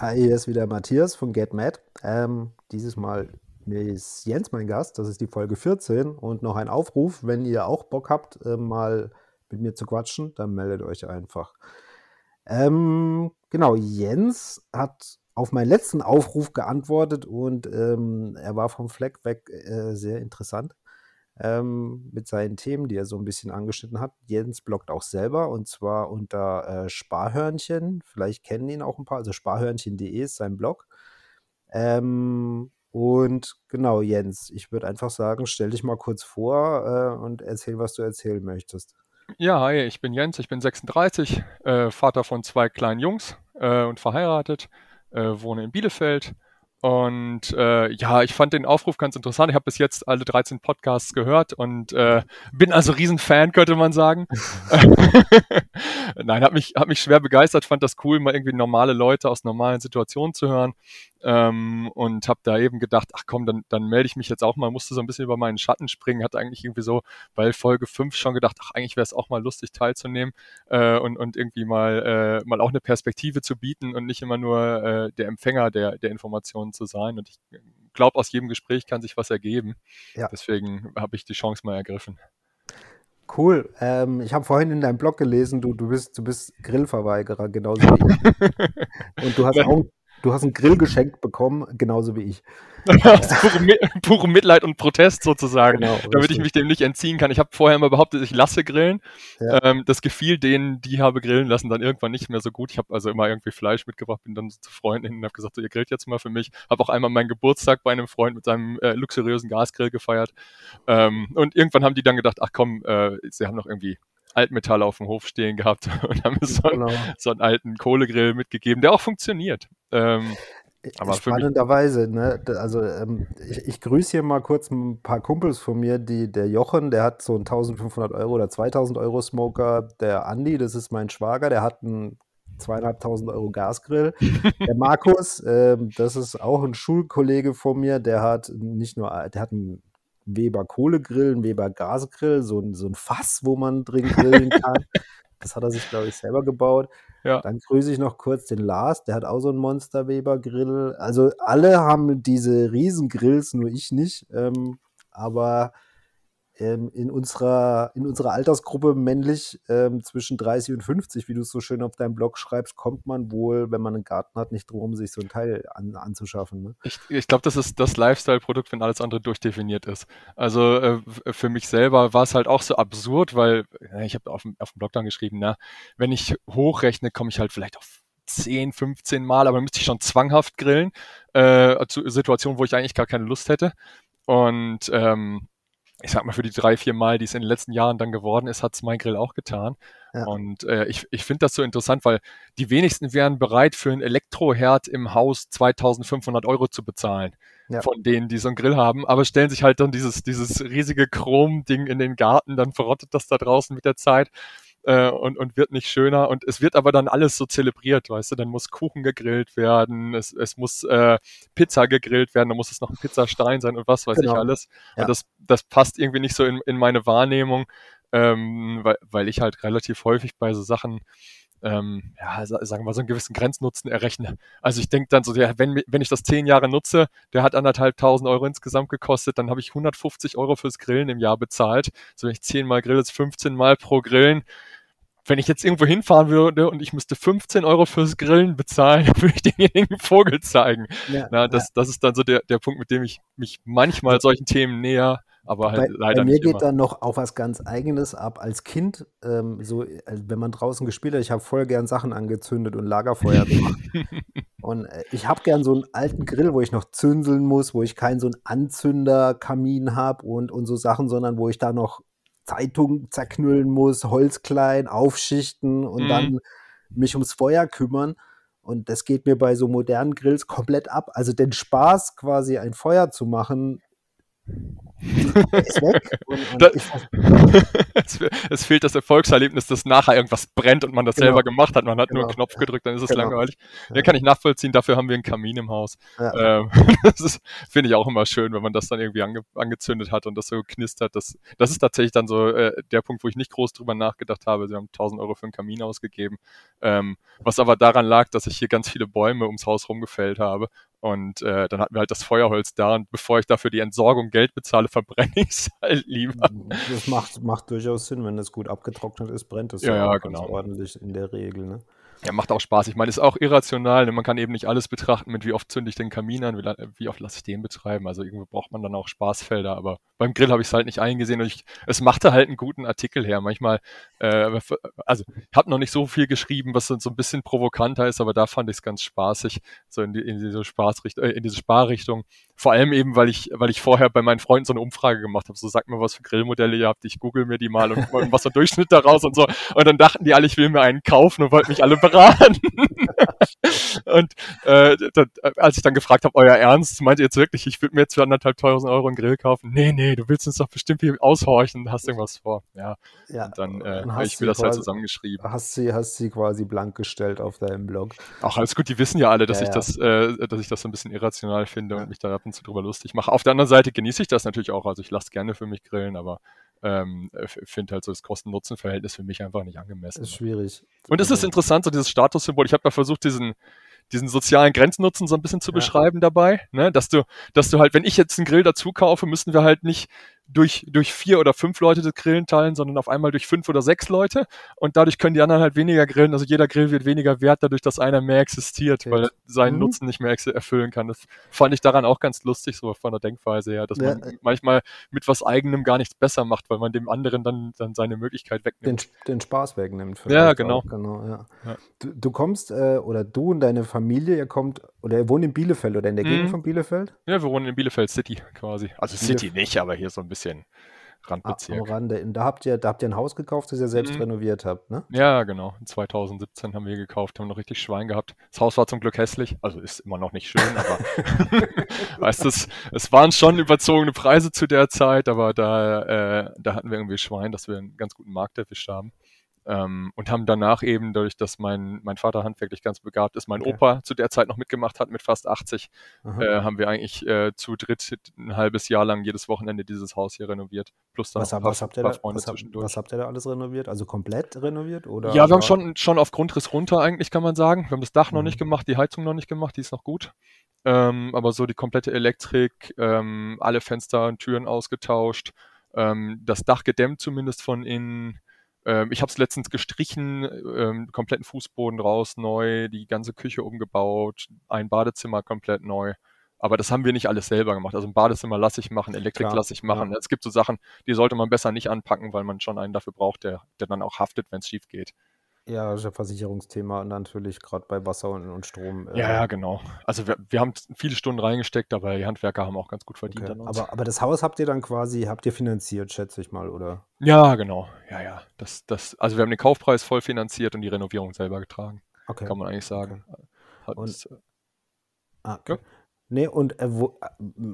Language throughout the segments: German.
Hi, hier ist wieder Matthias von Get Mad. Ähm, dieses Mal ist Jens mein Gast. Das ist die Folge 14 und noch ein Aufruf, wenn ihr auch Bock habt, äh, mal mit mir zu quatschen, dann meldet euch einfach. Ähm, genau, Jens hat auf meinen letzten Aufruf geantwortet und ähm, er war vom Fleck weg äh, sehr interessant ähm, mit seinen Themen, die er so ein bisschen angeschnitten hat. Jens bloggt auch selber und zwar unter äh, Sparhörnchen. Vielleicht kennen ihn auch ein paar. Also sparhörnchen.de ist sein Blog. Ähm, und genau, Jens, ich würde einfach sagen, stell dich mal kurz vor äh, und erzähl, was du erzählen möchtest. Ja, hi, ich bin Jens, ich bin 36, äh, Vater von zwei kleinen Jungs äh, und verheiratet, äh, wohne in Bielefeld und äh, ja, ich fand den Aufruf ganz interessant. Ich habe bis jetzt alle 13 Podcasts gehört und äh, bin also Riesenfan, könnte man sagen. Nein, hat mich, hat mich schwer begeistert, fand das cool, mal irgendwie normale Leute aus normalen Situationen zu hören. Ähm, und habe da eben gedacht, ach komm, dann, dann melde ich mich jetzt auch mal, musste so ein bisschen über meinen Schatten springen, hatte eigentlich irgendwie so bei Folge 5 schon gedacht, ach eigentlich wäre es auch mal lustig teilzunehmen äh, und, und irgendwie mal, äh, mal auch eine Perspektive zu bieten und nicht immer nur äh, der Empfänger der, der Informationen zu sein. Und ich glaube, aus jedem Gespräch kann sich was ergeben. Ja. Deswegen habe ich die Chance mal ergriffen. Cool. Ähm, ich habe vorhin in deinem Blog gelesen, du, du, bist, du bist Grillverweigerer, genauso wie ich. Und du hast auch Du hast einen Grill geschenkt bekommen, genauso wie ich. pure, pure, Mitleid und Protest sozusagen, genau, damit ich mich dem nicht entziehen kann. Ich habe vorher immer behauptet, ich lasse grillen. Ja. Ähm, das gefiel denen, die habe grillen lassen, dann irgendwann nicht mehr so gut. Ich habe also immer irgendwie Fleisch mitgebracht, bin dann so zu Freunden hin und habe gesagt, so, ihr grillt jetzt mal für mich. Habe auch einmal meinen Geburtstag bei einem Freund mit seinem äh, luxuriösen Gasgrill gefeiert. Ähm, und irgendwann haben die dann gedacht, ach komm, äh, sie haben noch irgendwie Altmetall auf dem Hof stehen gehabt und haben so, genau. so einen alten Kohlegrill mitgegeben, der auch funktioniert. Ähm, aber Spannenderweise, ne? Also ähm, ich, ich, grüße hier mal kurz ein paar Kumpels von mir, die, der Jochen, der hat so einen 1500 Euro oder 2000 Euro Smoker, der Andi, das ist mein Schwager, der hat einen zweieinhalbtausend Euro Gasgrill. Der Markus, ähm, das ist auch ein Schulkollege von mir, der hat nicht nur, der hat einen Weber Kohlegrill, ein Weber Gasgrill, so ein, so ein Fass, wo man drin grillen kann. das hat er sich, glaube ich, selber gebaut. Ja. Dann grüße ich noch kurz den Lars, der hat auch so einen Monster Weber Grill. Also alle haben diese Riesengrills, nur ich nicht. Ähm, aber ähm, in, unserer, in unserer Altersgruppe männlich ähm, zwischen 30 und 50, wie du es so schön auf deinem Blog schreibst, kommt man wohl, wenn man einen Garten hat, nicht drum, sich so ein Teil an, anzuschaffen. Ne? Ich, ich glaube, das ist das Lifestyle-Produkt, wenn alles andere durchdefiniert ist. Also äh, für mich selber war es halt auch so absurd, weil äh, ich habe auf, auf dem Blog dann geschrieben, na, wenn ich hochrechne, komme ich halt vielleicht auf 10, 15 Mal, aber müsste ich schon zwanghaft grillen, äh, zu Situationen, wo ich eigentlich gar keine Lust hätte. Und ähm, ich sag mal, für die drei, vier Mal, die es in den letzten Jahren dann geworden ist, hat es mein Grill auch getan. Ja. Und äh, ich, ich finde das so interessant, weil die wenigsten wären bereit, für einen Elektroherd im Haus 2500 Euro zu bezahlen. Ja. Von denen, die so einen Grill haben, aber stellen sich halt dann dieses, dieses riesige Chrom-Ding in den Garten, dann verrottet das da draußen mit der Zeit äh, und, und wird nicht schöner. Und es wird aber dann alles so zelebriert, weißt du, dann muss Kuchen gegrillt werden, es, es muss äh, Pizza gegrillt werden, dann muss es noch ein Pizzastein sein und was weiß genau. ich alles. Ja. Und das, das passt irgendwie nicht so in, in meine Wahrnehmung, ähm, weil, weil ich halt relativ häufig bei so Sachen ähm, ja, sagen wir mal, so einen gewissen Grenznutzen errechne. Also ich denke dann so, ja, wenn, wenn ich das zehn Jahre nutze, der hat anderthalbtausend Euro insgesamt gekostet, dann habe ich 150 Euro fürs Grillen im Jahr bezahlt. So wenn ich zehnmal grill, ist 15 Mal pro Grillen wenn ich jetzt irgendwo hinfahren würde und ich müsste 15 Euro fürs Grillen bezahlen, dann würde ich denjenigen Vogel zeigen. Ja, Na, das, ja. das ist dann so der, der Punkt, mit dem ich mich manchmal solchen Themen näher, aber halt bei, leider bei mir geht immer. dann noch auch was ganz Eigenes ab. Als Kind, ähm, so, äh, wenn man draußen gespielt hat, ich habe voll gern Sachen angezündet und Lagerfeuer gemacht. und äh, ich habe gern so einen alten Grill, wo ich noch zündeln muss, wo ich keinen so einen Anzünderkamin habe und, und so Sachen, sondern wo ich da noch Zeitung zerknüllen muss, Holz klein, aufschichten und mhm. dann mich ums Feuer kümmern. Und das geht mir bei so modernen Grills komplett ab. Also den Spaß, quasi ein Feuer zu machen, ist weg. Und, und da, es, es, fehlt das Erfolgserlebnis, dass nachher irgendwas brennt und man das genau. selber gemacht hat. Man hat genau. nur einen Knopf gedrückt, dann ist es genau. langweilig. Ja. Den kann ich nachvollziehen, dafür haben wir einen Kamin im Haus. Ja. Ähm, das finde ich auch immer schön, wenn man das dann irgendwie ange, angezündet hat und das so knistert. Das, das ist tatsächlich dann so äh, der Punkt, wo ich nicht groß drüber nachgedacht habe. Sie haben 1000 Euro für einen Kamin ausgegeben. Ähm, was aber daran lag, dass ich hier ganz viele Bäume ums Haus rumgefällt habe und äh, dann hatten wir halt das Feuerholz da und bevor ich dafür die Entsorgung Geld bezahle, verbrenne ich es halt lieber. Das macht, macht durchaus Sinn, wenn es gut abgetrocknet ist, brennt es ja, ja genau. ordentlich in der Regel. Ne? Ja, macht auch Spaß. Ich meine, ist auch irrational. Ne? Man kann eben nicht alles betrachten mit, wie oft zünde ich den Kamin an, wie, wie oft lasse ich den betreiben. Also irgendwo braucht man dann auch Spaßfelder. Aber beim Grill habe ich es halt nicht eingesehen und ich, es machte halt einen guten Artikel her. Manchmal, äh, also ich habe noch nicht so viel geschrieben, was so ein bisschen provokanter ist, aber da fand ich es ganz spaßig, so in, die, in diese Spaßrichtung, äh, in diese Sparrichtung. Vor allem eben, weil ich, weil ich vorher bei meinen Freunden so eine Umfrage gemacht habe. So, sag mir, was für Grillmodelle ihr habt. Ich google mir die mal und, und was so Durchschnitt daraus und so. Und dann dachten die alle, ich will mir einen kaufen und wollten mich alle beraten. und äh, das, als ich dann gefragt habe, euer Ernst, meint ihr jetzt wirklich, ich würde mir jetzt für anderthalb tausend Euro einen Grill kaufen? Nee, nee, du willst uns doch bestimmt hier aushorchen, hast irgendwas vor. Ja, ja und dann äh, habe ich mir das halt zusammengeschrieben. Hast sie, hast sie quasi blank gestellt auf deinem Blog. Ach, alles gut, die wissen ja alle, dass ja, ich ja. das, äh, dass ich das so ein bisschen irrational finde und mich da ab und zu drüber lustig mache. Auf der anderen Seite genieße ich das natürlich auch, also ich lasse gerne für mich grillen, aber ähm, finde halt so das Kosten-Nutzen-Verhältnis für mich einfach nicht angemessen. Ist schwierig. Und es ist interessant, so dieses Statussymbol. Ich habe da versucht, diesen, diesen sozialen Grenznutzen so ein bisschen zu ja. beschreiben dabei, ne? dass du, dass du halt, wenn ich jetzt einen Grill dazu kaufe, müssen wir halt nicht durch, durch vier oder fünf Leute das Grillen teilen, sondern auf einmal durch fünf oder sechs Leute. Und dadurch können die anderen halt weniger grillen. Also jeder Grill wird weniger wert, dadurch, dass einer mehr existiert, okay. weil er seinen mhm. Nutzen nicht mehr erfüllen kann. Das fand ich daran auch ganz lustig, so von der Denkweise her, dass ja. man manchmal mit was eigenem gar nichts besser macht, weil man dem anderen dann, dann seine Möglichkeit wegnimmt. Den, den Spaß wegnimmt. Ja, genau. genau ja. Ja. Du, du, kommst, äh, oder du und deine Familie, ihr kommt, oder ihr wohnt in Bielefeld oder in der Gegend mhm. von Bielefeld? Ja, wir wohnen in Bielefeld City quasi. Also Bielef City nicht, aber hier so ein bisschen. Randbezirk. Ah, am Rande. Da habt ihr, da habt ihr ein Haus gekauft, das ihr selbst mhm. renoviert habt, ne? Ja, genau. 2017 haben wir gekauft, haben noch richtig Schwein gehabt. Das Haus war zum Glück hässlich, also ist immer noch nicht schön, aber weißt du, es waren schon überzogene Preise zu der Zeit, aber da, äh, da hatten wir irgendwie Schwein, dass wir einen ganz guten Markt erwischt haben. Ähm, und haben danach eben, dadurch, dass mein, mein Vater handwerklich ganz begabt ist, mein okay. Opa zu der Zeit noch mitgemacht hat mit fast 80, äh, haben wir eigentlich äh, zu dritt ein halbes Jahr lang jedes Wochenende dieses Haus hier renoviert. Plus dann was, paar, was, habt ihr da, was, was, habt ihr da alles renoviert? Also komplett renoviert? Oder ja, wir haben schon, schon auf Grundriss runter eigentlich, kann man sagen. Wir haben das Dach mhm. noch nicht gemacht, die Heizung noch nicht gemacht, die ist noch gut. Ähm, aber so die komplette Elektrik, ähm, alle Fenster und Türen ausgetauscht, ähm, das Dach gedämmt zumindest von innen ähm, ich habe es letztens gestrichen, ähm, kompletten Fußboden raus, neu, die ganze Küche umgebaut, ein Badezimmer komplett neu. Aber das haben wir nicht alles selber gemacht. Also ein Badezimmer lasse ich machen, Elektrik lasse ich machen. Ja. Es gibt so Sachen, die sollte man besser nicht anpacken, weil man schon einen dafür braucht, der, der dann auch haftet, wenn es schief geht. Ja, das ist ein Versicherungsthema natürlich, gerade bei Wasser und, und Strom. Äh, ja, ja, genau. Also wir, wir haben viele Stunden reingesteckt, aber die Handwerker haben auch ganz gut verdient okay. Aber, aber das Haus habt ihr dann quasi, habt ihr finanziert, schätze ich mal, oder? Ja, genau. Ja, ja. Das, das, also wir haben den Kaufpreis voll finanziert und die Renovierung selber getragen. Okay. Kann man eigentlich sagen. Okay. und, das, ah, okay. Ja. Nee, und äh, wo, äh,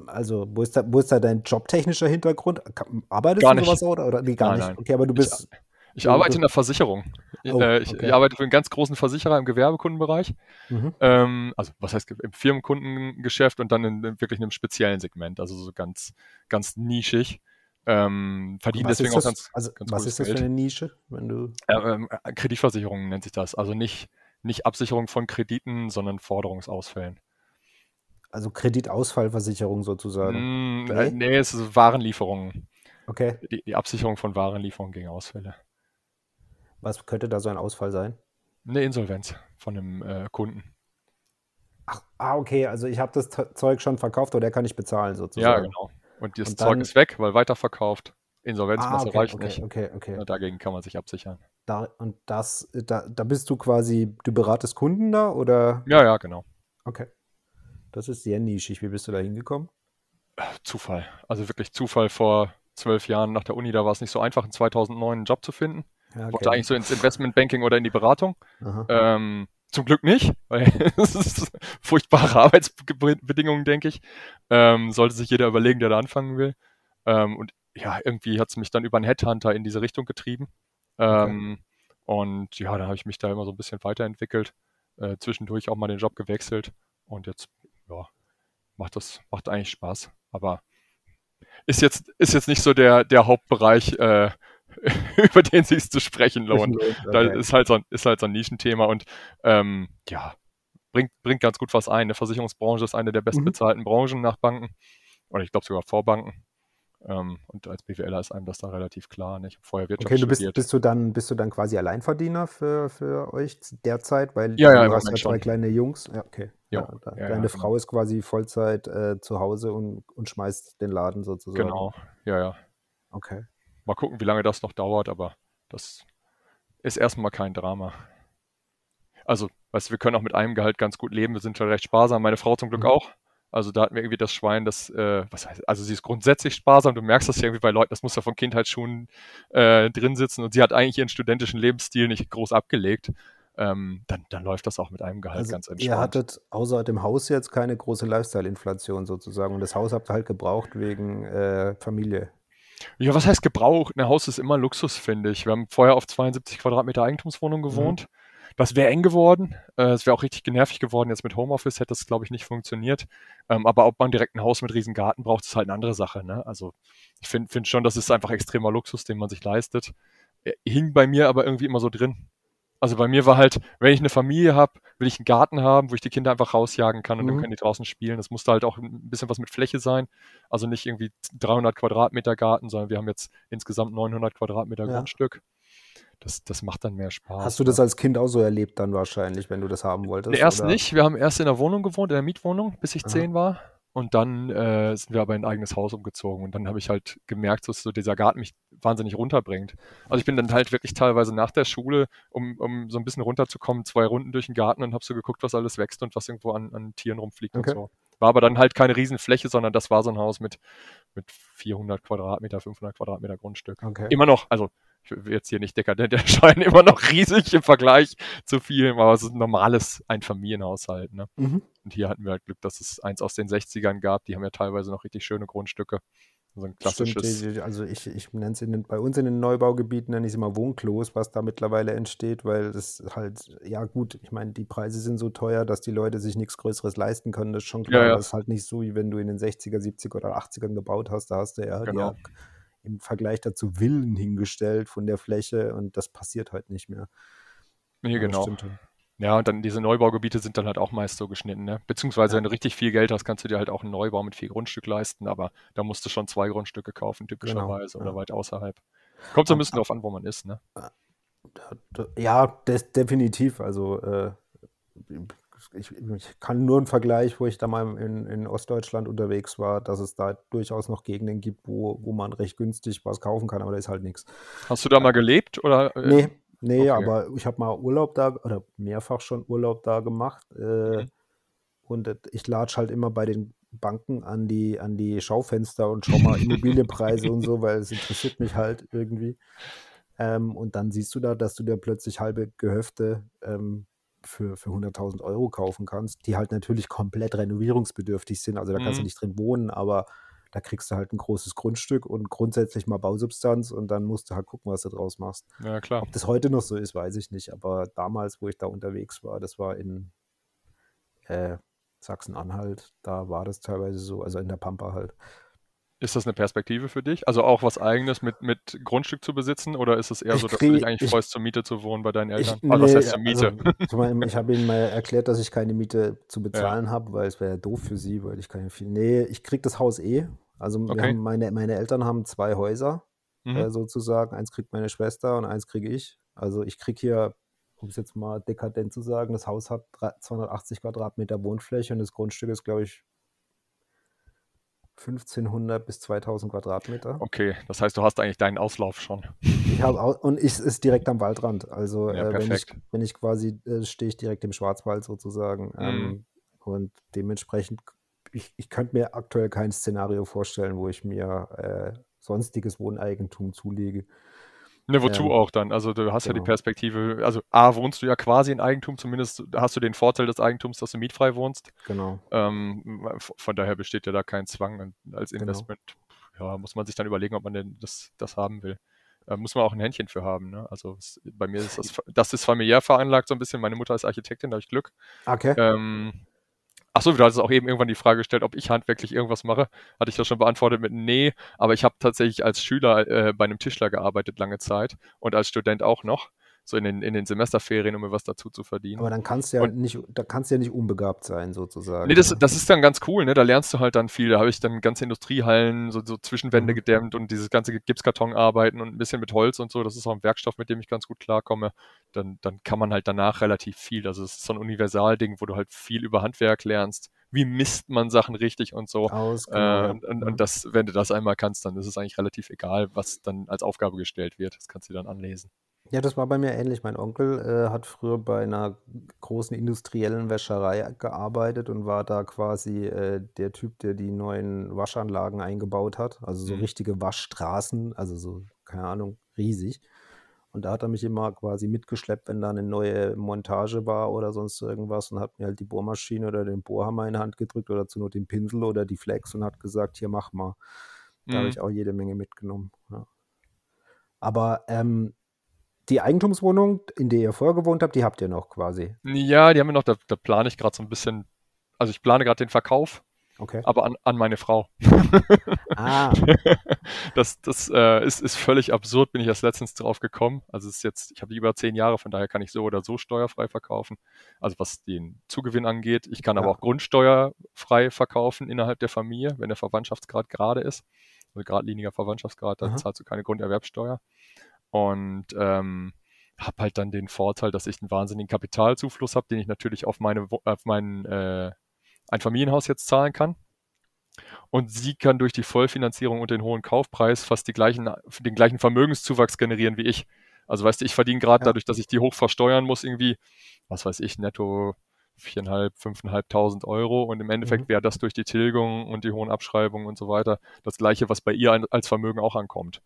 also, wo ist, da, wo ist da dein jobtechnischer Hintergrund? Arbeitest gar du sowas oder? oder? Nee, gar nein, nicht. Nein. Okay, aber du bist. Ich, ich arbeite in der Versicherung. Oh, äh, ich, okay. ich, arbeite für einen ganz großen Versicherer im Gewerbekundenbereich. Mhm. Ähm, also was heißt im Firmenkundengeschäft und dann in, in wirklich einem speziellen Segment, also so ganz, ganz nischig. Ähm, verdienen deswegen auch ganz, also, ganz Was ist das Geld. für eine Nische, wenn du. Ähm, Kreditversicherung nennt sich das. Also nicht, nicht Absicherung von Krediten, sondern Forderungsausfällen. Also Kreditausfallversicherung sozusagen. Mm, nee? Äh, nee, es ist Warenlieferungen. Okay. Die, die Absicherung von Warenlieferungen gegen Ausfälle. Was könnte da so ein Ausfall sein? Eine Insolvenz von einem äh, Kunden. Ach, ah, okay, also ich habe das Zeug schon verkauft oder der kann nicht bezahlen sozusagen. Ja, genau. Und das und Zeug ist weg, weil weiterverkauft. Insolvenzmasse ah, okay, reicht okay, nicht. Okay, okay. Ja, dagegen kann man sich absichern. Da, und das, da, da bist du quasi, du beratest Kunden da oder? Ja, ja, genau. Okay. Das ist sehr nischig. Wie bist du da hingekommen? Zufall. Also wirklich Zufall vor zwölf Jahren nach der Uni. Da war es nicht so einfach, in 2009 einen Job zu finden. Ja, okay. Wollte eigentlich so ins Investmentbanking oder in die Beratung. Ähm, zum Glück nicht, weil es ist furchtbare Arbeitsbedingungen, denke ich. Ähm, sollte sich jeder überlegen, der da anfangen will. Ähm, und ja, irgendwie hat es mich dann über einen Headhunter in diese Richtung getrieben. Ähm, okay. Und ja, dann habe ich mich da immer so ein bisschen weiterentwickelt. Äh, zwischendurch auch mal den Job gewechselt. Und jetzt, ja, macht das, macht eigentlich Spaß. Aber ist jetzt, ist jetzt nicht so der, der Hauptbereich, äh, über den sich zu sprechen lohnt. Da ist halt so ein, ist halt so ein Nischenthema und ähm, ja, bringt, bringt ganz gut was ein. Eine Versicherungsbranche ist eine der mhm. bestbezahlten mhm. Branchen nach Banken. Oder ich glaube sogar vor Banken. Ähm, und als BWLer ist einem das da relativ klar. Ne? Ich habe vorher Wirtschaft okay, du bist, studiert. Bist du, dann, bist du dann quasi Alleinverdiener für, für euch derzeit? Weil ja, ja, du hast ja zwei kleine Jungs. Ja, okay. Ja, ja, deine genau. Frau genau. ist quasi Vollzeit äh, zu Hause und, und schmeißt den Laden sozusagen. Genau, ja, ja. Okay. Mal gucken, wie lange das noch dauert, aber das ist erstmal kein Drama. Also, weißt du, wir können auch mit einem Gehalt ganz gut leben. Wir sind schon recht sparsam. Meine Frau zum Glück mhm. auch. Also da hatten wir irgendwie das Schwein, das, äh, was heißt, also sie ist grundsätzlich sparsam, du merkst das ja irgendwie bei Leuten, das muss ja von Kindheitsschuhen äh, drin sitzen und sie hat eigentlich ihren studentischen Lebensstil nicht groß abgelegt. Ähm, dann, dann läuft das auch mit einem Gehalt also ganz entspannt. Ihr hattet außer dem Haus jetzt keine große Lifestyle-Inflation sozusagen und das Haus habt ihr halt gebraucht wegen äh, Familie. Ja, was heißt gebraucht? Ein Haus ist immer Luxus, finde ich. Wir haben vorher auf 72 Quadratmeter Eigentumswohnung mhm. gewohnt. Mhm. Das wäre eng geworden. Äh, es wäre auch richtig genervig geworden. Jetzt mit Homeoffice hätte das, glaube ich, nicht funktioniert. Ähm, aber ob man direkt ein Haus mit riesen Garten braucht, ist halt eine andere Sache. Ne? Also ich finde find schon, das ist einfach extremer Luxus, den man sich leistet. Er hing bei mir aber irgendwie immer so drin. Also bei mir war halt, wenn ich eine Familie habe, will ich einen Garten haben, wo ich die Kinder einfach rausjagen kann und mhm. dann können die draußen spielen. Das musste halt auch ein bisschen was mit Fläche sein. Also nicht irgendwie 300 Quadratmeter Garten, sondern wir haben jetzt insgesamt 900 Quadratmeter ja. Grundstück. Das, das macht dann mehr Spaß. Hast du das als Kind auch so erlebt dann wahrscheinlich, wenn du das haben wolltest? erst oder? nicht. Wir haben erst in der Wohnung gewohnt, in der Mietwohnung, bis ich zehn war. Und dann äh, sind wir aber in ein eigenes Haus umgezogen. Und dann habe ich halt gemerkt, dass so dieser Garten mich wahnsinnig runterbringt. Also ich bin dann halt wirklich teilweise nach der Schule, um, um so ein bisschen runterzukommen, zwei Runden durch den Garten und habe so geguckt, was alles wächst und was irgendwo an, an Tieren rumfliegt okay. und so. War aber dann halt keine Riesenfläche, sondern das war so ein Haus mit, mit 400 Quadratmeter, 500 Quadratmeter Grundstück. Okay. Immer noch, also ich will jetzt hier nicht dekadent erscheinen, immer noch riesig im Vergleich zu vielen, aber es ist ein normales Einfamilienhaushalt. Ne? Mhm. Und hier hatten wir halt Glück, dass es eins aus den 60ern gab. Die haben ja teilweise noch richtig schöne Grundstücke. So ein klassisches. Stimmt, also ich, ich nenne es in bei uns in den Neubaugebieten nenne ich es immer Wohnklos, was da mittlerweile entsteht, weil das halt, ja gut, ich meine, die Preise sind so teuer, dass die Leute sich nichts Größeres leisten können. Das ist schon klar. Ja, ja. Das ist halt nicht so, wie wenn du in den 60er, 70er oder 80ern gebaut hast. Da hast du ja, genau. ja im Vergleich dazu Villen hingestellt von der Fläche und das passiert halt nicht mehr. Nee, genau. Ja, und dann diese Neubaugebiete sind dann halt auch meist so geschnitten, ne? Beziehungsweise, ja. wenn du richtig viel Geld hast, kannst du dir halt auch einen Neubau mit viel Grundstück leisten, aber da musst du schon zwei Grundstücke kaufen, genau, typischerweise, genau, ja. oder weit außerhalb. Kommt so ein bisschen darauf an, wo man ist, ne? Ja, das, definitiv. Also äh, ich, ich, kann nur einen Vergleich, wo ich da mal in, in, Ostdeutschland unterwegs war, dass es da durchaus noch Gegenden gibt, wo, wo man recht günstig was kaufen kann, aber da ist halt nichts. Hast du da mal gelebt? Oder? Äh? Nee, nee, okay. aber ich habe mal Urlaub da oder mehrfach schon Urlaub da gemacht. Äh, mhm. Und ich latsch halt immer bei den Banken an die, an die Schaufenster und schau mal Immobilienpreise und so, weil es interessiert mich halt irgendwie. Ähm, und dann siehst du da, dass du dir plötzlich halbe Gehöfte ähm, für, für 100.000 Euro kaufen kannst, die halt natürlich komplett renovierungsbedürftig sind. Also da kannst mhm. du nicht drin wohnen, aber da kriegst du halt ein großes Grundstück und grundsätzlich mal Bausubstanz und dann musst du halt gucken, was du draus machst. Ja, klar. Ob das heute noch so ist, weiß ich nicht. Aber damals, wo ich da unterwegs war, das war in äh, Sachsen-Anhalt, da war das teilweise so, also in der Pampa halt. Ist das eine Perspektive für dich? Also auch was Eigenes mit, mit Grundstück zu besitzen? Oder ist es eher so, dass krieg, du dich eigentlich ich, freust, zur Miete zu wohnen bei deinen Eltern? Ich, ah, was heißt zur Miete? Also, ich habe ihnen mal erklärt, dass ich keine Miete zu bezahlen ja. habe, weil es wäre ja doof für sie, weil ich keine viel. Nee, ich kriege das Haus eh. Also okay. meine, meine Eltern haben zwei Häuser mhm. äh, sozusagen. Eins kriegt meine Schwester und eins kriege ich. Also ich kriege hier, um es jetzt mal dekadent zu sagen, das Haus hat 280 Quadratmeter Wohnfläche und das Grundstück ist, glaube ich, 1500 bis 2000 Quadratmeter. Okay, das heißt, du hast eigentlich deinen Auslauf schon. Ich habe und ich ist direkt am Waldrand. Also ja, äh, wenn, ich, wenn ich quasi äh, stehe ich direkt im Schwarzwald sozusagen. Mhm. Ähm, und dementsprechend, ich, ich könnte mir aktuell kein Szenario vorstellen, wo ich mir äh, sonstiges Wohneigentum zulege. Ne, wozu Ähm, auch dann? Also du hast ja die genau. Perspektive, also A, wohnst du ja quasi in Eigentum, zumindest hast du den Vorteil des Eigentums, dass du mietfrei wohnst. Genau, Ähm, von daher besteht ja da kein Zwang als genau. Investment. Ja, muss man sich dann überlegen, ob man denn das, das haben will. Da muss man auch ein Händchen für haben. Ne? Also es, bei mir ist das, das ist familiär veranlagt so ein bisschen. Meine Mutter ist Architektin, da habe ich Glück. Okay. Ähm, Achso, du hattest auch eben irgendwann die Frage gestellt, ob ich handwerklich irgendwas mache. Hatte ich das schon beantwortet mit nee, aber ich habe tatsächlich als Schüler äh, bei einem Tischler gearbeitet lange Zeit und als Student auch noch, so in den, in den Semesterferien, um mir was dazu zu verdienen. Aber dann kannst du ja Und nicht, da kannst du ja nicht unbegabt sein, Nee, sozusagen. das, Ne? das ist dann ganz cool, ne? Da lernst du halt dann viel. Da habe ich dann ganze Industriehallen, so, so Zwischenwände Mhm. gedämmt und dieses ganze Gipskartonarbeiten und ein bisschen mit Holz und so. Das ist auch ein Werkstoff, mit dem ich ganz gut klarkomme. Dann, dann kann man halt danach relativ viel. Also es ist so ein Universalding, wo du halt viel über Handwerk lernst. Wie misst man Sachen richtig und so. Aus, genau, Äh, und, und, Mhm. und das, wenn du das einmal kannst, dann ist es eigentlich relativ egal, was dann als Aufgabe gestellt wird. Das kannst du dann anlesen. Ja, das war bei mir ähnlich. Mein Onkel äh, hat früher bei einer großen industriellen Wäscherei gearbeitet und war da quasi äh, der Typ, der die neuen Waschanlagen eingebaut hat. Also so Mhm. richtige Waschstraßen, also so, keine Ahnung, riesig. Und da hat er mich immer quasi mitgeschleppt, wenn da eine neue Montage war oder sonst irgendwas und hat mir halt die Bohrmaschine oder den Bohrhammer in die Hand gedrückt oder zu nur den Pinsel oder die Flex und hat gesagt, hier mach mal. Da habe Mhm. ich auch jede Menge mitgenommen. Ja. Aber ähm, die Eigentumswohnung, in der ihr vorher gewohnt habt, die habt ihr noch quasi. Ja, die haben wir noch, da, da plane ich gerade so ein bisschen, also ich plane gerade den Verkauf, Okay. aber an, an meine Frau. Ah, Das, das äh, ist, ist völlig absurd, bin ich erst letztens drauf gekommen. Also es ist jetzt, ich habe die über zehn Jahre, von daher kann ich so oder so steuerfrei verkaufen. Also was den Zugewinn angeht. Ich kann aber ja. auch grundsteuerfrei verkaufen innerhalb der Familie, wenn der Verwandtschaftsgrad gerade ist. Also geradliniger Verwandtschaftsgrad, da Aha. zahlst du keine Grunderwerbsteuer. Und ähm, habe halt dann den Vorteil, dass ich einen wahnsinnigen Kapitalzufluss habe, den ich natürlich auf meine auf mein äh, ein Familienhaus jetzt zahlen kann. Und sie kann durch die Vollfinanzierung und den hohen Kaufpreis fast die gleichen, den gleichen Vermögenszuwachs generieren wie ich. Also weißt du, ich verdiene gerade Ja. dadurch, dass ich die hoch versteuern muss, irgendwie, was weiß ich, netto 4.500, 5.500 Euro und im Endeffekt Mhm. wäre das durch die Tilgung und die hohen Abschreibungen und so weiter das gleiche, was bei ihr als Vermögen auch ankommt.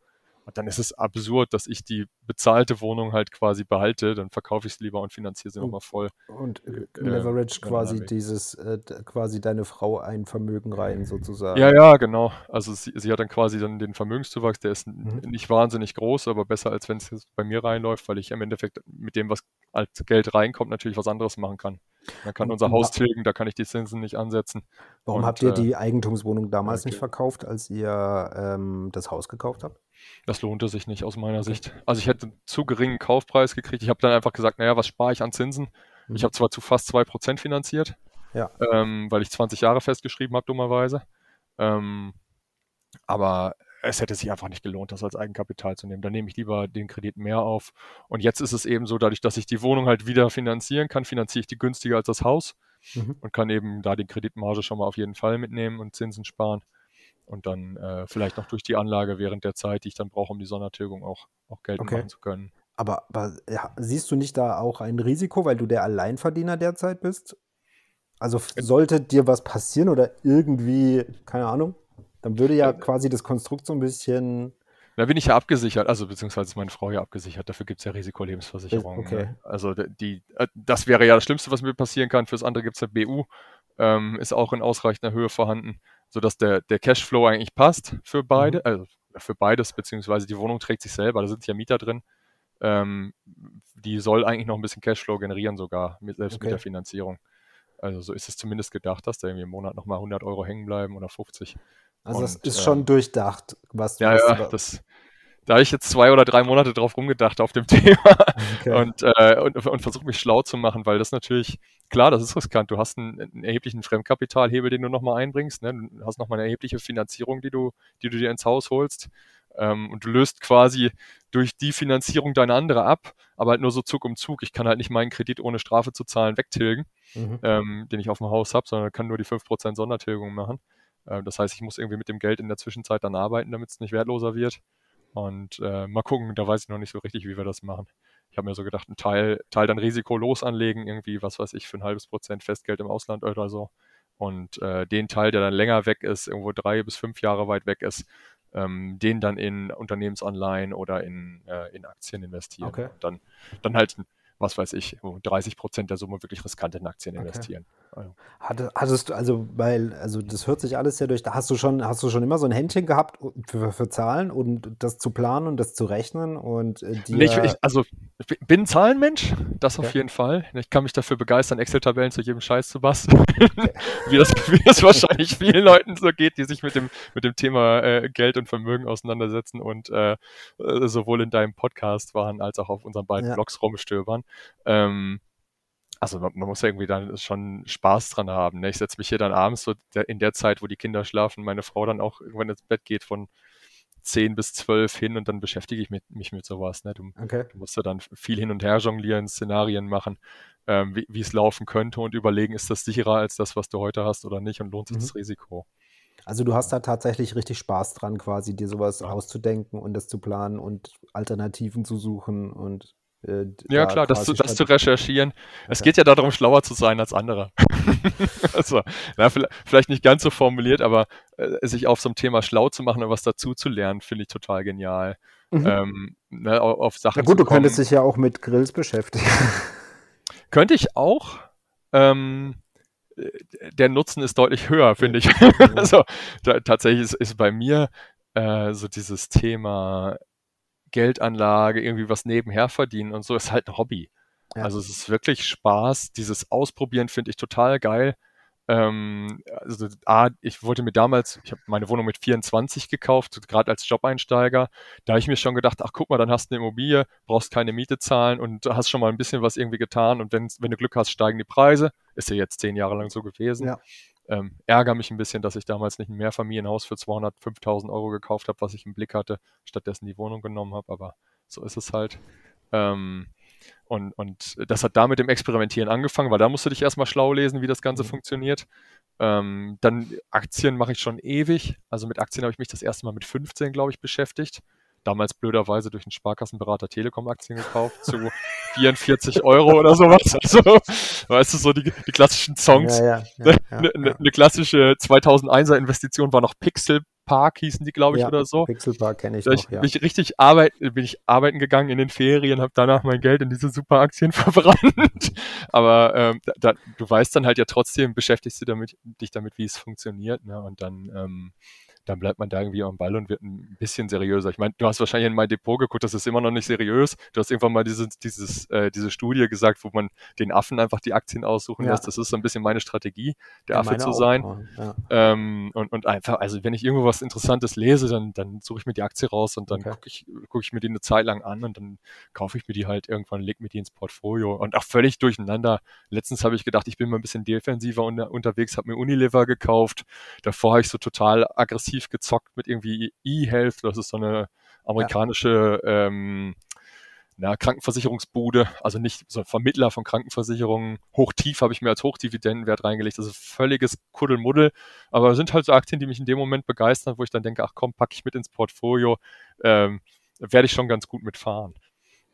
Und dann ist es absurd, dass ich die bezahlte Wohnung halt quasi behalte, dann verkaufe ich es lieber und finanziere sie nochmal voll. und äh, Äh, leverage über einen quasi dieses, äh, quasi deine Frau ein Vermögen rein, Ja, sozusagen. ja, genau. Also sie, sie hat dann quasi dann den Vermögenszuwachs, der ist Mhm. nicht wahnsinnig groß, aber besser als wenn es jetzt bei mir reinläuft, weil ich im Endeffekt mit dem, was als Geld reinkommt, natürlich was anderes machen kann. Man kann unser Haus tilgen, da kann ich die Zinsen nicht ansetzen. warum habt Und ihr äh, die Eigentumswohnung äh, damals nicht ge- verkauft, als ihr ähm, das Haus gekauft habt? Das lohnte sich nicht aus meiner. Sicht. Also ich hätte einen zu geringen Kaufpreis gekriegt. Ich habe dann einfach gesagt, naja, was spare ich an Zinsen? Ich Mhm. habe zwar zu fast 2% finanziert, Ja. ähm, weil ich 20 Jahre festgeschrieben habe, dummerweise. Ähm, aber es hätte sich einfach nicht gelohnt, das als Eigenkapital zu nehmen. Dann nehme ich lieber den Kredit mehr auf. Und jetzt ist es eben so, dadurch, dass ich die Wohnung halt wieder finanzieren kann, finanziere ich die günstiger als das Haus Mhm. und kann eben da die Kreditmarge schon mal auf jeden Fall mitnehmen und Zinsen sparen. Und dann äh, vielleicht noch durch die Anlage während der Zeit, die ich dann brauche, um die Sondertilgung auch, auch geltend Okay. machen zu können. Aber, aber ja, siehst du nicht da auch ein Risiko, weil du der Alleinverdiener derzeit bist? Also Äh, sollte dir was passieren oder irgendwie, keine Ahnung, dann würde ja äh, quasi das Konstrukt so ein bisschen. Da bin ich ja abgesichert, also beziehungsweise ist meine Frau ja abgesichert, dafür gibt es ja Ist, Risikolebensversicherungen. okay. Ne? Also die, äh, das wäre ja das Schlimmste, was mir passieren kann. Fürs andere gibt es eine BU, ähm, ist auch in ausreichender Höhe vorhanden, sodass der, der Cashflow eigentlich passt für Mhm. beide, also für beides, beziehungsweise die Wohnung trägt sich selber, da sind ja Mieter drin. Ähm, die soll eigentlich noch ein bisschen Cashflow generieren sogar, mit, selbst mit der Okay. Finanzierung. Also so ist es zumindest gedacht, dass da irgendwie im Monat nochmal 100 Euro hängen bleiben oder 50. Also das Und ist äh, schon durchdacht, was, ja, was, ja, wa- das, da habe ich jetzt zwei oder drei Monate drauf rumgedacht auf dem Thema okay. und, äh, und, und versuche mich schlau zu machen, weil das natürlich, klar, das ist riskant. Du hast einen, einen erheblichen Fremdkapitalhebel, den du nochmal einbringst. Ne? Du hast nochmal eine erhebliche Finanzierung, die du, die du dir ins Haus holst. Ähm, und du löst quasi durch die Finanzierung deine andere ab, aber halt nur so Zug um Zug. Ich kann halt nicht meinen Kredit ohne Strafe zu zahlen wegtilgen, Mhm. ähm, den ich auf dem Haus habe, sondern kann nur die 5% Sondertilgung machen. Äh, das heißt, ich muss irgendwie mit dem Geld in der Zwischenzeit dann arbeiten, damit es nicht wertloser wird. Und äh, mal gucken, da weiß ich noch nicht so richtig, wie wir das machen. Ich habe mir so gedacht, einen Teil, Teil dann risikolos anlegen, irgendwie, was weiß ich, für ein halbes Prozent Festgeld im Ausland oder so. Und äh, den Teil, der dann länger weg ist, irgendwo drei bis fünf Jahre weit weg ist, ähm, den dann in Unternehmensanleihen oder in, äh, in Aktien investieren. Okay. Dann, dann halt, was weiß ich, 30 Prozent der Summe wirklich riskant in Aktien Okay. investieren. Also, Hatte, hattest du, also, weil, also das hört sich alles ja durch, da hast du schon, hast du schon immer so ein Händchen gehabt für, für Zahlen und das zu planen und das zu rechnen und äh, Nee, ich, ich, also ich bin Zahlenmensch, das auf Okay. jeden Fall. Ich kann mich dafür begeistern, Excel-Tabellen zu jedem Scheiß zu basteln. wie, das, wie das wahrscheinlich vielen Leuten so geht, die sich mit dem, mit dem Thema äh, Geld und Vermögen auseinandersetzen und äh, äh, sowohl in deinem Podcast waren als auch auf unseren beiden Ja. Blogs rumstöbern. Ähm, also man, man muss ja irgendwie dann schon Spaß dran haben. Ne? Ich setze mich hier dann abends so in der Zeit, wo die Kinder schlafen, meine Frau dann auch irgendwann ins Bett geht von 10 bis 12 hin und dann beschäftige ich mich, mich mit sowas. Ne? Du, okay. Du musst ja dann viel hin und her jonglieren, Szenarien machen, ähm, wie, wie es laufen könnte und überlegen, ist das sicherer als das, was du heute hast oder nicht und lohnt sich Mhm. das Risiko. Also du hast da tatsächlich richtig Spaß dran, quasi dir sowas Ja. auszudenken und das zu planen und Alternativen zu suchen und äh, Ja, da klar, das zu, das zu recherchieren. Es Okay. geht ja darum, schlauer zu sein als andere. also, ja, vielleicht, nicht ganz so formuliert, aber äh, sich auf so einem Thema schlau zu machen und was dazu zu lernen, finde ich total genial. Mhm. Ähm, ne, au- auf Sachen Na gut, du könntest kommen. dich ja auch mit Grills beschäftigen. Könnte ich auch. Ähm, äh, der Nutzen ist deutlich höher, finde ich. also da, tatsächlich ist, ist bei mir äh, so dieses Thema Geldanlage, irgendwie was nebenher verdienen und so, ist halt ein Hobby. Ja. Also es ist wirklich Spaß. Dieses Ausprobieren finde ich total geil. Ähm, also A, ich wollte mir damals, ich habe meine Wohnung mit 24 gekauft, gerade als Job-Einsteiger. Da habe ich mir schon gedacht, ach guck mal, dann hast du eine Immobilie, brauchst keine Miete zahlen und hast schon mal ein bisschen was irgendwie getan. Und wenn, wenn du Glück hast, steigen die Preise. Ist ja jetzt zehn Jahre lang so gewesen. Ja. Ähm, ärgere mich ein bisschen, dass ich damals nicht ein Mehrfamilienhaus für 205.000 Euro gekauft habe, was ich im Blick hatte, stattdessen die Wohnung genommen habe. Aber so ist es halt. Ähm, und, und das hat da mit dem Experimentieren angefangen, weil da musst du dich erstmal schlau lesen, wie das Ganze Mhm. funktioniert. Ähm, dann Aktien mache ich schon ewig. Also mit Aktien habe ich mich das erste Mal mit 15, glaube ich, beschäftigt. Damals blöderweise durch einen Sparkassenberater Telekom-Aktien gekauft zu 44 Euro oder sowas. Also, weißt du, so die, die klassischen Songs. Ja, ja, ja, ja, Eine ne, ne klassische 2001er Investition war noch Pixel Park, hießen die, glaube ich, oder so. Pixelpark kenne ich Da ich, noch, ja. bin ich richtig arbeiten, bin ich arbeiten gegangen in den Ferien, habe danach mein Geld in diese Superaktien verbrannt. Aber ähm, da, du weißt dann halt ja trotzdem, beschäftigst du damit, dich damit, wie es funktioniert, ne? Und dann, ähm, dann bleibt man da irgendwie am Ball und wird ein bisschen seriöser. Ich meine, du hast wahrscheinlich in mein Depot geguckt, das ist immer noch nicht seriös. Du hast irgendwann mal dieses, dieses, äh, diese Studie gesagt, wo man den Affen einfach die Aktien aussuchen Ja. lässt. Das ist so ein bisschen meine Strategie, der Ja, Affe zu auch, sein. Ja. Ähm, und, und einfach, also wenn ich irgendwo was Interessantes lese, dann, dann suche ich mir die Aktie raus und dann Okay. gucke ich, guck ich mir die eine Zeit lang an und dann kaufe ich mir die halt irgendwann, leg mir die ins Portfolio und auch völlig durcheinander. Letztens habe ich gedacht, ich bin mal ein bisschen defensiver unter, unterwegs, habe mir Unilever gekauft. Davor habe ich so total aggressiv gezockt mit irgendwie eHealth, das ist so eine amerikanische ähm, na, Krankenversicherungsbude, also nicht so ein Vermittler von Krankenversicherungen. Hochtief habe ich mir als Hochdividendenwert reingelegt. Das ist völliges Kuddelmuddel. Aber sind halt so Aktien, die mich in dem Moment begeistern, wo ich dann denke, ach komm, packe ich mit ins Portfolio, ähm, werde ich schon ganz gut mitfahren.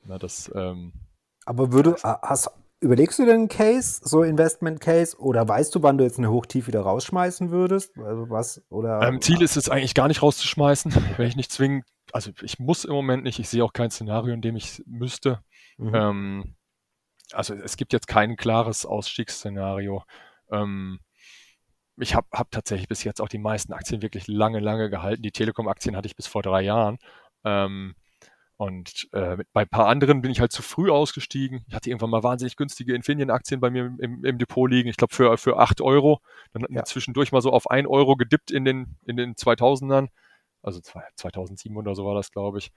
Na, das, ähm, Aber würde, hast, überlegst du denn einen Case, so Investment Case, oder weißt du, wann du jetzt eine Hochtief wieder rausschmeißen würdest? Also was, oder? ähm, Ziel ist es eigentlich gar nicht rauszuschmeißen, wenn ich nicht zwingend, also ich muss im Moment nicht, ich sehe auch kein Szenario, in dem ich müsste. Mhm. Ähm, also es gibt jetzt kein klares Ausstiegsszenario. Ähm, ich habe hab tatsächlich bis jetzt auch die meisten Aktien wirklich lange, lange gehalten. Die Telekom-Aktien hatte ich bis vor drei Jahren. Ähm, und äh, bei ein paar anderen bin ich halt zu früh ausgestiegen. Ich hatte irgendwann mal wahnsinnig günstige Infineon-Aktien bei mir im, im Depot liegen. Ich glaube für, für 8 Euro. Dann hatten Ja. zwischendurch mal so auf 1 Euro gedippt in den, in den 2000ern. Also zwei- 2007 oder so war das, glaube ich.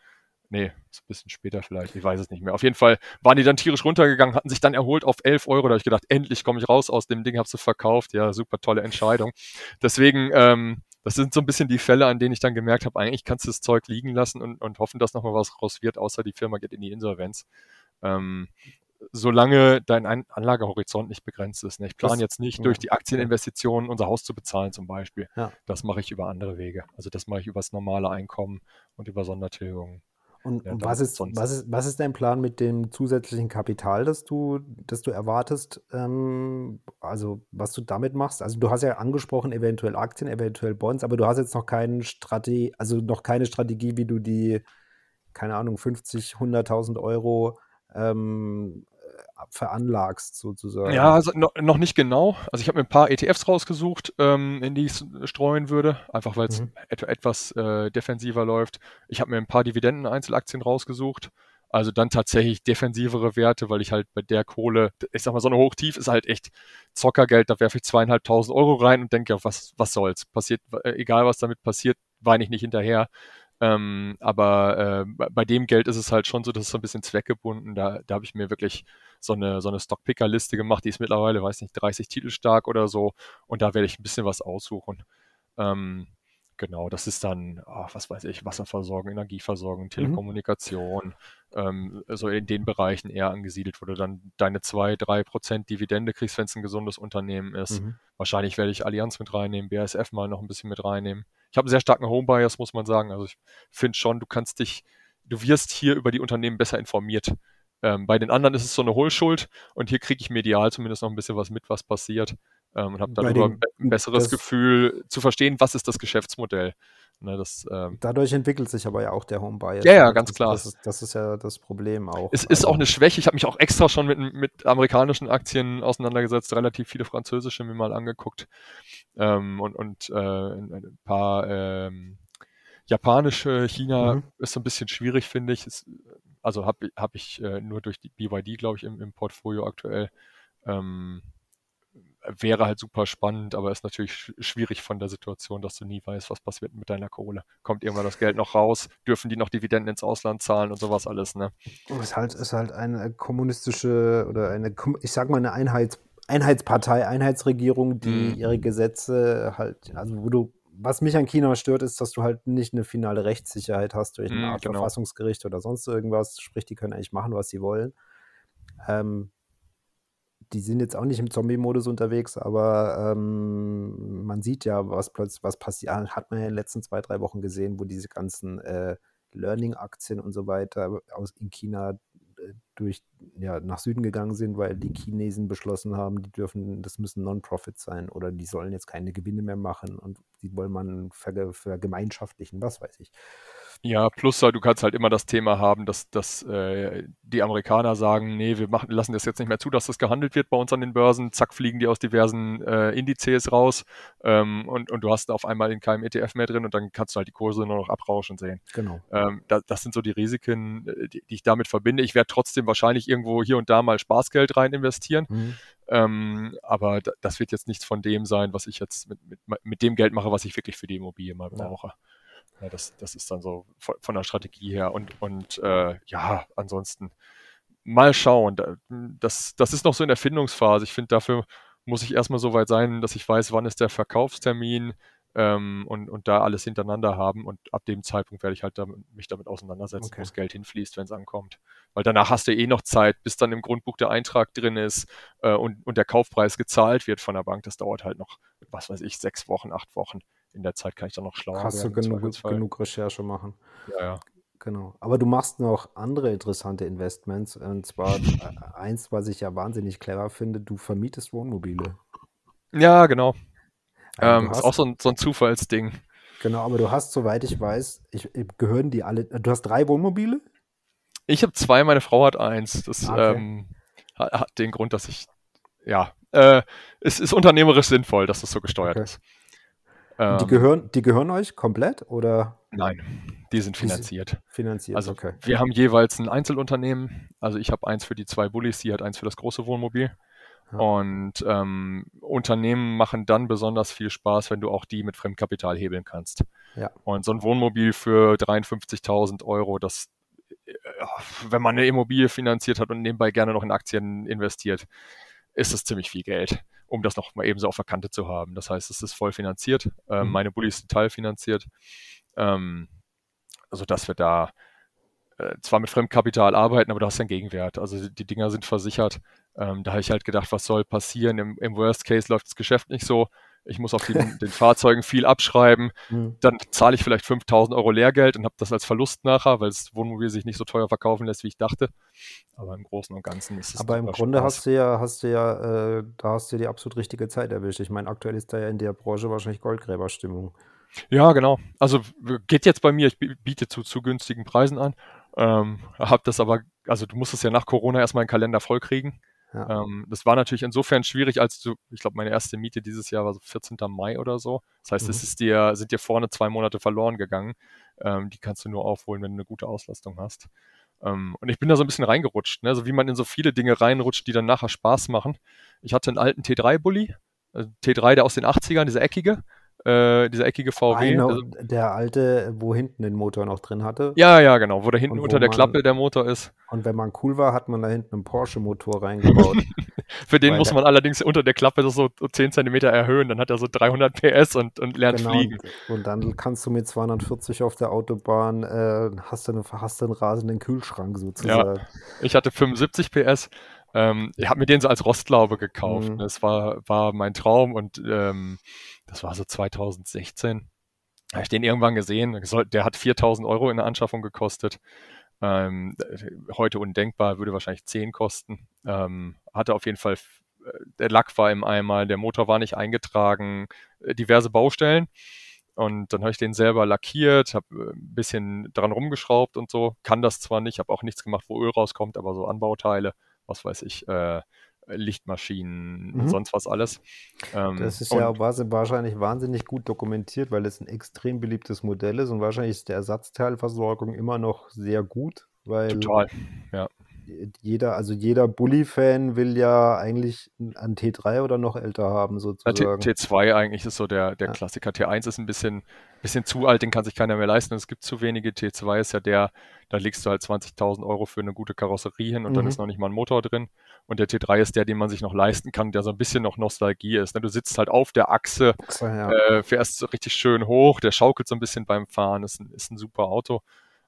Nee, ist ein bisschen später vielleicht, ich weiß es nicht mehr. Auf jeden Fall waren die dann tierisch runtergegangen, hatten sich dann erholt auf 11 Euro. Da habe ich gedacht, endlich komme ich raus aus dem Ding, habe sie verkauft. Ja, super tolle Entscheidung. Deswegen, ähm, das sind so ein bisschen die Fälle, an denen ich dann gemerkt habe, eigentlich kannst du das Zeug liegen lassen und, und hoffen, dass nochmal was raus wird, außer die Firma geht in die Insolvenz. Ähm, solange dein An Anlagehorizont nicht begrenzt ist. Ne? Ich plane jetzt nicht, durch die Aktieninvestitionen unser Haus zu bezahlen zum Beispiel. Ja. Das mache ich über andere Wege. Also das mache ich über das normale Einkommen und über Sondertilgungen. Und, Ja, und was ist, was ist, was ist dein Plan mit dem zusätzlichen Kapital, das du, das du erwartest? Ähm, also, was du damit machst? Also, du hast ja angesprochen, eventuell Aktien, eventuell Bonds, aber du hast jetzt noch keinen Strategie, also noch keine Strategie, wie du die, keine Ahnung, 50, 100.000 Euro ähm, äh, veranlagst, sozusagen. Ja, also noch, noch nicht genau. Also ich habe mir ein paar ETFs rausgesucht, ähm, in die ich streuen würde, einfach weil es Mhm. et etwas äh, defensiver läuft. Ich habe mir ein paar Dividenden-Einzelaktien rausgesucht. Also dann tatsächlich defensivere Werte, weil ich halt bei der Kohle, ich sag mal, so eine Hochtief ist halt echt Zockergeld, da werfe ich zweieinhalbtausend Euro rein und denke, ja, was, was soll's? Passiert, äh, egal was damit passiert, weine ich nicht hinterher. Ähm, aber äh, bei- dem Geld ist es halt schon so, dass es so ein bisschen zweckgebunden. Da, da habe ich mir wirklich so eine, so eine Stockpicker-Liste gemacht, die ist mittlerweile, weiß nicht, 30 Titel stark oder so. Und da werde ich ein bisschen was aussuchen. Ähm, genau, das ist dann, ah, was weiß ich, Wasserversorgung, Energieversorgung, Telekommunikation, ähm, so in den Bereichen eher angesiedelt, wo du dann deine 2, 3 Prozent Dividende kriegst, wenn es ein gesundes Unternehmen ist. Mhm. Wahrscheinlich werde ich Allianz mit reinnehmen, BASF mal noch ein bisschen mit reinnehmen. Ich habe einen sehr starken Homebias, muss man sagen. Also ich finde schon, du kannst dich, du wirst hier über die Unternehmen besser informiert. Ähm, bei den anderen ist es so eine Hohlschuld und hier kriege ich medial zumindest noch ein bisschen was mit, was passiert ähm, und habe darüber den- ein, be- ein besseres Gefühl zu verstehen, was ist das Geschäftsmodell. Ne, das ähm, Dadurch entwickelt sich aber ja auch der Home Bias. Ja, ja, ganz das, klar. Das ist, das ist ja das Problem auch. Es ist auch Also, eine Schwäche. Ich habe mich auch extra schon mit, mit amerikanischen Aktien auseinandergesetzt, relativ viele französische mir mal angeguckt ähm, und, und äh, ein, paar ähm, japanische. China Mhm. ist so ein bisschen schwierig, finde ich. Es, also habe hab ich äh, nur durch die BYD, glaube ich, im, im Portfolio aktuell. Ähm, wäre halt super spannend, aber ist natürlich sch- schwierig von der Situation, dass du nie weißt, was passiert mit deiner Kohle. Kommt irgendwann das Geld noch raus? Dürfen die noch Dividenden ins Ausland zahlen und sowas alles, ne? ist halt, ist halt eine kommunistische oder eine, ich sag mal, eine Einheits, Einheitspartei, Einheitsregierung, die Mhm. ihre Gesetze halt, also wo du, was mich an China stört, ist, dass du halt nicht eine finale Rechtssicherheit hast durch eine Mhm, Art genau. Verfassungsgericht oder sonst irgendwas. Sprich, die können eigentlich machen, was sie wollen. Ähm, die sind jetzt auch nicht im Zombie-Modus unterwegs, aber ähm, man sieht ja, was plötzlich, was passiert, hat man ja in den letzten zwei, drei Wochen gesehen, wo diese ganzen äh, Learning-Aktien und so weiter aus in China äh, durch ja, nach Süden gegangen sind, weil die Chinesen beschlossen haben, die dürfen, das müssen Non-Profit sein oder die sollen jetzt keine Gewinne mehr machen und die wollen man verge vergemeinschaftlichen, was weiß ich. Ja, plus halt, du kannst halt immer das Thema haben, dass, dass äh, die Amerikaner sagen, nee, wir machen, lassen das jetzt nicht mehr zu, dass das gehandelt wird bei uns an den Börsen. Zack, fliegen die aus diversen äh, Indizes raus ähm, und, und du hast auf einmal in keinem ETF mehr drin und dann kannst du halt die Kurse nur noch abrauschen sehen. Genau. Ähm, da, das sind so die Risiken, äh, die, die ich damit verbinde. Ich werde trotzdem wahrscheinlich irgendwo hier und da mal Spaßgeld rein investieren. Mhm. Ähm, aber da, das wird jetzt nichts von dem sein, was ich jetzt mit, mit, mit dem Geld mache, was ich wirklich für die Immobilie mal brauche. Ja, das, das ist dann so von, von der Strategie her und, und äh, ja, ansonsten mal schauen. Da- Das, das ist noch so in der Findungsphase. Ich finde, dafür muss ich erstmal so weit sein, dass ich weiß, wann ist der Verkaufstermin ähm, und, und da alles hintereinander haben. Und ab dem Zeitpunkt werde ich halt damit, mich damit auseinandersetzen, Okay. wo das Geld hinfließt, wenn es ankommt. Weil danach hast du eh noch Zeit, bis dann im Grundbuch der Eintrag drin ist äh, und, und der Kaufpreis gezahlt wird von der Bank. Das dauert halt noch, was weiß ich, sechs Wochen, acht Wochen. In der Zeit kann ich dann noch schlauer Hast du werden. im genug, Zweifelsfall. genug Recherche machen. Ja, ja. Genau. Aber du machst noch andere interessante Investments. Und zwar äh, eins, was ich ja wahnsinnig clever finde, du vermietest Wohnmobile. ja, genau. Also Ähm, du ist auch so ein, so ein Zufallsding. genau, aber du hast, soweit ich weiß, ich, gehören die alle. Du hast drei Wohnmobile? Ich habe zwei, meine Frau hat eins. Das Ah, okay. ähm, hat, hat den Grund, dass ich, ja, äh, es ist unternehmerisch sinnvoll, dass das so gesteuert Okay. ist. Und die Ähm, gehören, die gehören euch komplett oder nein, die sind Die sind- finanziert. finanziert? Also okay. wir haben jeweils ein Einzelunternehmen. Also ich habe eins für die zwei Bullis, sie hat eins für das große Wohnmobil. Ja. Und ähm, Unternehmen machen dann besonders viel Spaß, wenn du auch die mit Fremdkapital hebeln kannst. Ja. Und so ein Wohnmobil für 53.000 Euro, das, äh, wenn man eine Immobilie finanziert hat und nebenbei gerne noch in Aktien investiert, ist das ziemlich viel Geld, um das noch mal eben so auf der Kante zu haben. Das heißt, es ist voll finanziert. Ähm, Mhm. Meine Bullis sind teilfinanziert. Ähm, also dass wir da äh, zwar mit Fremdkapital arbeiten, aber du hast ja einen Gegenwert. Also die, die Dinger sind versichert. Ähm, da habe ich halt gedacht, was soll passieren? Im, Im Worst Case läuft das Geschäft nicht so. Ich muss auf die, den Fahrzeugen viel abschreiben, mhm. dann zahle ich vielleicht 5000 Euro Lehrgeld und habe das als Verlust nachher, weil das Wohnmobil sich nicht so teuer verkaufen lässt, wie ich dachte. Aber im Großen und Ganzen ist es. Aber im Grunde Spaß. hast du ja, hast du ja, äh, da hast du die absolut richtige Zeit erwischt. Ich meine, aktuell ist da ja in der Branche wahrscheinlich Goldgräberstimmung. Ja, genau. Also geht jetzt bei mir, ich biete zu, zu günstigen Preisen an. Ähm, hab das aber, also du musst es ja nach Corona erstmal einen Kalender vollkriegen. Ja. Ähm, das war natürlich insofern schwierig, als du, ich glaube, meine erste Miete dieses Jahr war so 14. Mai oder so. Das heißt, mhm. es ist dir, sind dir vorne zwei Monate verloren gegangen. Ähm, die kannst du nur aufholen, wenn du eine gute Auslastung hast. Ähm, und ich bin da so ein bisschen reingerutscht, ne? so wie man in so viele Dinge reinrutscht, die dann nachher Spaß machen. Ich hatte einen alten T3-Bully, also T3, der aus den 80ern, dieser eckige äh, dieser eckige VW. Eine, also, der alte, wo hinten den Motor noch drin hatte. Ja, ja, genau, wo da hinten unter der man, Klappe der Motor ist. Und wenn man cool war, hat man da hinten einen Porsche-Motor reingebaut. Für den Weil muss man allerdings unter der Klappe das so 10 cm erhöhen, dann hat er so 300 PS und, und lernt genau, fliegen. Und, und, dann kannst du mit 240 auf der Autobahn, äh, hast, du eine, hast du einen rasenden Kühlschrank sozusagen. Ja, ich hatte 75 PS. Ähm, ich habe mir den so als Rostlaube gekauft. Mhm. Das war, war mein Traum und ähm, das war so 2016. Habe ich den irgendwann gesehen. Der hat 4000 Euro in der Anschaffung gekostet. Ähm, heute undenkbar, würde wahrscheinlich 10 kosten. Ähm, hatte auf jeden Fall, äh, der Lack war im Eimer, der Motor war nicht eingetragen, äh, diverse Baustellen. Und dann habe ich den selber lackiert, habe äh, ein bisschen dran rumgeschraubt und so. Kann das zwar nicht, habe auch nichts gemacht, wo Öl rauskommt, aber so Anbauteile, was weiß ich, äh, Lichtmaschinen, mhm. sonst was alles. Ähm, das ist ja wahrscheinlich wahnsinnig gut dokumentiert, weil es ein extrem beliebtes Modell ist und wahrscheinlich ist der Ersatzteilversorgung immer noch sehr gut, weil total, ja. Jeder, also jeder Bully-Fan will ja eigentlich einen T3 oder noch älter haben, sozusagen. Ja, T2 eigentlich ist so der, der ja. Klassiker. T1 ist ein bisschen, bisschen zu alt, den kann sich keiner mehr leisten. Es gibt zu wenige. T2 ist ja der, da legst du halt 20.000 Euro für eine gute Karosserie hin und mhm. dann ist noch nicht mal ein Motor drin. Und der T3 ist der, den man sich noch leisten kann, der so ein bisschen noch Nostalgie ist. Ne? Du sitzt halt auf der Achse, so, ja. äh, fährst so richtig schön hoch, der schaukelt so ein bisschen beim Fahren, ist ein, ist ein super Auto.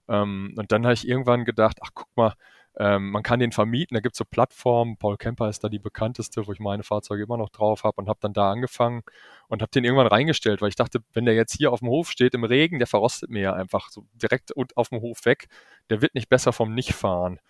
Ähm, und dann habe ich irgendwann gedacht, ach guck mal, ähm, man kann den vermieten, da gibt es so Plattformen. Paul Kemper ist da die bekannteste, wo ich meine Fahrzeuge immer noch drauf habe und habe dann da angefangen und habe den irgendwann reingestellt, weil ich dachte, wenn der jetzt hier auf dem Hof steht im Regen, der verrostet mir ja einfach so direkt auf dem Hof weg. Der wird nicht besser vom Nichtfahren.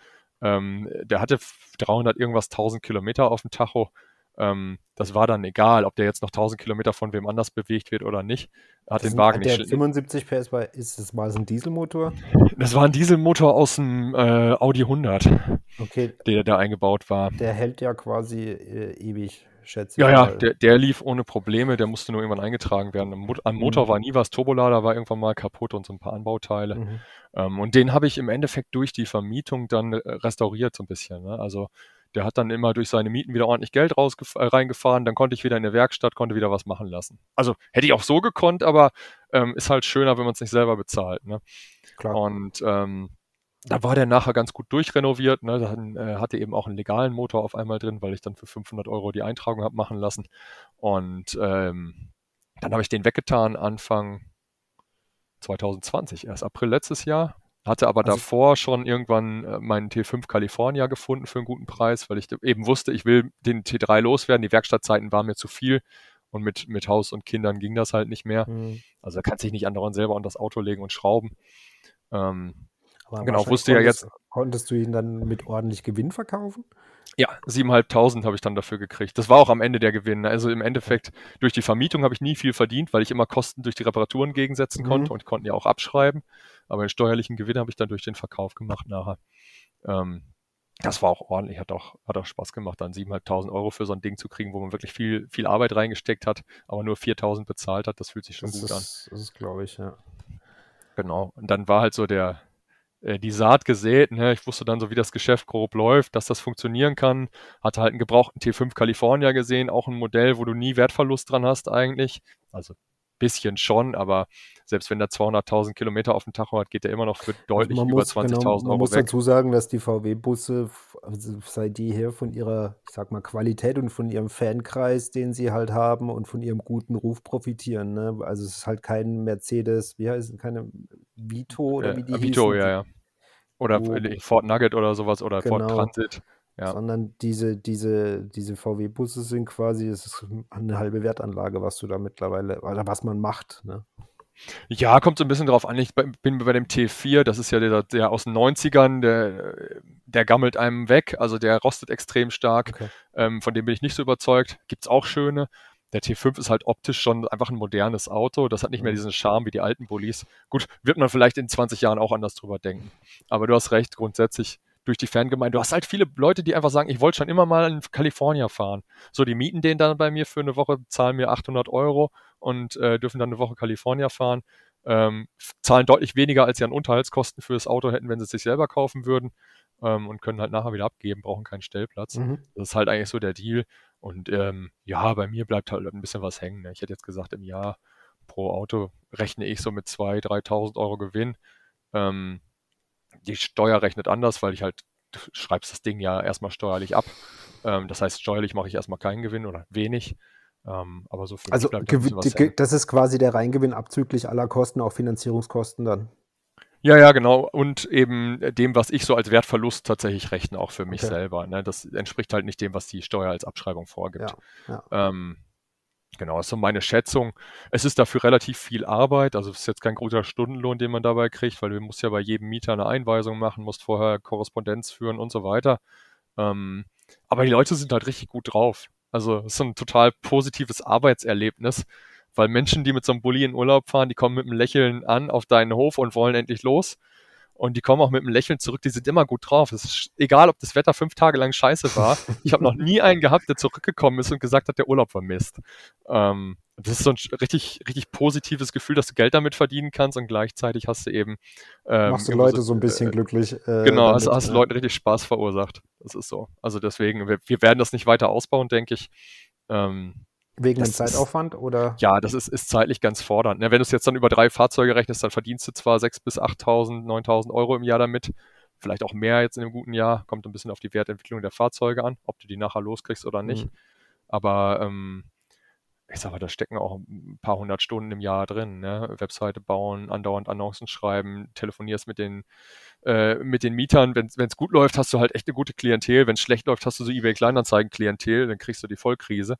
Ähm, der hatte 300 irgendwas 1000 Kilometer auf dem Tacho. Ähm, das war dann egal, ob der jetzt noch 1000 Kilometer von wem anders bewegt wird oder nicht. Hat das den Wagen der nicht. 75 PS bei, ist das mal so ein Dieselmotor? Das war ein Dieselmotor aus dem äh, Audi 100, okay. der da eingebaut war. Der hält ja quasi äh, ewig schätze ich. Ja, ja, der, der, lief ohne Probleme, der musste nur irgendwann eingetragen werden. Am, Motor mhm. war nie was, Turbolader war irgendwann mal kaputt und so ein paar Anbauteile. Mhm. Ähm, und den habe ich im Endeffekt durch die Vermietung dann äh, restauriert so ein bisschen. Ne? Also der hat dann immer durch seine Mieten wieder ordentlich Geld äh, reingefahren, dann konnte ich wieder in der Werkstatt, konnte wieder was machen lassen. Also hätte ich auch so gekonnt, aber ähm, ist halt schöner, wenn man es nicht selber bezahlt. Ne? Klar. Und ähm, da war der nachher ganz gut durchrenoviert. Ne? Dann äh, hatte eben auch einen legalen Motor auf einmal drin, weil ich dann für 500 Euro die Eintragung habe machen lassen. Und ähm, dann habe ich den weggetan Anfang 2020, erst April letztes Jahr. Hatte aber also, davor schon irgendwann äh, meinen T5 California gefunden für einen guten Preis, weil ich eben wusste, ich will den T3 loswerden. Die Werkstattzeiten waren mir zu viel und mit, mit Haus und Kindern ging das halt nicht mehr. Mhm. Also da kannst du dich nicht andauernd selber unter das Auto legen und schrauben. Ähm, aber genau, wusste ja jetzt. Konntest du ihn dann mit ordentlich Gewinn verkaufen? Ja, 7.500 habe ich dann dafür gekriegt. Das war auch am Ende der Gewinn. Also im Endeffekt, durch die Vermietung habe ich nie viel verdient, weil ich immer Kosten durch die Reparaturen gegensetzen mhm. konnte und konnten ja auch abschreiben. Aber den steuerlichen Gewinn habe ich dann durch den Verkauf gemacht nachher. Ähm, das war auch ordentlich, hat auch, hat auch Spaß gemacht, dann 7.500 Euro für so ein Ding zu kriegen, wo man wirklich viel, viel Arbeit reingesteckt hat, aber nur 4.000 bezahlt hat. Das fühlt sich schon das gut ist, an. Das ist, glaube ich, ja. Genau. Und dann war halt so der, die Saat gesät. Ne? Ich wusste dann so, wie das Geschäft grob läuft, dass das funktionieren kann. Hatte halt einen gebrauchten T5 California gesehen, auch ein Modell, wo du nie Wertverlust dran hast eigentlich. Also bisschen schon, aber selbst wenn der 200.000 Kilometer auf dem Tacho hat, geht der immer noch für also deutlich also über 20.000 genau, Euro Man muss weg. dazu sagen, dass die VW-Busse also seit jeher von ihrer, ich sag mal, Qualität und von ihrem Fankreis, den sie halt haben und von ihrem guten Ruf profitieren. Ne? Also es ist halt kein Mercedes, wie heißt es, keine Vito oder äh, wie die Vito, hießen, ja, ja. Oder wo, Ford Nugget oder sowas oder genau. Ford Transit. Ja. Sondern diese, diese, diese VW-Busse sind quasi, es ist eine halbe Wertanlage, was du da mittlerweile, oder was man macht. Ne? Ja, kommt so ein bisschen drauf an. Ich bin bei dem T4, das ist ja der, der aus den 90ern, der, der gammelt einem weg, also der rostet extrem stark. Okay. Ähm, von dem bin ich nicht so überzeugt. Gibt es auch schöne. Der T5 ist halt optisch schon einfach ein modernes Auto. Das hat nicht mehr mhm. diesen Charme wie die alten Bullies. Gut, wird man vielleicht in 20 Jahren auch anders drüber denken. Aber du hast recht, grundsätzlich durch die Fangemeinde. Du hast halt viele Leute, die einfach sagen, ich wollte schon immer mal in Kalifornien fahren. So, die mieten den dann bei mir für eine Woche, zahlen mir 800 Euro und äh, dürfen dann eine Woche Kalifornien fahren. Ähm, zahlen deutlich weniger, als sie an Unterhaltskosten für das Auto hätten, wenn sie es sich selber kaufen würden ähm, und können halt nachher wieder abgeben, brauchen keinen Stellplatz. Mhm. Das ist halt eigentlich so der Deal. Und ähm, ja, bei mir bleibt halt ein bisschen was hängen. Ne? Ich hätte jetzt gesagt, im Jahr pro Auto rechne ich so mit 2.000, 3.000 Euro Gewinn. Ähm, die Steuer rechnet anders, weil ich halt, du schreibst das Ding ja erstmal steuerlich ab. Ähm, das heißt, steuerlich mache ich erstmal keinen Gewinn oder wenig. Ähm, aber so für Also da das ist quasi der Reingewinn abzüglich aller Kosten, auch Finanzierungskosten dann. Ja, ja, genau. Und eben dem, was ich so als Wertverlust tatsächlich rechne, auch für mich okay. selber. Ne? Das entspricht halt nicht dem, was die Steuer als Abschreibung vorgibt. Ja, ja. Ähm, genau, das ist so meine Schätzung. Es ist dafür relativ viel Arbeit. Also es ist jetzt kein großer Stundenlohn, den man dabei kriegt, weil du musst ja bei jedem Mieter eine Einweisung machen, musst vorher Korrespondenz führen und so weiter. Ähm, aber die Leute sind halt richtig gut drauf. Also es ist ein total positives Arbeitserlebnis weil Menschen, die mit so einem Bulli in Urlaub fahren, die kommen mit einem Lächeln an auf deinen Hof und wollen endlich los. Und die kommen auch mit einem Lächeln zurück, die sind immer gut drauf. Es ist egal, ob das Wetter fünf Tage lang scheiße war. Ich habe noch nie einen gehabt, der zurückgekommen ist und gesagt hat, der Urlaub vermisst. Ähm, das ist so ein richtig, richtig positives Gefühl, dass du Geld damit verdienen kannst und gleichzeitig hast du eben. Ähm, Machst du Leute so, so ein bisschen äh, glücklich. Äh, genau, damit, hast, hast ja. Leuten richtig Spaß verursacht. Das ist so. Also deswegen, wir, wir werden das nicht weiter ausbauen, denke ich. Ähm, Wegen dem Zeitaufwand oder? Ja, das ist, ist zeitlich ganz fordernd. Ne? Wenn du es jetzt dann über drei Fahrzeuge rechnest, dann verdienst du zwar 6.000 bis 8.000, 9.000 Euro im Jahr damit, vielleicht auch mehr jetzt in einem guten Jahr, kommt ein bisschen auf die Wertentwicklung der Fahrzeuge an, ob du die nachher loskriegst oder nicht. Mhm. Aber ähm, ich sag mal, da stecken auch ein paar hundert Stunden im Jahr drin. Ne? Webseite bauen, andauernd Annoncen schreiben, telefonierst mit den, äh, mit den Mietern. Wenn es gut läuft, hast du halt echt eine gute Klientel. Wenn es schlecht läuft, hast du so eBay Kleinanzeigen-Klientel, dann kriegst du die Vollkrise.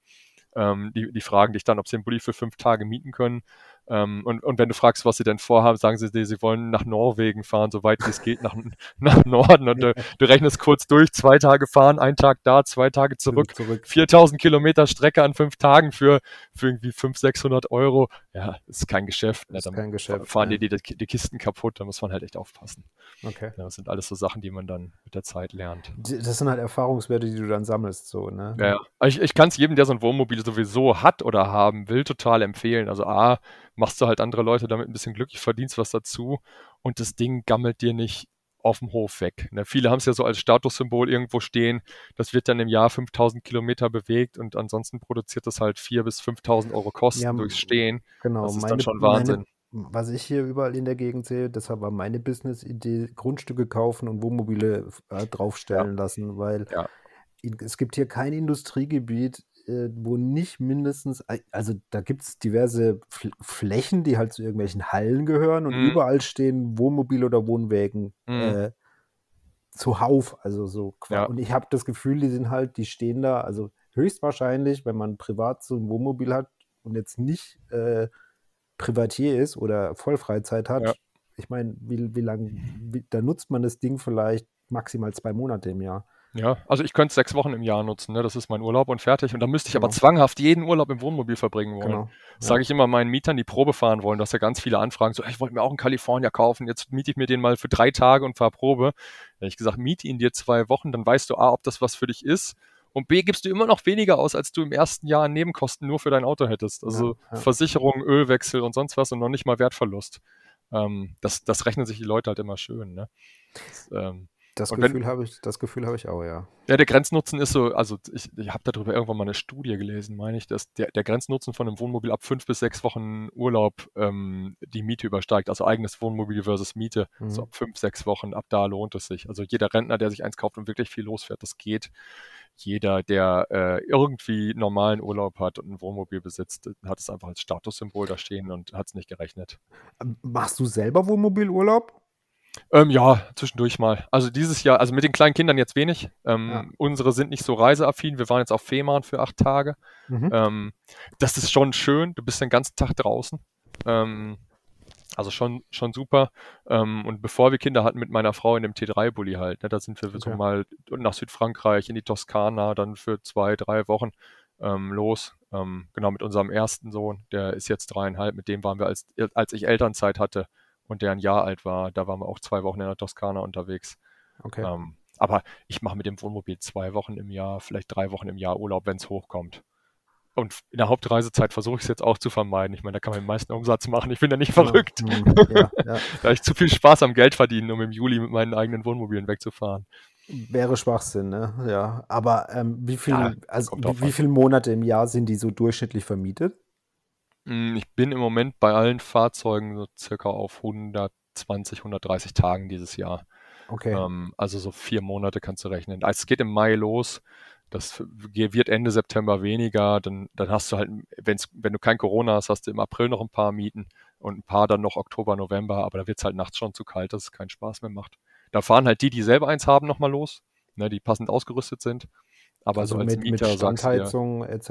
Ähm, die, die fragen dich dann, ob sie den Bulli für fünf Tage mieten können. Ähm, und, und wenn du fragst, was sie denn vorhaben, sagen sie dir, sie wollen nach Norwegen fahren, soweit wie es geht, nach, nach Norden. Und du, du, rechnest kurz durch, zwei Tage fahren, ein Tag da, zwei Tage zurück. zurück. 4000 Kilometer Strecke an fünf Tagen für, für irgendwie 500, 600 Euro. Ja, ist kein Geschäft. Ne? Ist dann kein Geschäft. Fahren ja. die, die, die Kisten kaputt, da muss man halt echt aufpassen. Okay. Ja, das sind alles so Sachen, die man dann mit der Zeit lernt. Das sind halt Erfahrungswerte, die du dann sammelst, so, ne? Ja, ja. Ich, ich kann es jedem, der so ein Wohnmobil sowieso hat oder haben will, total empfehlen. Also A, machst du halt andere Leute damit ein bisschen glücklich, verdienst was dazu und das Ding gammelt dir nicht auf dem Hof weg. Ne? Viele haben es ja so als Statussymbol irgendwo stehen. Das wird dann im Jahr 5000 Kilometer bewegt und ansonsten produziert das halt 4.000 bis 5.000 Euro Kosten ja, durchs Stehen. Genau, das ist meine, dann schon Wahnsinn. Meine, was ich hier überall in der Gegend sehe, deshalb war meine Business-Idee, Grundstücke kaufen und Wohnmobile äh, draufstellen ja. lassen, weil ja. es gibt hier kein Industriegebiet, wo nicht mindestens, also da gibt es diverse Flächen, die halt zu irgendwelchen Hallen gehören und mhm. überall stehen Wohnmobile oder Wohnwägen mhm. äh, zuhauf. Also so ja. Und ich habe das Gefühl, die sind halt, die stehen da, also höchstwahrscheinlich, wenn man privat so ein Wohnmobil hat und jetzt nicht äh, Privatier ist oder Vollfreizeit hat, ja. ich meine, wie, wie lange, da nutzt man das Ding vielleicht maximal zwei Monate im Jahr. Ja, also ich könnte sechs Wochen im Jahr nutzen, ne? das ist mein Urlaub und fertig. Und da müsste ich genau. aber zwanghaft jeden Urlaub im Wohnmobil verbringen wollen. Genau. Das ja. sage ich immer meinen Mietern, die Probe fahren wollen. Du hast ja ganz viele Anfragen, so, ich wollte mir auch einen Kalifornier kaufen, jetzt miete ich mir den mal für drei Tage und fahre Probe. Da ich gesagt, miete ihn dir zwei Wochen, dann weißt du A, ob das was für dich ist. Und B, gibst du immer noch weniger aus, als du im ersten Jahr an Nebenkosten nur für dein Auto hättest. Also ja, ja. Versicherung, Ölwechsel und sonst was und noch nicht mal Wertverlust. Ähm, das, das rechnen sich die Leute halt immer schön. Ne? Das, ähm, das Gefühl habe ich, das Gefühl habe ich auch, ja. Ja, der Grenznutzen ist so, also ich, ich habe darüber irgendwann mal eine Studie gelesen, meine ich, dass der, der Grenznutzen von einem Wohnmobil ab fünf bis sechs Wochen Urlaub ähm, die Miete übersteigt, also eigenes Wohnmobil versus Miete. Mhm. So ab fünf, sechs Wochen, ab da lohnt es sich. Also jeder Rentner, der sich eins kauft und wirklich viel losfährt, das geht. Jeder, der äh, irgendwie normalen Urlaub hat und ein Wohnmobil besitzt, hat es einfach als Statussymbol da stehen und hat es nicht gerechnet. Machst du selber Wohnmobilurlaub? Ähm, ja, zwischendurch mal. Also dieses Jahr, also mit den kleinen Kindern jetzt wenig. Ähm, Ja. Unsere sind nicht so reiseaffin. Wir waren jetzt auf Fehmarn für acht Tage. Mhm. Ähm, das ist schon schön. Du bist den ganzen Tag draußen. Ähm, also schon, schon super. Ähm, und bevor wir Kinder hatten mit meiner Frau in dem T3-Bulli halt, ne, da sind wir so Okay. mal nach Südfrankreich, in die Toskana, dann für zwei, drei Wochen ähm, los. Genau, mit unserem ersten Sohn, der ist jetzt dreieinhalb, mit dem waren wir, als, als ich Elternzeit hatte und der ein Jahr alt war, da waren wir auch zwei Wochen in der Toskana unterwegs. Okay. Ähm, aber ich mache mit dem Wohnmobil zwei Wochen im Jahr, vielleicht drei Wochen im Jahr Urlaub, wenn es hochkommt. Und in der Hauptreisezeit versuche ich es jetzt auch zu vermeiden. Ich meine, da kann man den meisten Umsatz machen. Ich bin ja nicht verrückt. Ja, ja. Da habe ich zu viel Spaß am Geld verdienen, um im Juli mit meinen eigenen Wohnmobilen wegzufahren. Wäre Schwachsinn, ne? Ja. Aber ähm, wie viel, Ja, also wie, wie viele Monate im Jahr sind die so durchschnittlich vermietet? Mm, Ich bin im Moment bei allen Fahrzeugen so circa auf 120, 130 Tagen dieses Jahr. Okay. Ähm, also so vier Monate kannst du rechnen. Also es geht im Mai los. Das wird Ende September weniger. Dann, dann hast du halt, wenn's, wenn du kein Corona hast, hast du im April noch ein paar Mieten und ein paar dann noch Oktober, November. Aber da wird es halt nachts schon zu kalt, dass es keinen Spaß mehr macht. Da fahren halt die, die selber eins haben, nochmal los, ne, die passend ausgerüstet sind. Aber also so mit, mit Mieter dir, Standheizung etc.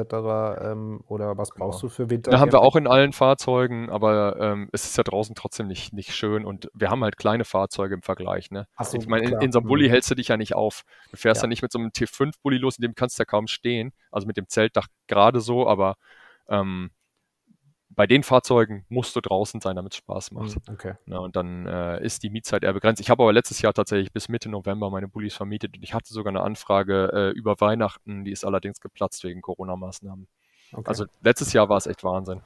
Ähm, oder was brauchst Genau. du für Winter? Da haben wir auch in allen Fahrzeugen, aber ähm, es ist ja draußen trotzdem nicht, nicht schön und wir haben halt kleine Fahrzeuge im Vergleich. Ne? So, ich meine, in, in so einem Bulli Mhm. hältst du dich ja nicht auf. Du fährst ja, Ja. nicht mit so einem T5-Bulli los, in dem kannst du ja kaum stehen. Also mit dem Zeltdach gerade so, aber ähm, bei den Fahrzeugen musst du draußen sein, damit es Spaß macht. Hm, Okay. Ja, und dann äh, ist die Mietzeit eher begrenzt. Ich habe aber letztes Jahr tatsächlich bis Mitte November meine Bullis vermietet und ich hatte sogar eine Anfrage äh, über Weihnachten, die ist allerdings geplatzt wegen Corona-Maßnahmen. okay. Also letztes Jahr war es echt Wahnsinn.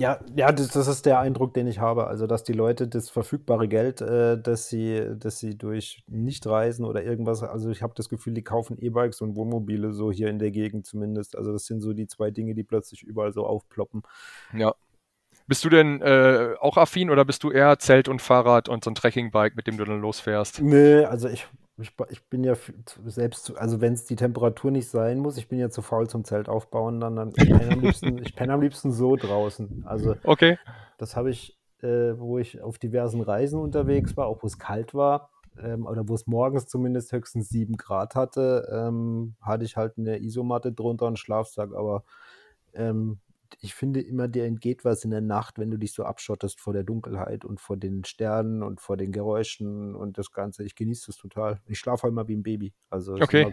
Ja, ja, das, das ist der Eindruck, den ich habe. Also, dass die Leute das verfügbare Geld, äh, das sie, das sie durch Nichtreisen oder irgendwas, also ich habe das Gefühl, die kaufen E-Bikes und Wohnmobile so hier in der Gegend zumindest. Also das sind so die zwei Dinge, die plötzlich überall so aufploppen. Ja. Bist du denn äh, auch affin oder bist du eher Zelt und Fahrrad und so ein Trekkingbike, mit dem du dann losfährst? Nö, also ich, ich, ich bin ja selbst, also wenn es die Temperatur nicht sein muss, ich bin ja zu faul zum Zelt aufbauen, dann, dann ich penne am liebsten, ich penne am liebsten so draußen. Also Okay. Das habe ich, äh, wo ich auf diversen Reisen unterwegs war, auch wo es kalt war, ähm, oder wo es morgens zumindest höchstens 7 Grad hatte, ähm, hatte ich halt eine Isomatte drunter und einen Schlafsack. Aber ähm, ich finde immer, dir entgeht was in der Nacht, wenn du dich so abschottest vor der Dunkelheit und vor den Sternen und vor den Geräuschen und das Ganze. Ich genieße das total. Ich schlafe immer wie ein Baby. Also ist Okay.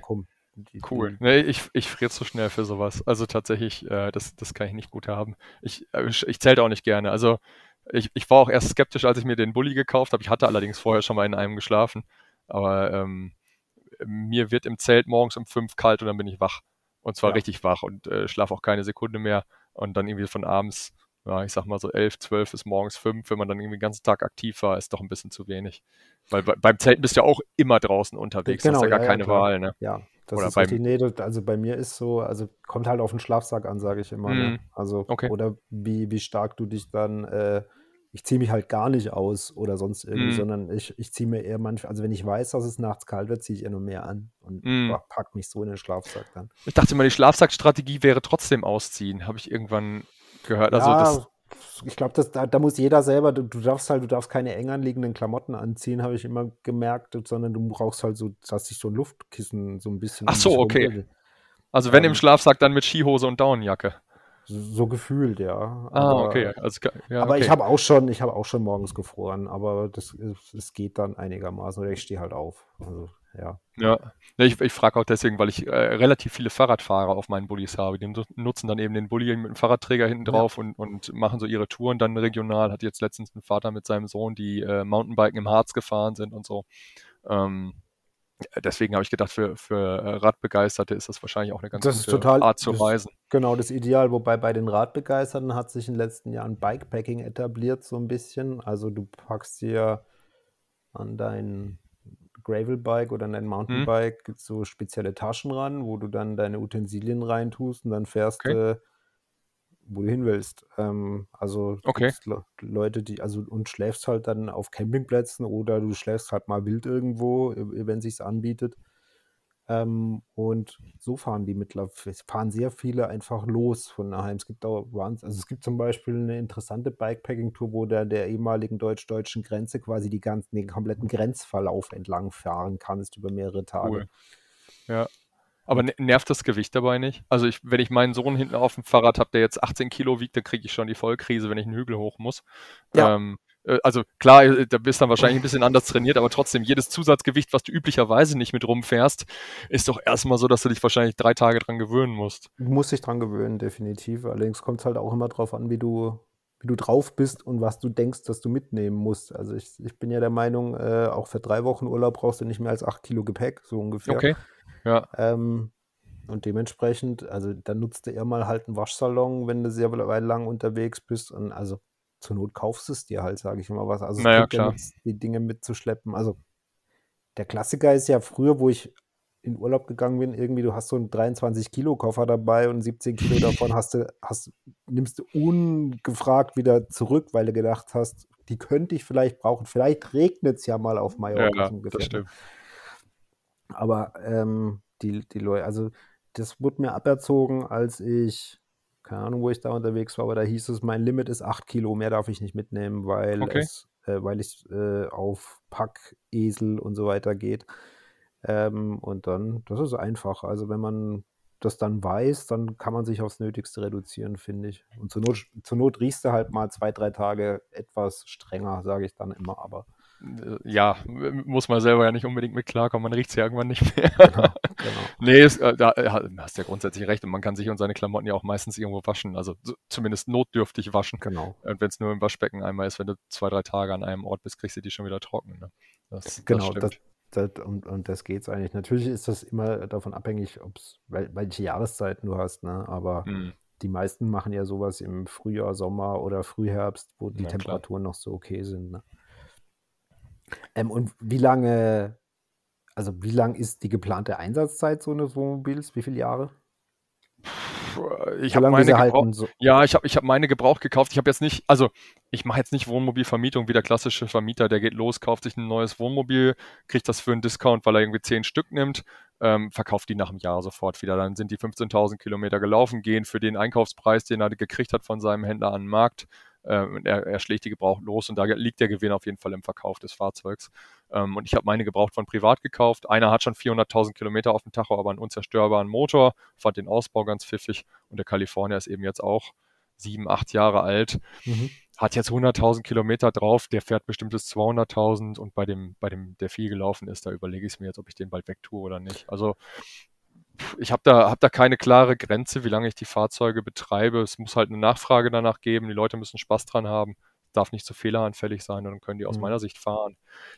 Die, Cool. Nee, ich, ich friere zu schnell für sowas. Also tatsächlich, äh, das, das kann ich nicht gut haben. Ich, äh, ich, ich zelte auch nicht gerne. Also ich, ich war auch erst skeptisch, als ich mir den Bulli gekauft habe. Ich hatte allerdings vorher schon mal in einem geschlafen. Aber ähm, mir wird im Zelt morgens um fünf kalt und dann bin ich wach. Und zwar Ja. richtig wach und äh, schlafe auch keine Sekunde mehr. Und dann irgendwie von abends, ja, ich sag mal so elf, zwölf bis morgens fünf, wenn man dann irgendwie den ganzen Tag aktiv war, ist doch ein bisschen zu wenig. Weil bei, beim Zelten bist du ja auch immer draußen unterwegs, hast Genau, ja gar ja, ja, keine klar. Wahl, ne? Ja, das Oder ist richtig. beim, Nee, also bei mir ist so, also kommt halt auf den Schlafsack an, sage ich immer. Ne? Mm, Also, okay. oder wie, wie stark du dich dann, äh, ich ziehe mich halt gar nicht aus oder sonst irgendwie, Mm, sondern ich, ich ziehe mir eher manchmal, also wenn ich weiß, dass es nachts kalt wird, ziehe ich eher nur mehr an und mm. pa- pack mich so in den Schlafsack dann. Ich dachte mal, die Schlafsackstrategie wäre trotzdem ausziehen, habe ich irgendwann gehört. Also das, Ja, ich glaube, das, da, da muss jeder selber, du, du darfst halt, du darfst keine eng anliegenden Klamotten anziehen, habe ich immer gemerkt, sondern du brauchst halt so, dass sich so ein Luftkissen so ein bisschen ach so, okay. Also wenn im Ähm, Schlafsack, dann mit Skihose und Daunenjacke. So, gefühlt, ja. Ah, okay. Aber, Also, ka- ja, aber ich okay. habe auch schon, ich habe auch schon morgens gefroren, aber das, es geht dann einigermaßen oder ich stehe halt auf. Also, ja. Ja, ich, ich frage auch deswegen, weil ich äh, relativ viele Fahrradfahrer auf meinen Bullis habe. Die nu- nutzen dann eben den Bulli mit dem Fahrradträger hinten Ja. drauf und, und machen so ihre Touren dann regional. Hat jetzt letztens ein Vater mit seinem Sohn, die äh, Mountainbiken im Harz gefahren sind und so. Ähm, deswegen habe ich gedacht, für, für äh, Radbegeisterte ist das wahrscheinlich auch eine ganz Das gute total, Art zu reisen. genau das Ideal. Wobei bei den Radbegeisterten hat sich in den letzten Jahren Bikepacking etabliert, so ein bisschen. Also du packst dir an dein Gravelbike oder an dein Hm? Mountainbike so spezielle Taschen ran, wo du dann deine Utensilien reintust und dann fährst Okay. du, wo du hin willst. Ähm, also Okay. Le Leute, die, also und schläfst halt dann auf Campingplätzen oder du schläfst halt mal wild irgendwo, äh, wenn sich's anbietet. Ähm, und so fahren die mittlerweile, fahren sehr viele einfach los von daheim. Es gibt auch also es gibt zum Beispiel eine interessante Bikepacking-Tour, wo der der ehemaligen deutsch-deutschen Grenze quasi die ganzen, den kompletten Grenzverlauf entlang fahren kannst über mehrere Tage. Cool. Ja. Aber ne- nervt das Gewicht dabei nicht? Also ich, wenn ich meinen Sohn hinten auf dem Fahrrad habe, der jetzt 18 Kilo wiegt, dann kriege ich schon die Vollkrise, wenn ich einen Hügel hoch muss. Ja. Ähm, äh, also klar, äh, da bist du dann wahrscheinlich ein bisschen anders trainiert, aber trotzdem, jedes Zusatzgewicht, was du üblicherweise nicht mit rumfährst, ist doch erstmal so, dass du dich wahrscheinlich drei Tage dran gewöhnen musst. Du musst dich dran gewöhnen, definitiv. Allerdings kommt es halt auch immer drauf an, wie du, wie du drauf bist und was du denkst, dass du mitnehmen musst. Also ich, ich bin ja der Meinung, äh, auch für drei Wochen Urlaub brauchst du nicht mehr als acht Kilo Gepäck, so ungefähr. Okay. Ja. Ähm, und dementsprechend, also dann nutzt du eher mal halt einen Waschsalon, wenn du sehr weit lang unterwegs bist. Und also zur Not kaufst du es dir halt, sage ich immer was. Also Naja, ja klar. nichts, die Dinge mitzuschleppen. Also der Klassiker ist ja früher, wo ich in Urlaub gegangen bin, irgendwie, du hast so einen 23-Kilo-Koffer dabei und 17 Kilo davon hast du, hast, nimmst du ungefragt wieder zurück, weil du gedacht hast, die könnte ich vielleicht brauchen. Vielleicht regnet es ja mal auf Mallorca Ja, ungefähr. das ne? stimmt. Aber ähm, die, die Leute, also das wurde mir aberzogen, als ich, keine Ahnung, wo ich da unterwegs war, aber da hieß es, mein Limit ist 8 Kilo, mehr darf ich nicht mitnehmen, weil Okay. es, äh, weil es äh, auf Packesel und so weiter geht. Ähm, und dann, das ist einfach. Also wenn man das dann weiß, dann kann man sich aufs Nötigste reduzieren, finde ich. Und zur Not, zur Not riechst du halt mal zwei, drei Tage etwas strenger, sage ich dann immer, aber Äh, Ja, muss man selber ja nicht unbedingt mit klarkommen, man riecht es ja irgendwann nicht mehr. genau, genau. Nee, es, äh, da äh, hast du ja grundsätzlich recht und man kann sich und seine Klamotten ja auch meistens irgendwo waschen, also so, zumindest notdürftig waschen. Genau. Und wenn es nur im Waschbecken einmal ist, wenn du zwei, drei Tage an einem Ort bist, kriegst du die schon wieder trocken. Ne? Das, das Genau, das, stimmt. Das, und, und das geht's eigentlich. Natürlich ist das immer davon abhängig, ob's, wel, welche Jahreszeiten du hast, ne? Aber Hm, die meisten machen ja sowas im Frühjahr, Sommer oder Frühherbst, wo die klar. Temperaturen noch so okay sind. Ne? Ähm, und wie lange, also wie lang ist die geplante Einsatzzeit so eines Wohnmobils? Wie viele Jahre? Ich habe meine gebraucht. So, Ja, ich habe ich hab meine gebraucht gekauft. Ich habe jetzt nicht, also ich mache jetzt nicht Wohnmobilvermietung wie der klassische Vermieter, der geht los, kauft sich ein neues Wohnmobil, kriegt das für einen Discount, weil er irgendwie zehn Stück nimmt, ähm, verkauft die nach einem Jahr sofort wieder. Dann sind die 15.000 Kilometer gelaufen, gehen für den Einkaufspreis, den er gekriegt hat von seinem Händler an den Markt. Ähm, er, er schlägt die gebraucht los und da liegt der Gewinn auf jeden Fall im Verkauf des Fahrzeugs. Ähm, und ich habe meine gebraucht von privat gekauft. Einer hat schon 400.000 Kilometer auf dem Tacho, aber einen unzerstörbaren Motor, fand den Ausbau ganz pfiffig. Und der California ist eben jetzt auch sieben, acht Jahre alt, mhm. hat jetzt 100.000 Kilometer drauf, der fährt bestimmt bis 200.000 und bei dem, bei dem, der viel gelaufen ist, da überlege ich mir jetzt, ob ich den bald wegtue oder nicht. Also ich habe da, hab da keine klare Grenze, wie lange ich die Fahrzeuge betreibe. Es muss halt eine Nachfrage danach geben. Die Leute müssen Spaß dran haben. Darf nicht so fehleranfällig sein und dann können die aus Mhm. meiner Sicht fahren.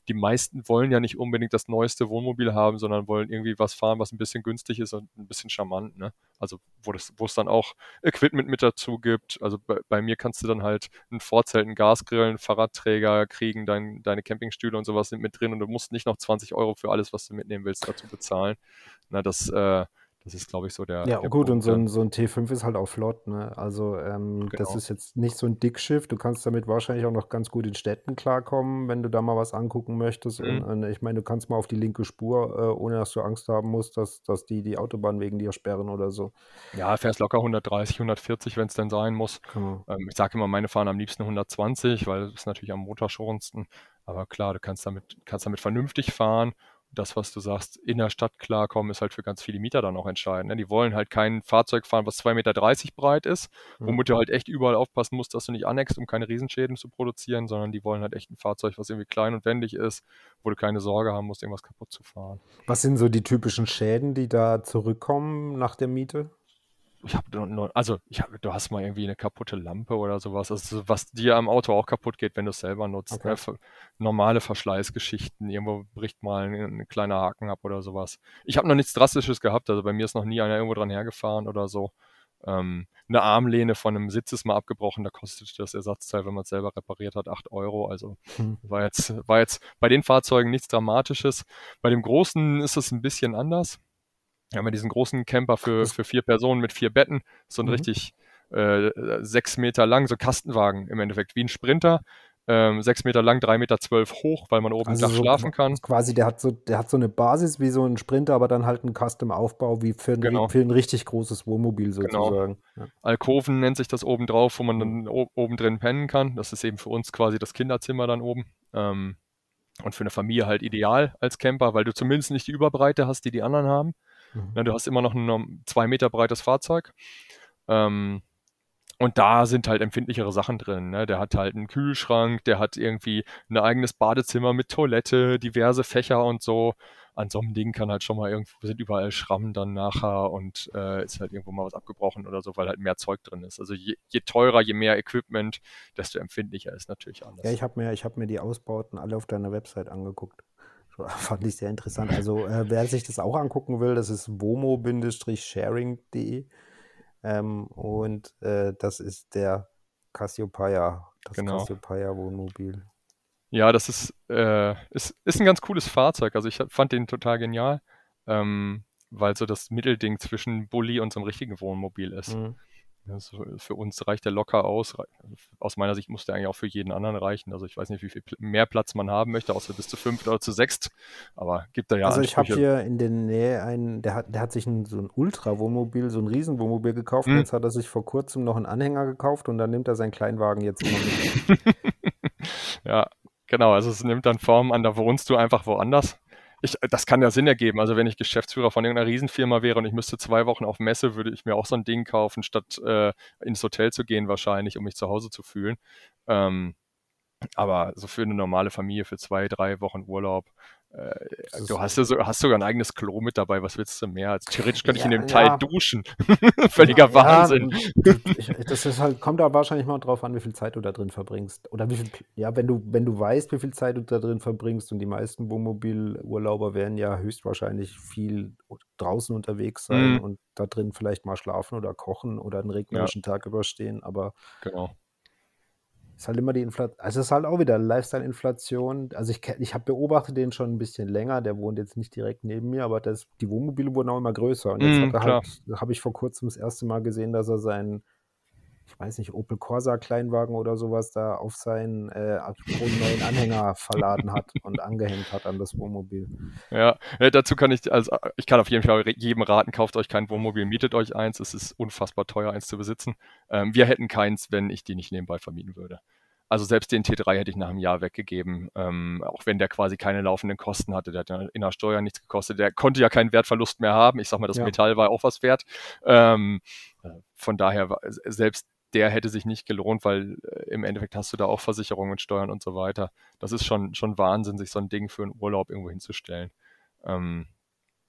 Die meisten wollen ja nicht unbedingt das neueste Wohnmobil haben, sondern wollen irgendwie was fahren, was ein bisschen günstig ist und ein bisschen charmant. Ne? Also wo, das, wo es dann auch Equipment mit dazu gibt. Also bei, bei mir kannst du dann halt ein Vorzelt, einen Gasgrill, einen Fahrradträger kriegen, dein, deine Campingstühle und sowas sind mit drin und du musst nicht noch 20 Euro für alles, was du mitnehmen willst, dazu bezahlen. Na, das, äh, das ist, glaube ich, so der, Ja, der gut, und Punkt. so ne? ein, so ein T5 ist halt auch flott, ne? Also, ähm, das Genau. ist jetzt nicht so ein Dickschiff. Du kannst damit wahrscheinlich auch noch ganz gut in Städten klarkommen, wenn du da mal was angucken möchtest. Und, Mhm. und ich meine, du kannst mal auf die linke Spur, äh, ohne dass du Angst haben musst, dass, dass die die Autobahn wegen dir sperren oder so. Ja, fährst locker 130, 140, wenn es denn sein muss. Genau. Ähm, ich sage immer, meine fahren am liebsten 120, weil das ist natürlich am motorschonendsten. Aber klar, du kannst damit, kannst damit vernünftig fahren. Das, was du sagst, in der Stadt klarkommen, ist halt für ganz viele Mieter dann auch entscheidend. Ne? Die wollen halt kein Fahrzeug fahren, was 2,30 Meter breit ist, womit du halt echt überall aufpassen musst, dass du nicht aneckst, um keine Riesenschäden zu produzieren, sondern die wollen halt echt ein Fahrzeug, was irgendwie klein und wendig ist, wo du keine Sorge haben musst, irgendwas kaputt zu fahren. Was sind so die typischen Schäden, die da zurückkommen nach der Miete? Ich habe also ich hab, du hast mal irgendwie eine kaputte Lampe oder sowas, also was dir am Auto auch kaputt geht, wenn du es selber nutzt. Okay. Ne? Normale Verschleißgeschichten, irgendwo bricht mal ein, ein kleiner Haken ab oder sowas. Ich habe noch nichts Drastisches gehabt, also bei mir ist noch nie einer irgendwo dran hergefahren oder so. Ähm, eine Armlehne von einem Sitz ist mal abgebrochen, da kostet das Ersatzteil, wenn man es selber repariert hat, 8 Euro. Also Hm. war jetzt, war jetzt bei den Fahrzeugen nichts Dramatisches. Bei dem großen ist es ein bisschen anders. Wir haben ja diesen großen Camper für, für vier Personen mit vier Betten, so ein Mhm. richtig äh, sechs Meter lang, so Kastenwagen im Endeffekt, wie ein Sprinter. ähm, sechs Meter lang, drei Meter zwölf hoch, weil man oben Also Dach so schlafen kann. quasi, der hat so, der hat so eine Basis wie so ein Sprinter, aber dann halt einen Custom-Aufbau wie für ein, Genau. für ein richtig großes Wohnmobil Genau. sozusagen. Ja. Alkoven nennt sich das oben drauf, wo man Mhm. dann oben drin pennen kann. Das ist eben für uns quasi das Kinderzimmer dann oben. Ähm, und für eine Familie halt ideal als Camper, weil du zumindest nicht die Überbreite hast, die die anderen haben. Mhm. Ne, du hast immer noch ein zwei Meter breites Fahrzeug. Ähm, und da sind halt empfindlichere Sachen drin. Ne? Der hat halt einen Kühlschrank, der hat irgendwie ein eigenes Badezimmer mit Toilette, diverse Fächer und so. An so einem Ding kann halt schon mal irgendwo, sind überall Schrammen dann nachher und äh, ist halt irgendwo mal was abgebrochen oder so, weil halt mehr Zeug drin ist. Also je, je teurer, je mehr Equipment, desto empfindlicher ist natürlich alles. Ja, ich habe mir, ich hab mir die Ausbauten alle auf deiner Website angeguckt. Fand ich sehr interessant. Also, äh, wer sich das auch angucken will, das ist womo-sharing.de. Ähm, und äh, das ist der Cassiopeia, das Genau. Cassiopeia Wohnmobil. Ja, das ist, äh, ist, ist ein ganz cooles Fahrzeug. Also ich fand den total genial, ähm, weil so das Mittelding zwischen Bulli und so einem richtigen Wohnmobil ist. Mhm. Ja, so für uns reicht der locker aus. Aus meiner Sicht muss der eigentlich auch für jeden anderen reichen. Also ich weiß nicht, wie viel mehr Platz man haben möchte, außer bis zu fünft oder zu sechst. Aber gibt da ja Also ich habe hier in der Nähe einen, der hat, der hat sich ein, so ein Ultra-Wohnmobil, so ein Riesenwohnmobil gekauft. Hm. Jetzt hat er sich vor kurzem noch einen Anhänger gekauft und dann nimmt er seinen Kleinwagen jetzt immer mit. Ja, genau. Also es nimmt dann Form an, da wohnst du einfach woanders. Ich, das kann ja Sinn ergeben. Also wenn ich Geschäftsführer von irgendeiner Riesenfirma wäre und ich müsste zwei Wochen auf Messe, würde ich mir auch so ein Ding kaufen, statt äh, ins Hotel zu gehen wahrscheinlich, um mich zu Hause zu fühlen. Ähm, aber so für eine normale Familie, für zwei, drei Wochen Urlaub, äh, du hast ja so, hast sogar ein eigenes Klo mit dabei. Was willst du mehr? Also theoretisch könnte ich in dem Teil ja. duschen. Völliger Ja, Wahnsinn. das ist halt, kommt da wahrscheinlich mal drauf an, wie viel Zeit du da drin verbringst. Oder wie viel, ja, wenn du, wenn du weißt, wie viel Zeit du da drin verbringst, und die meisten Wohnmobilurlauber werden ja höchstwahrscheinlich viel draußen unterwegs sein Mhm. und da drin vielleicht mal schlafen oder kochen oder einen regnerischen Tag überstehen, aber Genau. Ist halt immer die Inflation, also es ist halt auch wieder Lifestyle-Inflation. Also ich, ich habe beobachtet den schon ein bisschen länger, der wohnt jetzt nicht direkt neben mir, aber das, die Wohnmobile wurden auch immer größer. Und jetzt Mm, klar. halt, habe ich vor kurzem das erste Mal gesehen, dass er seinen, ich weiß nicht, Opel Corsa Kleinwagen oder sowas da auf seinen äh, neuen Anhänger verladen hat und angehängt hat an das Wohnmobil. Ja, ja, dazu kann ich, also ich kann auf jeden Fall jedem raten, kauft euch kein Wohnmobil, mietet euch eins. Es ist unfassbar teuer, eins zu besitzen. Ähm, wir hätten keins, wenn ich die nicht nebenbei vermieten würde. Also selbst den T3 hätte ich nach einem Jahr weggegeben, ähm, auch wenn der quasi keine laufenden Kosten hatte. Der hat ja in der Steuer nichts gekostet. Der konnte ja keinen Wertverlust mehr haben. Ich sag mal, das Ja. Metall war auch was wert. Ähm, äh, von daher, selbst der hätte sich nicht gelohnt, weil äh, im Endeffekt hast du da auch Versicherungen und Steuern und so weiter. Das ist schon, schon Wahnsinn, sich so ein Ding für einen Urlaub irgendwo hinzustellen. Ähm,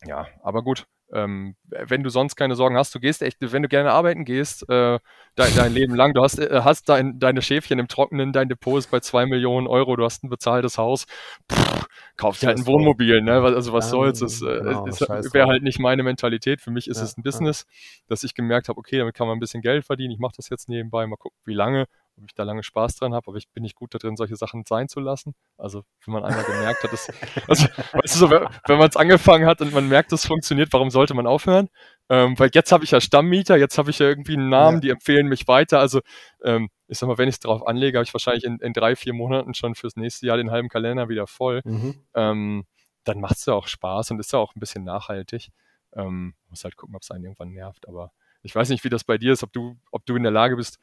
ja, aber gut. Ähm, wenn du sonst keine Sorgen hast, du gehst echt, wenn du gerne arbeiten gehst, äh, dein, dein Leben lang, du hast, äh, hast dein, deine Schäfchen im Trockenen, dein Depot ist bei zwei Millionen Euro, du hast ein bezahltes Haus, pff, kauf dir halt ein Wohnmobil, ne? Also was Ja, soll's? Es äh, genau, es scheiß wäre halt nicht meine Mentalität. Für mich ist Ja, es ein ja. Business, dass ich gemerkt habe, okay, damit kann man ein bisschen Geld verdienen. Ich mache das jetzt nebenbei, mal gucken, wie lange, ob ich da lange Spaß dran habe, aber ich bin nicht gut da drin, solche Sachen sein zu lassen. Also wenn man einmal gemerkt hat, dass, also, weißt du so, wenn, wenn man es angefangen hat und man merkt, es funktioniert, warum sollte man aufhören? Ähm, weil jetzt habe ich ja Stammmieter, jetzt habe ich ja irgendwie einen Namen, Ja. die empfehlen mich weiter. Also ähm, ich sag mal, wenn ich es drauf anlege, habe ich wahrscheinlich in, in drei, vier Monaten schon fürs nächste Jahr den halben Kalender wieder voll. Mhm. Ähm, dann macht es ja auch Spaß und ist ja auch ein bisschen nachhaltig. Ähm, muss halt gucken, ob es einen irgendwann nervt. Aber ich weiß nicht, wie das bei dir ist, ob du, ob du in der Lage bist,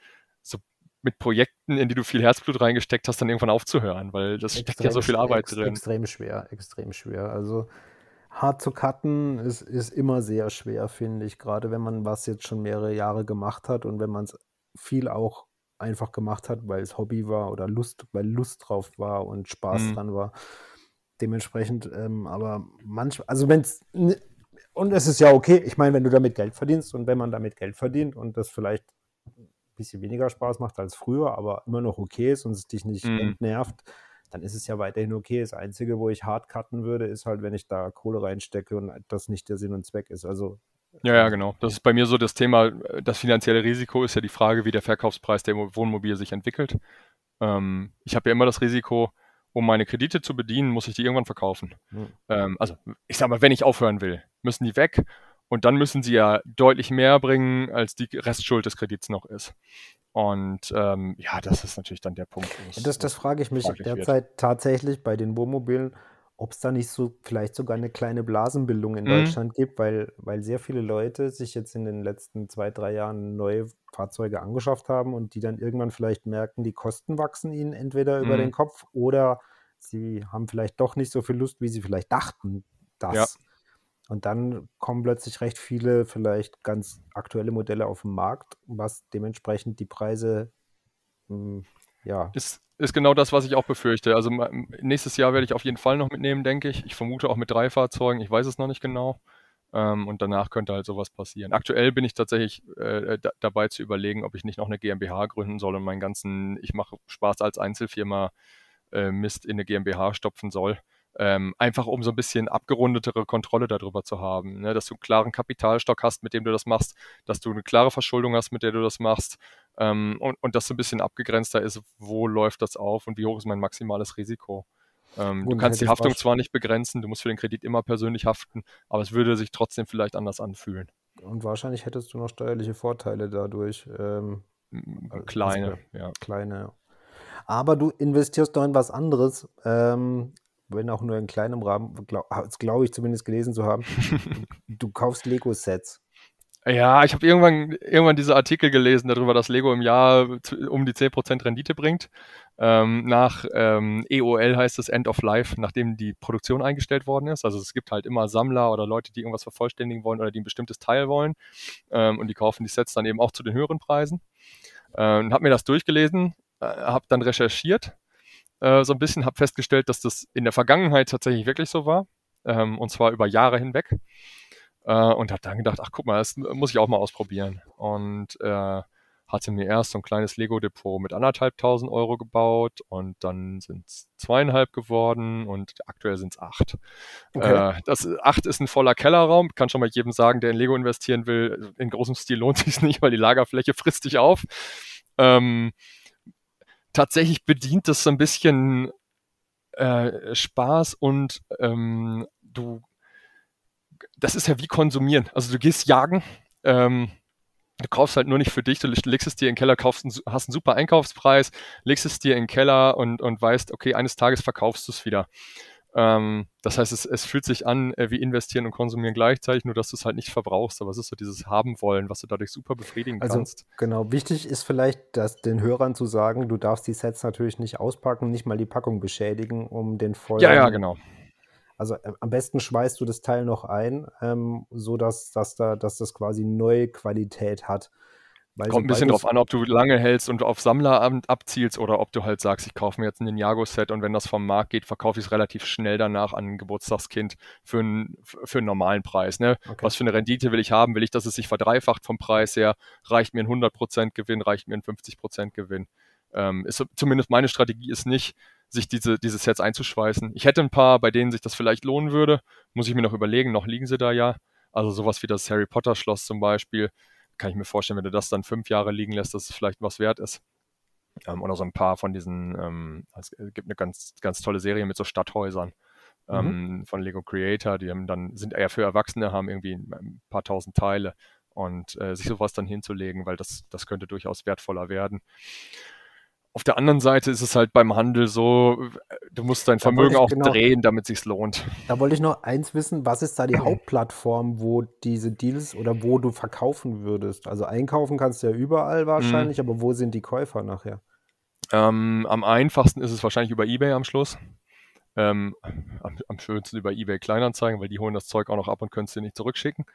mit Projekten, in die du viel Herzblut reingesteckt hast, dann irgendwann aufzuhören, weil das steckt ja so viel Arbeit ex, drin. Extrem schwer, extrem schwer. Also hart zu cutten ist, ist immer sehr schwer, finde ich. Gerade wenn man was jetzt schon mehrere Jahre gemacht hat und wenn man es viel auch einfach gemacht hat, weil es Hobby war oder Lust, weil Lust drauf war und Spaß Mhm. dran war. Dementsprechend, ähm, aber manchmal, also wenn es, und es ist ja okay, ich meine, wenn du damit Geld verdienst und wenn man damit Geld verdient und das vielleicht bisschen weniger Spaß macht als früher, aber immer noch okay ist und es dich nicht Mhm. entnervt, dann ist es ja weiterhin okay. Das Einzige, wo ich hart cutten würde, ist halt, wenn ich da Kohle reinstecke und das nicht der Sinn und Zweck ist. Also Ja, ja, genau. Das ist bei mir so das Thema, äh, das finanzielle Risiko ist ja die Frage, wie der Verkaufspreis der Wohnmobil sich entwickelt. Ähm, ich habe ja immer das Risiko, um meine Kredite zu bedienen, muss ich die irgendwann verkaufen. Hm. Ähm, also ich sag mal, wenn ich aufhören will, müssen die weg und dann müssen sie ja deutlich mehr bringen, als die Restschuld des Kredits noch ist. Und ähm, ja, das ist natürlich dann der Punkt. Das, das frage ich mich derzeit wird. tatsächlich bei den Wohnmobilen, ob es da nicht so vielleicht sogar eine kleine Blasenbildung in mhm. Deutschland gibt, weil, weil sehr viele Leute sich jetzt in den letzten zwei, drei Jahren neue Fahrzeuge angeschafft haben und die dann irgendwann vielleicht merken, die Kosten wachsen ihnen entweder mhm. über den Kopf oder sie haben vielleicht doch nicht so viel Lust, wie sie vielleicht dachten, dass. Ja. Und dann kommen plötzlich recht viele vielleicht ganz aktuelle Modelle auf den Markt, was dementsprechend die Preise hm, ja. Ist, ist genau das, was ich auch befürchte. Also nächstes Jahr werde ich auf jeden Fall noch mitnehmen, denke ich. Ich vermute auch mit drei Fahrzeugen, ich weiß es noch nicht genau. Ähm, und danach könnte halt sowas passieren. Aktuell bin ich tatsächlich äh, da, dabei zu überlegen, ob ich nicht noch eine GmbH gründen soll und meinen ganzen, ich mache Spaß als Einzelfirma äh, Mist in eine GmbH stopfen soll. Ähm, einfach um so ein bisschen abgerundetere Kontrolle darüber zu haben, ne? dass du einen klaren Kapitalstock hast, mit dem du das machst, dass du eine klare Verschuldung hast, mit der du das machst ähm, und, und dass so ein bisschen abgegrenzter ist, wo läuft das auf und wie hoch ist mein maximales Risiko. Ähm, du kannst die Haftung zwar nicht begrenzen, du musst für den Kredit immer persönlich haften, aber es würde sich trotzdem vielleicht anders anfühlen. Und wahrscheinlich hättest du noch steuerliche Vorteile dadurch. Ähm, kleine, ja. Kleine, aber du investierst doch in was anderes, ähm, wenn auch nur in kleinem Rahmen, glaube glaub ich zumindest gelesen zu haben. du kaufst Lego-Sets. Ja, ich habe irgendwann, irgendwann diese Artikel gelesen darüber, dass Lego im Jahr um die 10% Rendite bringt. Ähm, nach ähm, EOL heißt es End of Life, nachdem die Produktion eingestellt worden ist. Also es gibt halt immer Sammler oder Leute, die irgendwas vervollständigen wollen oder die ein bestimmtes Teil wollen. Ähm, und die kaufen die Sets dann eben auch zu den höheren Preisen. Ähm, habe mir das durchgelesen, äh, habe dann recherchiert, äh, so ein bisschen, habe festgestellt, dass das in der Vergangenheit tatsächlich wirklich so war. Ähm, und zwar über Jahre hinweg. Äh, und habe dann gedacht, ach guck mal, das muss ich auch mal ausprobieren. Und äh, hatte mir erst so ein kleines Lego-Depot mit anderthalbtausend Euro gebaut und dann sind es zweieinhalb geworden und aktuell sind es acht. Okay. Äh, das acht ist ein voller Kellerraum. Kann schon mal jedem sagen, der in Lego investieren will, in großem Stil lohnt sich nicht, weil die Lagerfläche frisst dich auf. Ähm, tatsächlich bedient das so ein bisschen äh, Spaß und ähm, du, das ist ja wie konsumieren. Also du gehst jagen, ähm, du kaufst halt nur nicht für dich, du legst es dir in den Keller, kaufst hast einen super Einkaufspreis, legst es dir in den Keller und, und weißt, okay, eines Tages verkaufst du es wieder. Ähm, das heißt, es, es, fühlt sich an äh, wie investieren und konsumieren gleichzeitig, nur dass du es halt nicht verbrauchst. Aber es ist so dieses Haben wollen, was du dadurch super befriedigen also, kannst. Genau, wichtig ist vielleicht, dass den Hörern zu sagen, du darfst die Sets natürlich nicht auspacken, nicht mal die Packung beschädigen, um den vollen. Ja, ja, genau. Also äh, am besten schmeißt du das Teil noch ein, ähm, so dass, dass, da, dass das quasi neue Qualität hat. Kommt ein bisschen drauf an, ob du lange hältst und auf Sammler abzielst oder ob du halt sagst, ich kaufe mir jetzt ein Ninjago-Set und wenn das vom Markt geht, verkaufe ich es relativ schnell danach an ein Geburtstagskind für einen, für einen normalen Preis. Ne? Okay. Was für eine Rendite will ich haben? Will ich, dass es sich verdreifacht vom Preis her? Reicht mir ein 100% Gewinn? Reicht mir ein 50% Gewinn? Ähm, ist, zumindest meine Strategie ist nicht, sich diese, diese Sets einzuschweißen. Ich hätte ein paar, bei denen sich das vielleicht lohnen würde. Muss ich mir noch überlegen. Noch liegen sie da ja. Also sowas wie das Harry Potter Schloss zum Beispiel kann ich mir vorstellen, wenn du das dann fünf Jahre liegen lässt, dass es vielleicht was wert ist. Ähm, oder so ein paar von diesen, ähm, es gibt eine ganz, ganz tolle Serie mit so Stadthäusern mhm. ähm, von Lego Creator, die haben dann, sind eher für Erwachsene, haben irgendwie ein paar tausend Teile und äh, sich sowas dann hinzulegen, weil das, das könnte durchaus wertvoller werden. Auf der anderen Seite ist es halt beim Handel so, du musst dein Vermögen auch genau, drehen, damit es sich lohnt. Da wollte ich noch eins wissen, was ist da die Hauptplattform, wo diese Deals oder wo du verkaufen würdest? Also einkaufen kannst du ja überall wahrscheinlich, mhm. aber wo sind die Käufer nachher? Ähm, am einfachsten ist es wahrscheinlich über Ebay am Schluss. Ähm, am, am, schönsten über Ebay Kleinanzeigen, weil die holen das Zeug auch noch ab und können es dir nicht zurückschicken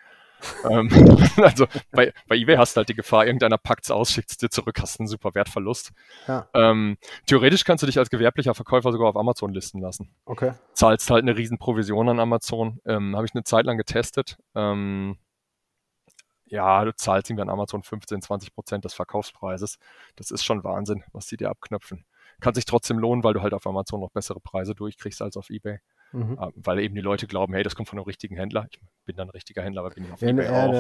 also bei, bei eBay hast du halt die Gefahr, irgendeiner packt es aus, schickt es dir zurück, hast einen super Wertverlust. Ja. Ähm, theoretisch kannst du dich als gewerblicher Verkäufer sogar auf Amazon listen lassen. Okay. Zahlst halt eine riesen Provision an Amazon. Ähm, Habe ich eine Zeit lang getestet. Ähm, ja, du zahlst irgendwie an Amazon 15, 20 Prozent des Verkaufspreises. Das ist schon Wahnsinn, was die dir abknöpfen. Kann sich trotzdem lohnen, weil du halt auf Amazon noch bessere Preise durchkriegst als auf eBay. Mhm. Äh, weil eben die Leute glauben, hey, das kommt von einem richtigen Händler. Ich bin dann richtiger Händler, aber bin ich auf eBay ja, auch.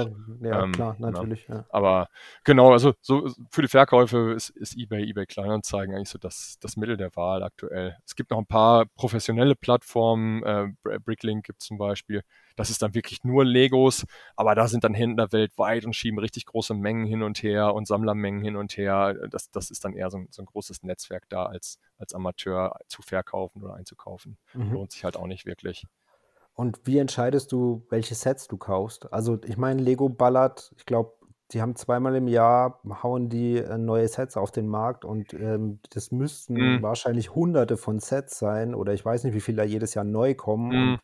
ja, ja, Ähm, klar, ne? natürlich. Ja. Aber genau, also so für die Verkäufe ist, ist eBay, eBay Kleinanzeigen eigentlich so das, das Mittel der Wahl aktuell. Es gibt noch ein paar professionelle Plattformen, äh, Br- Bricklink gibt zum Beispiel. Das ist dann wirklich nur Legos, aber da sind dann Händler weltweit und schieben richtig große Mengen hin und her und Sammlermengen hin und her. Das, das ist dann eher so ein, so ein großes Netzwerk da, als, als Amateur zu verkaufen oder einzukaufen. Mhm. Lohnt sich halt auch nicht wirklich. Und wie entscheidest du, welche Sets du kaufst? Also ich meine, Lego ballert, ich glaube, die haben zweimal im Jahr, hauen die äh, neue Sets auf den Markt und ähm, das müssten Mm, wahrscheinlich hunderte von Sets sein oder ich weiß nicht, wie viele da jedes Jahr neu kommen mm. und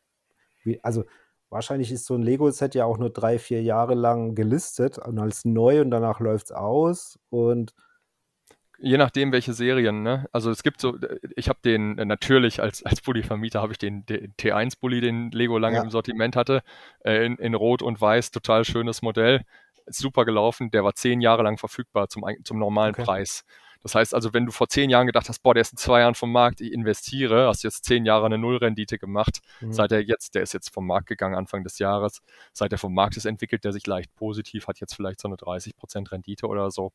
wie, also wahrscheinlich ist so ein Lego-Set ja auch nur drei, vier Jahre lang gelistet und als neu und danach läuft es aus und Je nachdem, welche Serien, ne? Also es gibt so, ich habe den, äh, natürlich als, als Bulli-Vermieter habe ich den, den T1-Bully, den Lego lange ja, im Sortiment hatte, äh, in, in Rot und Weiß, total schönes Modell, super gelaufen, der war zehn Jahre lang verfügbar zum, zum normalen okay. Preis. Das heißt also, wenn du vor zehn Jahren gedacht hast, boah, der ist in zwei Jahren vom Markt, ich investiere, hast jetzt zehn Jahre eine Nullrendite gemacht, Mhm. seit er jetzt, der ist jetzt vom Markt gegangen Anfang des Jahres, seit er vom Markt ist, entwickelt er sich leicht positiv, hat jetzt vielleicht so eine 30% Rendite oder so.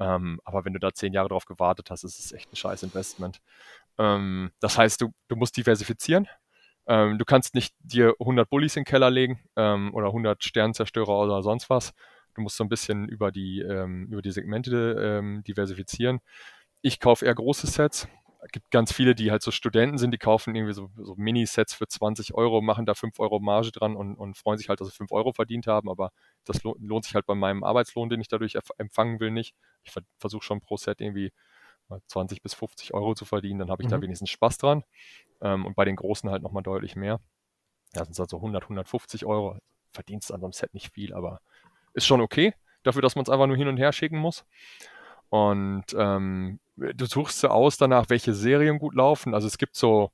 Ähm, aber wenn du da zehn Jahre drauf gewartet hast, ist es echt ein scheiß Investment. Ähm, das heißt, du, du musst diversifizieren. Ähm, du kannst nicht dir 100 Bullies in den Keller legen ähm, oder 100 Sternzerstörer oder sonst was. Du musst so ein bisschen über die, ähm, über die Segmente ähm, diversifizieren. Ich kaufe eher große Sets. Es gibt ganz viele, die halt so Studenten sind, die kaufen irgendwie so, so Mini-Sets für 20 Euro, machen da 5 Euro Marge dran und, und freuen sich halt, dass sie 5 Euro verdient haben, aber das lohnt, sich halt bei meinem Arbeitslohn, den ich dadurch empfangen will, nicht. Ich ver versuche schon pro Set irgendwie mal 20 bis 50 Euro zu verdienen, dann habe ich da Mhm. wenigstens Spaß dran. Ähm, und bei den Großen halt nochmal deutlich mehr. Ja, sind es halt so 100, 150 Euro. Verdienst an so einem Set nicht viel, aber ist schon okay, dafür, dass man es einfach nur hin und her schicken muss. Und ähm, du suchst so aus danach, welche Serien gut laufen. Also es gibt so,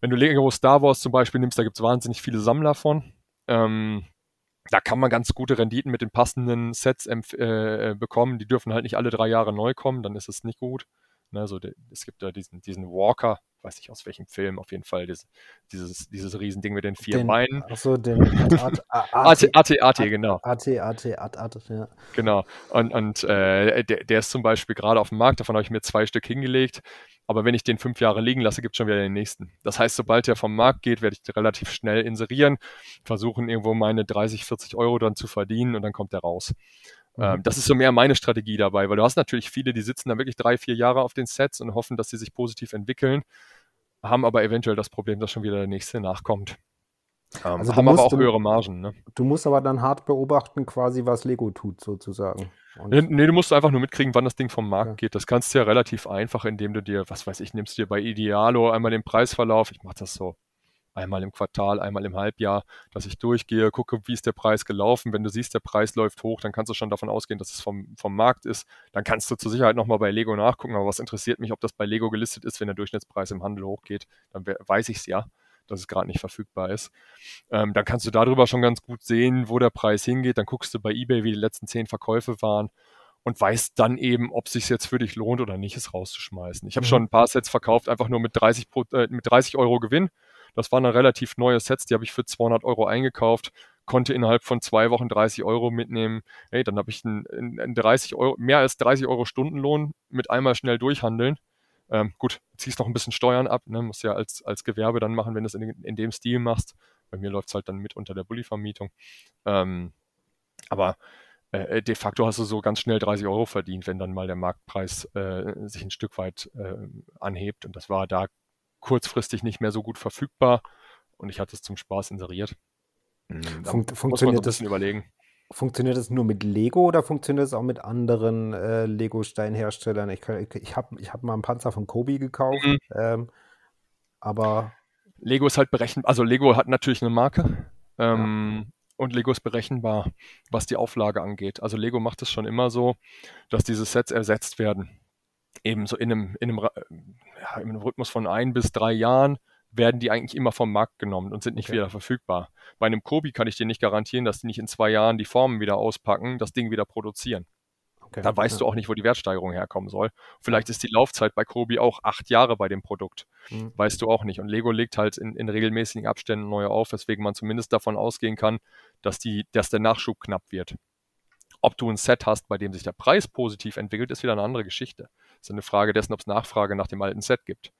wenn du Lego Star Wars zum Beispiel nimmst, da gibt es wahnsinnig viele Sammler von. Ähm, da kann man ganz gute Renditen mit den passenden Sets äh, äh, bekommen. Die dürfen halt nicht alle drei Jahre neu kommen, dann ist es nicht gut. Ne, so de, es gibt da diesen, diesen Walker, weiß nicht aus welchem Film, auf jeden Fall dieses, dieses, dieses Riesending mit den vier Den, Beinen. achso, den AT, AT, AT, AT, AT, genau. AT, AT, AT, AT, ja. Genau. Und, und äh, der, der ist zum Beispiel gerade auf dem Markt, davon habe ich mir zwei Stück hingelegt. Aber wenn ich den fünf Jahre liegen lasse, gibt es schon wieder den nächsten. Das heißt, sobald der vom Markt geht, werde ich relativ schnell inserieren, versuchen irgendwo meine 30, 40 Euro dann zu verdienen und dann kommt der raus. Mhm. Ähm, das ist so mehr meine Strategie dabei, weil du hast natürlich viele, die sitzen da wirklich drei, vier Jahre auf den Sets und hoffen, dass sie sich positiv entwickeln, haben aber eventuell das Problem, dass schon wieder der nächste nachkommt. Ähm, Also du haben aber musst, auch du, höhere Margen. Ne? du musst aber dann hart beobachten, quasi, was Lego tut, sozusagen. Nee, nee, du musst einfach nur mitkriegen, wann das Ding vom Markt ja. geht. Das kannst du ja relativ einfach, indem du dir, was weiß ich, nimmst dir bei Idealo einmal den Preisverlauf. Ich mache das so einmal im Quartal, einmal im Halbjahr, dass ich durchgehe, gucke, wie ist der Preis gelaufen. Wenn du siehst, der Preis läuft hoch, dann kannst du schon davon ausgehen, dass es vom, vom Markt ist. Dann kannst du zur Sicherheit nochmal bei Lego nachgucken. Aber was interessiert mich, ob das bei Lego gelistet ist, wenn der Durchschnittspreis im Handel hochgeht? Dann we- weiß ich es ja, dass es gerade nicht verfügbar ist. Ähm, dann kannst du darüber schon ganz gut sehen, wo der Preis hingeht. Dann guckst du bei eBay, wie die letzten zehn Verkäufe waren und weißt dann eben, ob es sich jetzt für dich lohnt oder nicht, es rauszuschmeißen. Ich habe schon Mhm. ein paar Sets verkauft, einfach nur mit 30, Pro, äh, mit 30 Euro Gewinn. Das waren dann relativ neue Sets, die habe ich für 200 Euro eingekauft, konnte innerhalb von zwei Wochen 30 Euro mitnehmen. Hey, dann habe ich einen, einen 30 Euro, mehr als 30 Euro Stundenlohn mit einmal schnell durchhandeln. Ähm, gut, ziehst noch ein bisschen Steuern ab, ne? musst ja als, als Gewerbe dann machen, wenn du es in, in dem Stil machst. Bei mir läuft es halt dann mit unter der Bulli-Vermietung. Ähm, aber äh, de facto hast du so ganz schnell 30 Euro verdient, wenn dann mal der Marktpreis äh, sich ein Stück weit äh, anhebt. Und das war da kurzfristig nicht mehr so gut verfügbar. Und ich hatte es zum Spaß inseriert. Da Fun muss man so funktioniert das, überlegen. funktioniert das nur mit Lego oder funktioniert das auch mit anderen äh, Lego-Steinherstellern? Ich, kann- ich, ich habe ich hab mal einen Panzer von Kobi gekauft, Mhm. ähm, aber Lego ist halt berechenbar, also Lego hat natürlich eine Marke ja. ähm, und Lego ist berechenbar, was die Auflage angeht. Also Lego macht es schon immer so, dass diese Sets ersetzt werden. Eben so in einem, in einem, ja, in einem Rhythmus von ein bis drei Jahren werden die eigentlich immer vom Markt genommen und sind nicht Okay. wieder verfügbar. Bei einem Kobi kann ich dir nicht garantieren, dass die nicht in zwei Jahren die Formen wieder auspacken, das Ding wieder produzieren. Okay, dann weißt ja. du auch nicht, wo die Wertsteigerung herkommen soll. Vielleicht ist die Laufzeit bei Kobi auch acht Jahre bei dem Produkt. Mhm. Weißt du auch nicht. Und Lego legt halt in, in, regelmäßigen Abständen neue auf, weswegen man zumindest davon ausgehen kann, dass, die, dass der Nachschub knapp wird. Ob du ein Set hast, bei dem sich der Preis positiv entwickelt, ist wieder eine andere Geschichte. Ist eine Frage dessen, ob es Nachfrage nach dem alten Set gibt.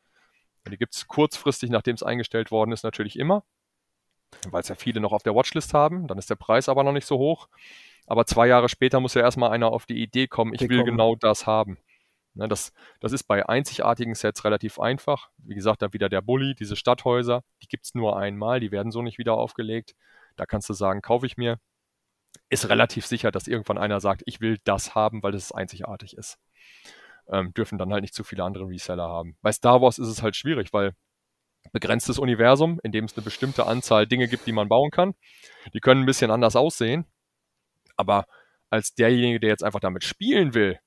Und die gibt es kurzfristig, nachdem es eingestellt worden ist, natürlich immer, weil es ja viele noch auf der Watchlist haben. Dann ist der Preis aber noch nicht so hoch. Aber zwei Jahre später muss ja erstmal einer auf die Idee kommen, ich will genau das haben. Ne, das, das ist bei einzigartigen Sets relativ einfach. Wie gesagt, da wieder der Bully, diese Stadthäuser, die gibt es nur einmal, die werden so nicht wieder aufgelegt. Da kannst du sagen, kaufe ich mir. Ist relativ sicher, dass irgendwann einer sagt, ich will das haben, weil es einzigartig ist. Ähm, dürfen dann halt nicht zu viele andere Reseller haben. Bei Star Wars ist es halt schwierig, weil begrenztes Universum, in dem es eine bestimmte Anzahl Dinge gibt, die man bauen kann. Die können ein bisschen anders aussehen. Aber als derjenige, der jetzt einfach damit spielen will,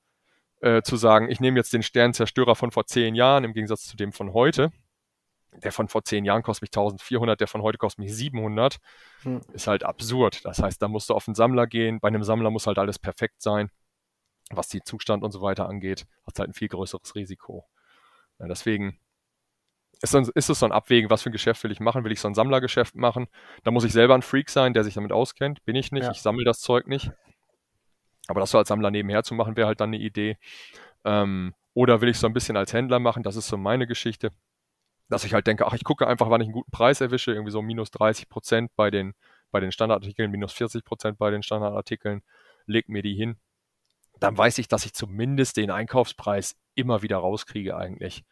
äh, zu sagen, ich nehme jetzt den Sternzerstörer von vor zehn Jahren im Gegensatz zu dem von heute, der von vor zehn Jahren kostet mich 1400, der von heute kostet mich 700, hm. ist halt absurd. Das heißt, da musst du auf einen Sammler gehen. Bei einem Sammler muss halt alles perfekt sein, was die Zustand und so weiter angeht. Hast halt ein viel größeres Risiko. Ja, deswegen ist, ist es so ein Abwägen, was für ein Geschäft will ich machen? Will ich so ein Sammlergeschäft machen? Da muss ich selber ein Freak sein, der sich damit auskennt. Bin ich nicht. Ja. Ich sammle das Zeug nicht. Aber das so als Sammler nebenher zu machen, wäre halt dann eine Idee. Ähm, oder will ich so ein bisschen als Händler machen? Das ist so meine Geschichte. Dass ich halt denke, ach, ich gucke einfach, wann ich einen guten Preis erwische. Irgendwie so minus 30 Prozent bei den, bei den Standardartikeln, minus 40 Prozent bei den Standardartikeln. Leg mir die hin. Dann weiß ich, dass ich zumindest den Einkaufspreis immer wieder rauskriege eigentlich.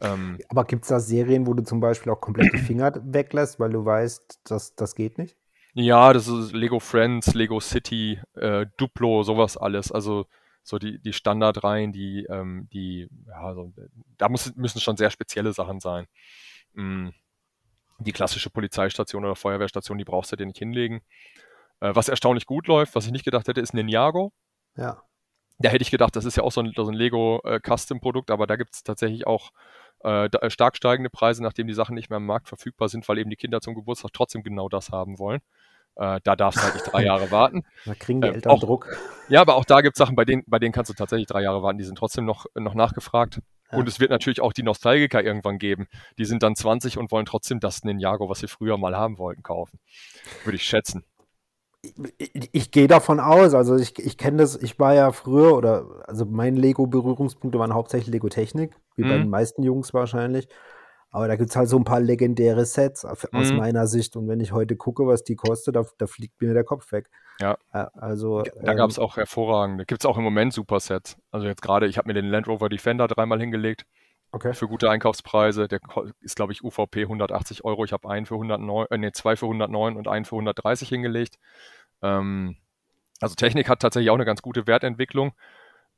Ähm, Aber gibt es da Serien, wo du zum Beispiel auch komplett die Finger weglässt, weil du weißt, dass das geht nicht? Ja, das ist Lego Friends, Lego City, äh, Duplo, sowas alles. Also so die, die Standardreihen, die, ähm, die, ja, so, da muss, müssen schon sehr spezielle Sachen sein. Mhm. Die klassische Polizeistation oder Feuerwehrstation, die brauchst du dir nicht hinlegen. Äh, was erstaunlich gut läuft, was ich nicht gedacht hätte, ist Ninjago. Ja. Da hätte ich gedacht, das ist ja auch so ein, so ein Lego äh, Custom-Produkt, aber da gibt es tatsächlich auch äh, äh, stark steigende Preise, nachdem die Sachen nicht mehr am Markt verfügbar sind, weil eben die Kinder zum Geburtstag trotzdem genau das haben wollen. Äh, da darfst du halt nicht drei Jahre warten. Da kriegen die äh, Eltern auch, Druck. Ja, aber auch da gibt es Sachen, bei denen, bei denen kannst du tatsächlich drei Jahre warten. Die sind trotzdem noch, noch nachgefragt. Ja. Und es wird natürlich auch die Nostalgiker irgendwann geben. Die sind dann 20 und wollen trotzdem das Ninjago, was sie früher mal haben wollten, kaufen. Würde ich schätzen ich, ich gehe davon aus, also ich, ich kenne das, ich war ja früher, oder also mein Lego-Berührungspunkte waren hauptsächlich Lego-Technik, wie mhm. bei den meisten Jungs wahrscheinlich. Aber da gibt es halt so ein paar legendäre Sets aus mhm. meiner Sicht. Und wenn ich heute gucke, was die kostet, da, da fliegt mir der Kopf weg. Ja. Also, da ähm, gab es auch hervorragende. Gibt es auch im Moment super Sets. Also jetzt gerade, ich habe mir den Land Rover Defender dreimal hingelegt. Okay. Für gute Einkaufspreise. Der ist, glaube ich, UVP 180 Euro. Ich habe einen für 109, äh, nee, zwei für 109 und einen für 130 hingelegt. Ähm, also Technik hat tatsächlich auch eine ganz gute Wertentwicklung,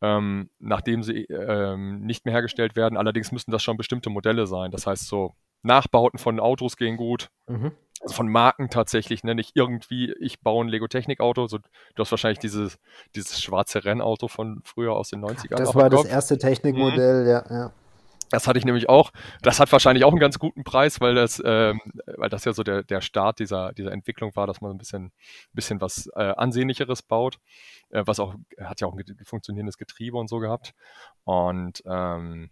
ähm, nachdem sie ähm, nicht mehr hergestellt werden. Allerdings müssen das schon bestimmte Modelle sein. Das heißt, so Nachbauten von Autos gehen gut. Mhm. Also von Marken tatsächlich, nenne ich irgendwie, ich baue ein Lego-Technik-Auto. So, du hast wahrscheinlich dieses, dieses schwarze Rennauto von früher aus den 90ern. Das war das erste Technikmodell, mhm. ja, ja. Das hatte ich nämlich auch. Das hat wahrscheinlich auch einen ganz guten Preis, weil das, ähm, weil das ja so der, der Start dieser, dieser Entwicklung war, dass man ein bisschen, bisschen was äh, Ansehnlicheres baut. Äh, was auch, hat ja auch ein funktionierendes Getriebe und so gehabt. Und ähm,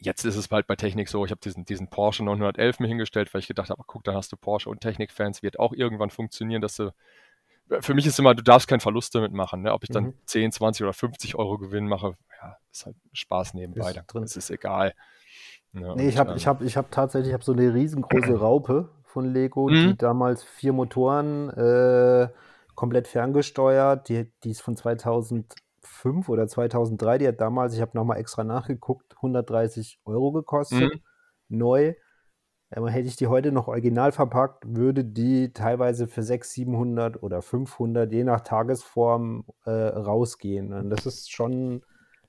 jetzt ist es bald bei Technik so, ich habe diesen, diesen Porsche 911 mir hingestellt, weil ich gedacht habe, guck, dann hast du Porsche und Technik-Fans, wird auch irgendwann funktionieren, dass du für mich ist immer, du darfst keinen Verlust damit machen. Ne? Ob ich dann mhm. 10, 20 oder 50 Euro Gewinn mache, ja, ist halt Spaß nebenbei. Ist drin. Es ist egal. Ja, nee, ich habe ich hab, ich hab tatsächlich ich hab so eine riesengroße Raupe von Lego, mhm. die damals vier Motoren äh, komplett ferngesteuert. Die, die ist von 2005 oder 2003. Die hat damals, ich habe nochmal extra nachgeguckt, 130 Euro gekostet. Mhm. Neu. Hätte ich die heute noch original verpackt, würde die teilweise für 600, 700 oder 500, je nach Tagesform, äh, rausgehen. Und das ist schon.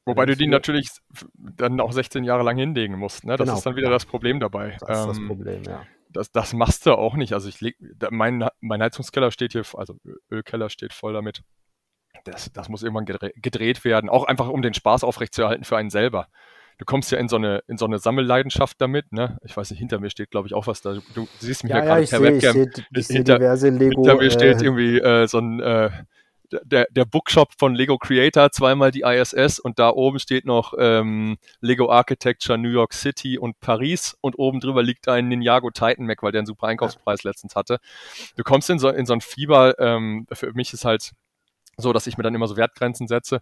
Wobei du die natürlich dann auch 16 Jahre lang hinlegen musst. Ne? Das genau. ist dann wieder das Problem dabei. Das ist das ähm, Problem, ja. Das, das machst du auch nicht. Also ich leg, mein, mein Heizungskeller steht hier, also Ölkeller steht voll damit. Das, das muss irgendwann gedreht werden, auch einfach um den Spaß aufrechtzuerhalten für einen selber du kommst ja in so eine, in so eine Sammelleidenschaft damit, ne? Ich weiß nicht, hinter mir steht, glaube ich, auch was da. Du, du siehst mich ja, ja gerade per seh, Webcam. Ich seh, ich hinter, diverse Lego, hinter mir steht äh, irgendwie äh, so ein, äh, der, der Bookshop von Lego Creator, zweimal die ISS und da oben steht noch ähm, Lego Architecture New York City und Paris und oben drüber liegt ein Ninjago Titan Mac, weil der einen super Einkaufspreis letztens hatte. Du kommst in so, in so ein Fieber, ähm, für mich ist halt so, dass ich mir dann immer so Wertgrenzen setze.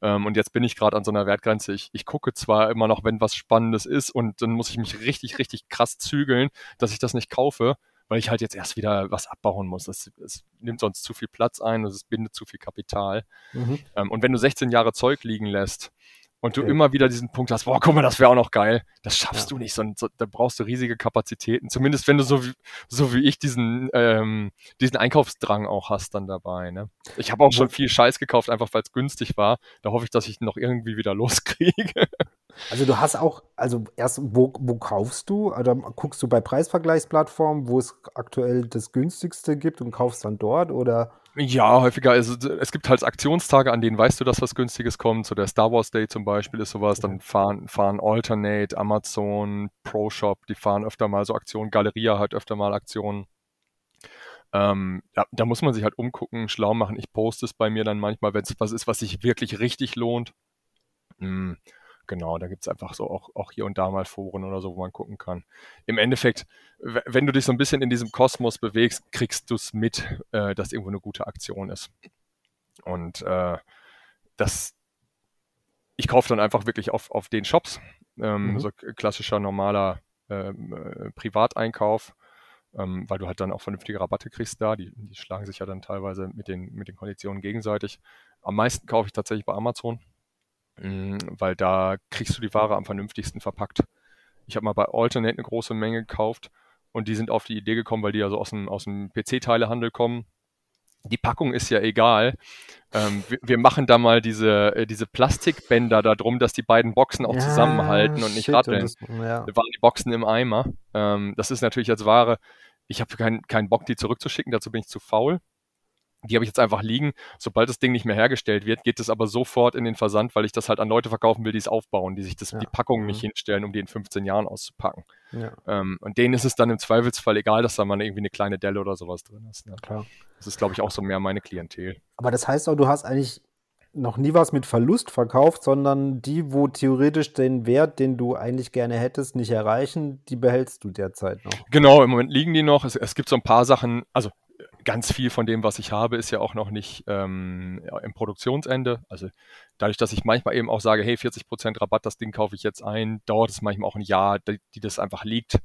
Ähm, und jetzt bin ich gerade an so einer Wertgrenze. Ich, ich gucke zwar immer noch, wenn was Spannendes ist, und dann muss ich mich richtig, richtig krass zügeln, dass ich das nicht kaufe, weil ich halt jetzt erst wieder was abbauen muss. Es, es nimmt sonst zu viel Platz ein und es bindet zu viel Kapital. Mhm. Ähm, und wenn du 16 Jahre Zeug liegen lässt, und du okay. immer wieder diesen Punkt hast, boah, guck mal, das wäre auch noch geil. Das schaffst ja. du nicht, sondern so, da brauchst du riesige Kapazitäten. Zumindest wenn du so wie, so wie ich diesen, ähm, diesen Einkaufsdrang auch hast dann dabei. Ne? Ich habe auch schon viel Scheiß gekauft, einfach weil es günstig war. Da hoffe ich, dass ich ihn noch irgendwie wieder loskriege. Also du hast auch, also erst, wo, wo kaufst du? Oder guckst du bei Preisvergleichsplattformen, wo es aktuell das günstigste gibt und kaufst dann dort? Oder ja, häufiger. Also, es gibt halt Aktionstage, an denen weißt du, dass was Günstiges kommt. So der Star Wars Day zum Beispiel ist sowas. Dann fahren, fahren Alternate, Amazon, ProShop, die fahren öfter mal so Aktionen. Galeria hat öfter mal Aktionen. Ähm, ja, da muss man sich halt umgucken, schlau machen. Ich poste es bei mir dann manchmal, wenn es was ist, was sich wirklich richtig lohnt. Hm genau, da gibt es einfach so auch, auch hier und da mal Foren oder so, wo man gucken kann. Im Endeffekt, wenn du dich so ein bisschen in diesem Kosmos bewegst, kriegst du es mit, äh, dass irgendwo eine gute Aktion ist. Und äh, das, ich kaufe dann einfach wirklich auf, auf den Shops, ähm, mhm. so klassischer, normaler ähm, äh, Privateinkauf, ähm, weil du halt dann auch vernünftige Rabatte kriegst da. Die, die schlagen sich ja dann teilweise mit den, mit den Konditionen gegenseitig. Am meisten kaufe ich tatsächlich bei Amazon. Mm, weil da kriegst du die Ware am vernünftigsten verpackt. Ich habe mal bei Alternate eine große Menge gekauft und die sind auf die Idee gekommen, weil die ja so aus dem, aus dem PC-Teilehandel kommen. Die Packung ist ja egal. Ähm, wir, wir, machen da mal diese, äh, diese Plastikbänder da drum, dass die beiden Boxen auch ja, zusammenhalten und nicht ratteln. Ja. Da waren die Boxen im Eimer. Ähm, das ist natürlich als Ware, ich habe keinen kein Bock, die zurückzuschicken, dazu bin ich zu faul. Die habe ich jetzt einfach liegen. Sobald das Ding nicht mehr hergestellt wird, geht es aber sofort in den Versand, weil ich das halt an Leute verkaufen will, die es aufbauen, die sich das, ja. die Packungen nicht mhm. hinstellen, um die in 15 Jahren auszupacken. Ja. Ähm, und denen ist es dann im Zweifelsfall egal, dass da mal irgendwie eine kleine Delle oder sowas drin ist. Ne? Klar. Das ist, glaube ich, auch so mehr meine Klientel. Aber das heißt auch, du hast eigentlich noch nie was mit Verlust verkauft, sondern die, wo theoretisch den Wert, den du eigentlich gerne hättest, nicht erreichen, die behältst du derzeit noch. Genau, im Moment liegen die noch. Es, es gibt so ein paar Sachen, also ganz viel von dem, was ich habe, ist ja auch noch nicht ähm, im Produktionsende. Also dadurch, dass ich manchmal eben auch sage, hey, 40% Rabatt, das Ding kaufe ich jetzt ein, dauert es manchmal auch ein Jahr, die, die das einfach liegt,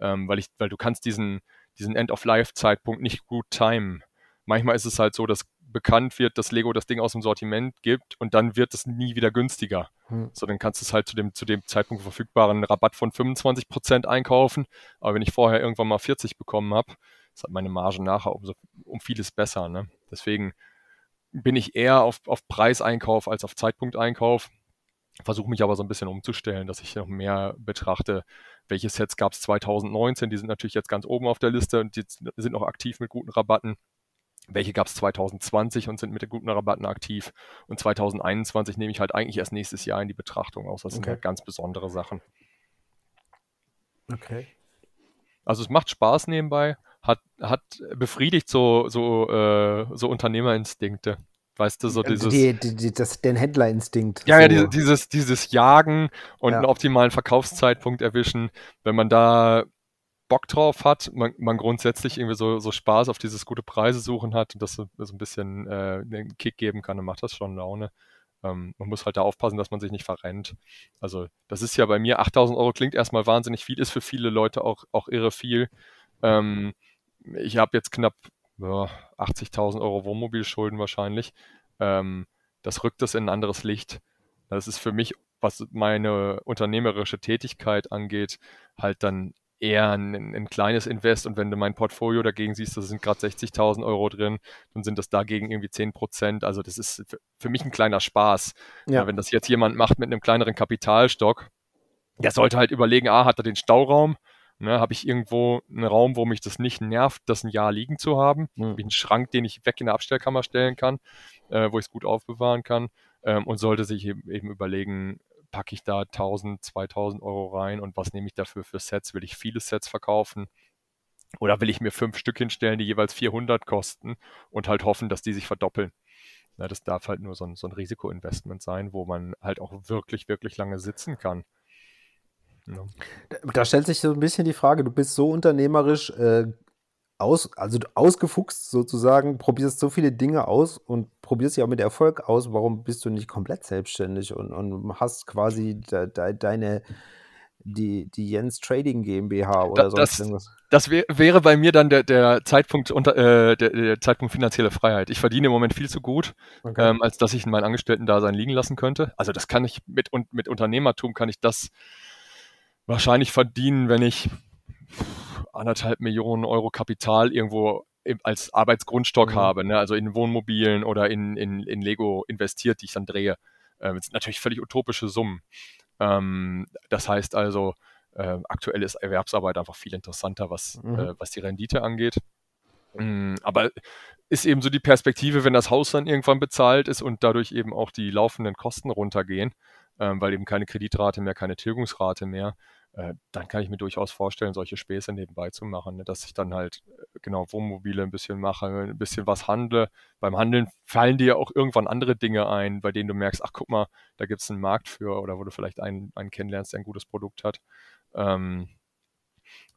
ähm, weil ich, weil du kannst diesen, diesen End-of-Life-Zeitpunkt nicht gut timen. Manchmal ist es halt so, dass bekannt wird, dass Lego das Ding aus dem Sortiment gibt und dann wird es nie wieder günstiger. Hm. So, dann kannst du es halt zu dem, zu dem Zeitpunkt verfügbaren Rabatt von 25% einkaufen. Aber wenn ich vorher irgendwann mal 40 bekommen habe, ist halt meine Marge nachher um, so, um vieles besser. Ne? Deswegen bin ich eher auf, auf Preiseinkauf als auf Zeitpunkteinkauf. Versuche mich aber so ein bisschen umzustellen, dass ich noch mehr betrachte, welche Sets gab es 2019, die sind natürlich jetzt ganz oben auf der Liste und die sind noch aktiv mit guten Rabatten. Welche gab es 2020 und sind mit den guten Rabatten aktiv? Und 2021 nehme ich halt eigentlich erst nächstes Jahr in die Betrachtung aus. Das okay. sind halt ganz besondere Sachen. Okay. Also es macht Spaß nebenbei, hat, hat befriedigt so, so, äh, so Unternehmerinstinkte. Weißt du, so dieses. Die, die, die, das, den Händlerinstinkt. Ja, so. ja, dieses, dieses Jagen und ja. einen optimalen Verkaufszeitpunkt erwischen. Wenn man da Bock drauf hat, man, man grundsätzlich irgendwie so, so Spaß auf dieses gute Preise suchen hat und das so, so ein bisschen äh, einen Kick geben kann, dann macht das schon Laune. Ähm, man muss halt da aufpassen, dass man sich nicht verrennt. Also, das ist ja bei mir, 8000 Euro klingt erstmal wahnsinnig viel, ist für viele Leute auch, auch irre viel. Ähm, ich habe jetzt knapp ja, 80.000 Euro Wohnmobilschulden wahrscheinlich. Ähm, das rückt das in ein anderes Licht. Das ist für mich, was meine unternehmerische Tätigkeit angeht, halt dann eher ein, ein, kleines Invest und wenn du mein Portfolio dagegen siehst, da sind gerade 60.000 Euro drin, dann sind das dagegen irgendwie 10 Prozent. Also das ist für mich ein kleiner Spaß. Ja. wenn das jetzt jemand macht mit einem kleineren Kapitalstock, der sollte halt überlegen, ah, hat er den Stauraum? Ne, habe ich irgendwo einen Raum, wo mich das nicht nervt, das ein Jahr liegen zu haben, mhm. wie einen Schrank, den ich weg in der Abstellkammer stellen kann, äh, wo ich es gut aufbewahren kann ähm, und sollte sich eben, eben überlegen, packe ich da 1000, 2000 Euro rein und was nehme ich dafür für Sets? Will ich viele Sets verkaufen? Oder will ich mir fünf Stück hinstellen, die jeweils 400 kosten und halt hoffen, dass die sich verdoppeln? Ja, das darf halt nur so ein, so ein Risikoinvestment sein, wo man halt auch wirklich, wirklich lange sitzen kann. Ja. Da, da, stellt sich so ein bisschen die Frage, du bist so unternehmerisch äh, aus, also ausgefuchst sozusagen, probierst so viele Dinge aus und probierst sie auch mit Erfolg aus. Warum bist du nicht komplett selbstständig und, und hast quasi de, de, deine die, die Jens Trading GmbH oder sonst das, irgendwas? Das wär, wäre bei mir dann der, der Zeitpunkt unter, äh, der, der, Zeitpunkt finanzielle Freiheit. Ich verdiene im Moment viel zu gut, okay. ähm, als dass ich in meinen Angestellten-Dasein liegen lassen könnte. Also das kann ich mit, und mit Unternehmertum kann ich das wahrscheinlich verdienen, wenn ich anderthalb Millionen Euro Kapital irgendwo als Arbeitsgrundstock mhm. habe, ne? also in Wohnmobilen oder in, in, in Lego investiert, die ich dann drehe. Ähm, das sind natürlich völlig utopische Summen. Ähm, das heißt also, äh, aktuell ist Erwerbsarbeit einfach viel interessanter, was, mhm. äh, was die Rendite angeht. Mhm, aber ist eben so die Perspektive, wenn das Haus dann irgendwann bezahlt ist und dadurch eben auch die laufenden Kosten runtergehen, ähm, weil eben keine Kreditrate mehr, keine Tilgungsrate mehr, äh, dann kann ich mir durchaus vorstellen, solche Späße nebenbei zu machen, ne? dass ich dann halt äh, genau Wohnmobile ein bisschen mache, ein bisschen was handle. Beim Handeln fallen dir ja auch irgendwann andere Dinge ein, bei denen du merkst, ach guck mal, da gibt es einen Markt für oder wo du vielleicht einen, einen kennenlernst, der ein gutes Produkt hat. Ähm,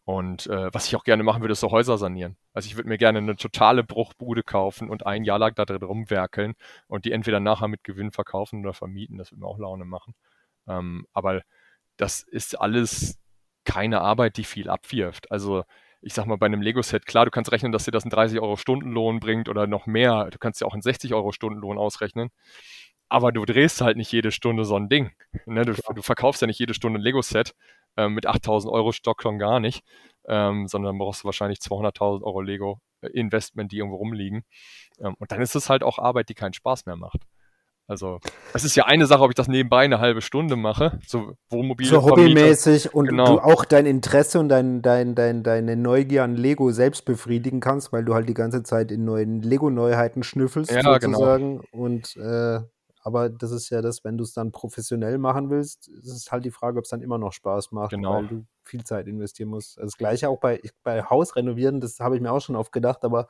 und äh, was ich auch gerne machen würde, ist so Häuser sanieren. Also ich würde mir gerne eine totale Bruchbude kaufen und ein Jahr lang da drin rumwerkeln und die entweder nachher mit Gewinn verkaufen oder vermieten. Das würde mir auch Laune machen. Ähm, aber das ist alles keine Arbeit, die viel abwirft. Also ich sag mal, bei einem Lego-Set, klar, du kannst rechnen, dass dir das einen 30 Euro Stundenlohn bringt oder noch mehr. Du kannst ja auch einen 60 Euro Stundenlohn ausrechnen. Aber du drehst halt nicht jede Stunde so ein Ding. Ne? Du, du, verkaufst ja nicht jede Stunde ein Lego-Set ähm, mit 8000 Euro Stock schon gar nicht, ähm, sondern brauchst du wahrscheinlich 200.000 Euro Lego-Investment, die irgendwo rumliegen. Ähm, und dann ist es halt auch Arbeit, die keinen Spaß mehr macht. Also, es ist ja eine Sache, ob ich das nebenbei eine halbe Stunde mache, so Wohnmobil. So hobbymäßig und genau. du auch dein Interesse und dein, dein, dein, deine Neugier an Lego selbst befriedigen kannst, weil du halt die ganze Zeit in neuen Lego-Neuheiten schnüffelst, ja, genau. sozusagen. Genau. Und äh, aber das ist ja das, wenn du es dann professionell machen willst, ist es halt die Frage, ob es dann immer noch Spaß macht, genau. weil du viel Zeit investieren musst. Also das gleiche auch bei, bei Haus renovieren, das habe ich mir auch schon oft gedacht, aber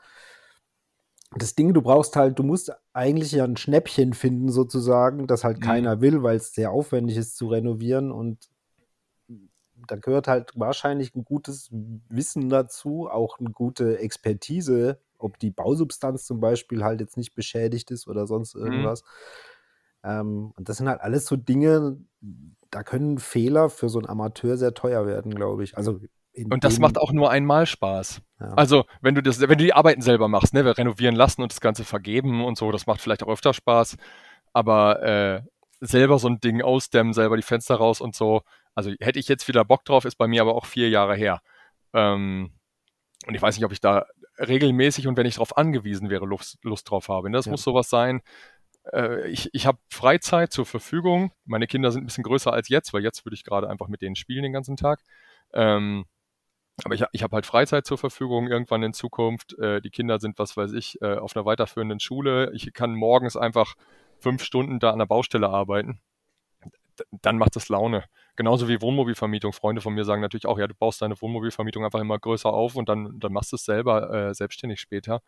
das Ding, du brauchst halt, du musst eigentlich ja ein Schnäppchen finden, sozusagen, das halt mhm. keiner will, weil es sehr aufwendig ist zu renovieren und da gehört halt wahrscheinlich ein gutes Wissen dazu, auch eine gute Expertise, ob die Bausubstanz zum Beispiel halt jetzt nicht beschädigt ist oder sonst mhm. irgendwas. Mhm. Ähm, und das sind halt alles so Dinge, da können Fehler für so einen Amateur sehr teuer werden, glaube ich. Also und das macht auch nur einmal Spaß. Ja. Also, wenn du das, wenn du die Arbeiten selber machst, ne, wir renovieren lassen und das Ganze vergeben und so, das macht vielleicht auch öfter Spaß. Aber äh, selber so ein Ding ausdämmen, selber die Fenster raus und so. Also hätte ich jetzt wieder Bock drauf, ist bei mir aber auch vier Jahre her. Ähm, und ich weiß nicht, ob ich da regelmäßig und wenn ich darauf angewiesen wäre, Lust, Lust drauf habe. Ne? Das ja. muss sowas sein. Äh, ich ich habe Freizeit zur Verfügung. Meine Kinder sind ein bisschen größer als jetzt, weil jetzt würde ich gerade einfach mit denen spielen den ganzen Tag. Ähm, aber ich, ich habe halt Freizeit zur Verfügung irgendwann in Zukunft. Äh, die Kinder sind, was weiß ich, äh, auf einer weiterführenden Schule. Ich kann morgens einfach fünf Stunden da an der Baustelle arbeiten. D dann macht das Laune. Genauso wie Wohnmobilvermietung. Freunde von mir sagen natürlich auch, ja, du baust deine Wohnmobilvermietung einfach immer größer auf und dann, dann machst du es selber äh, selbstständig später.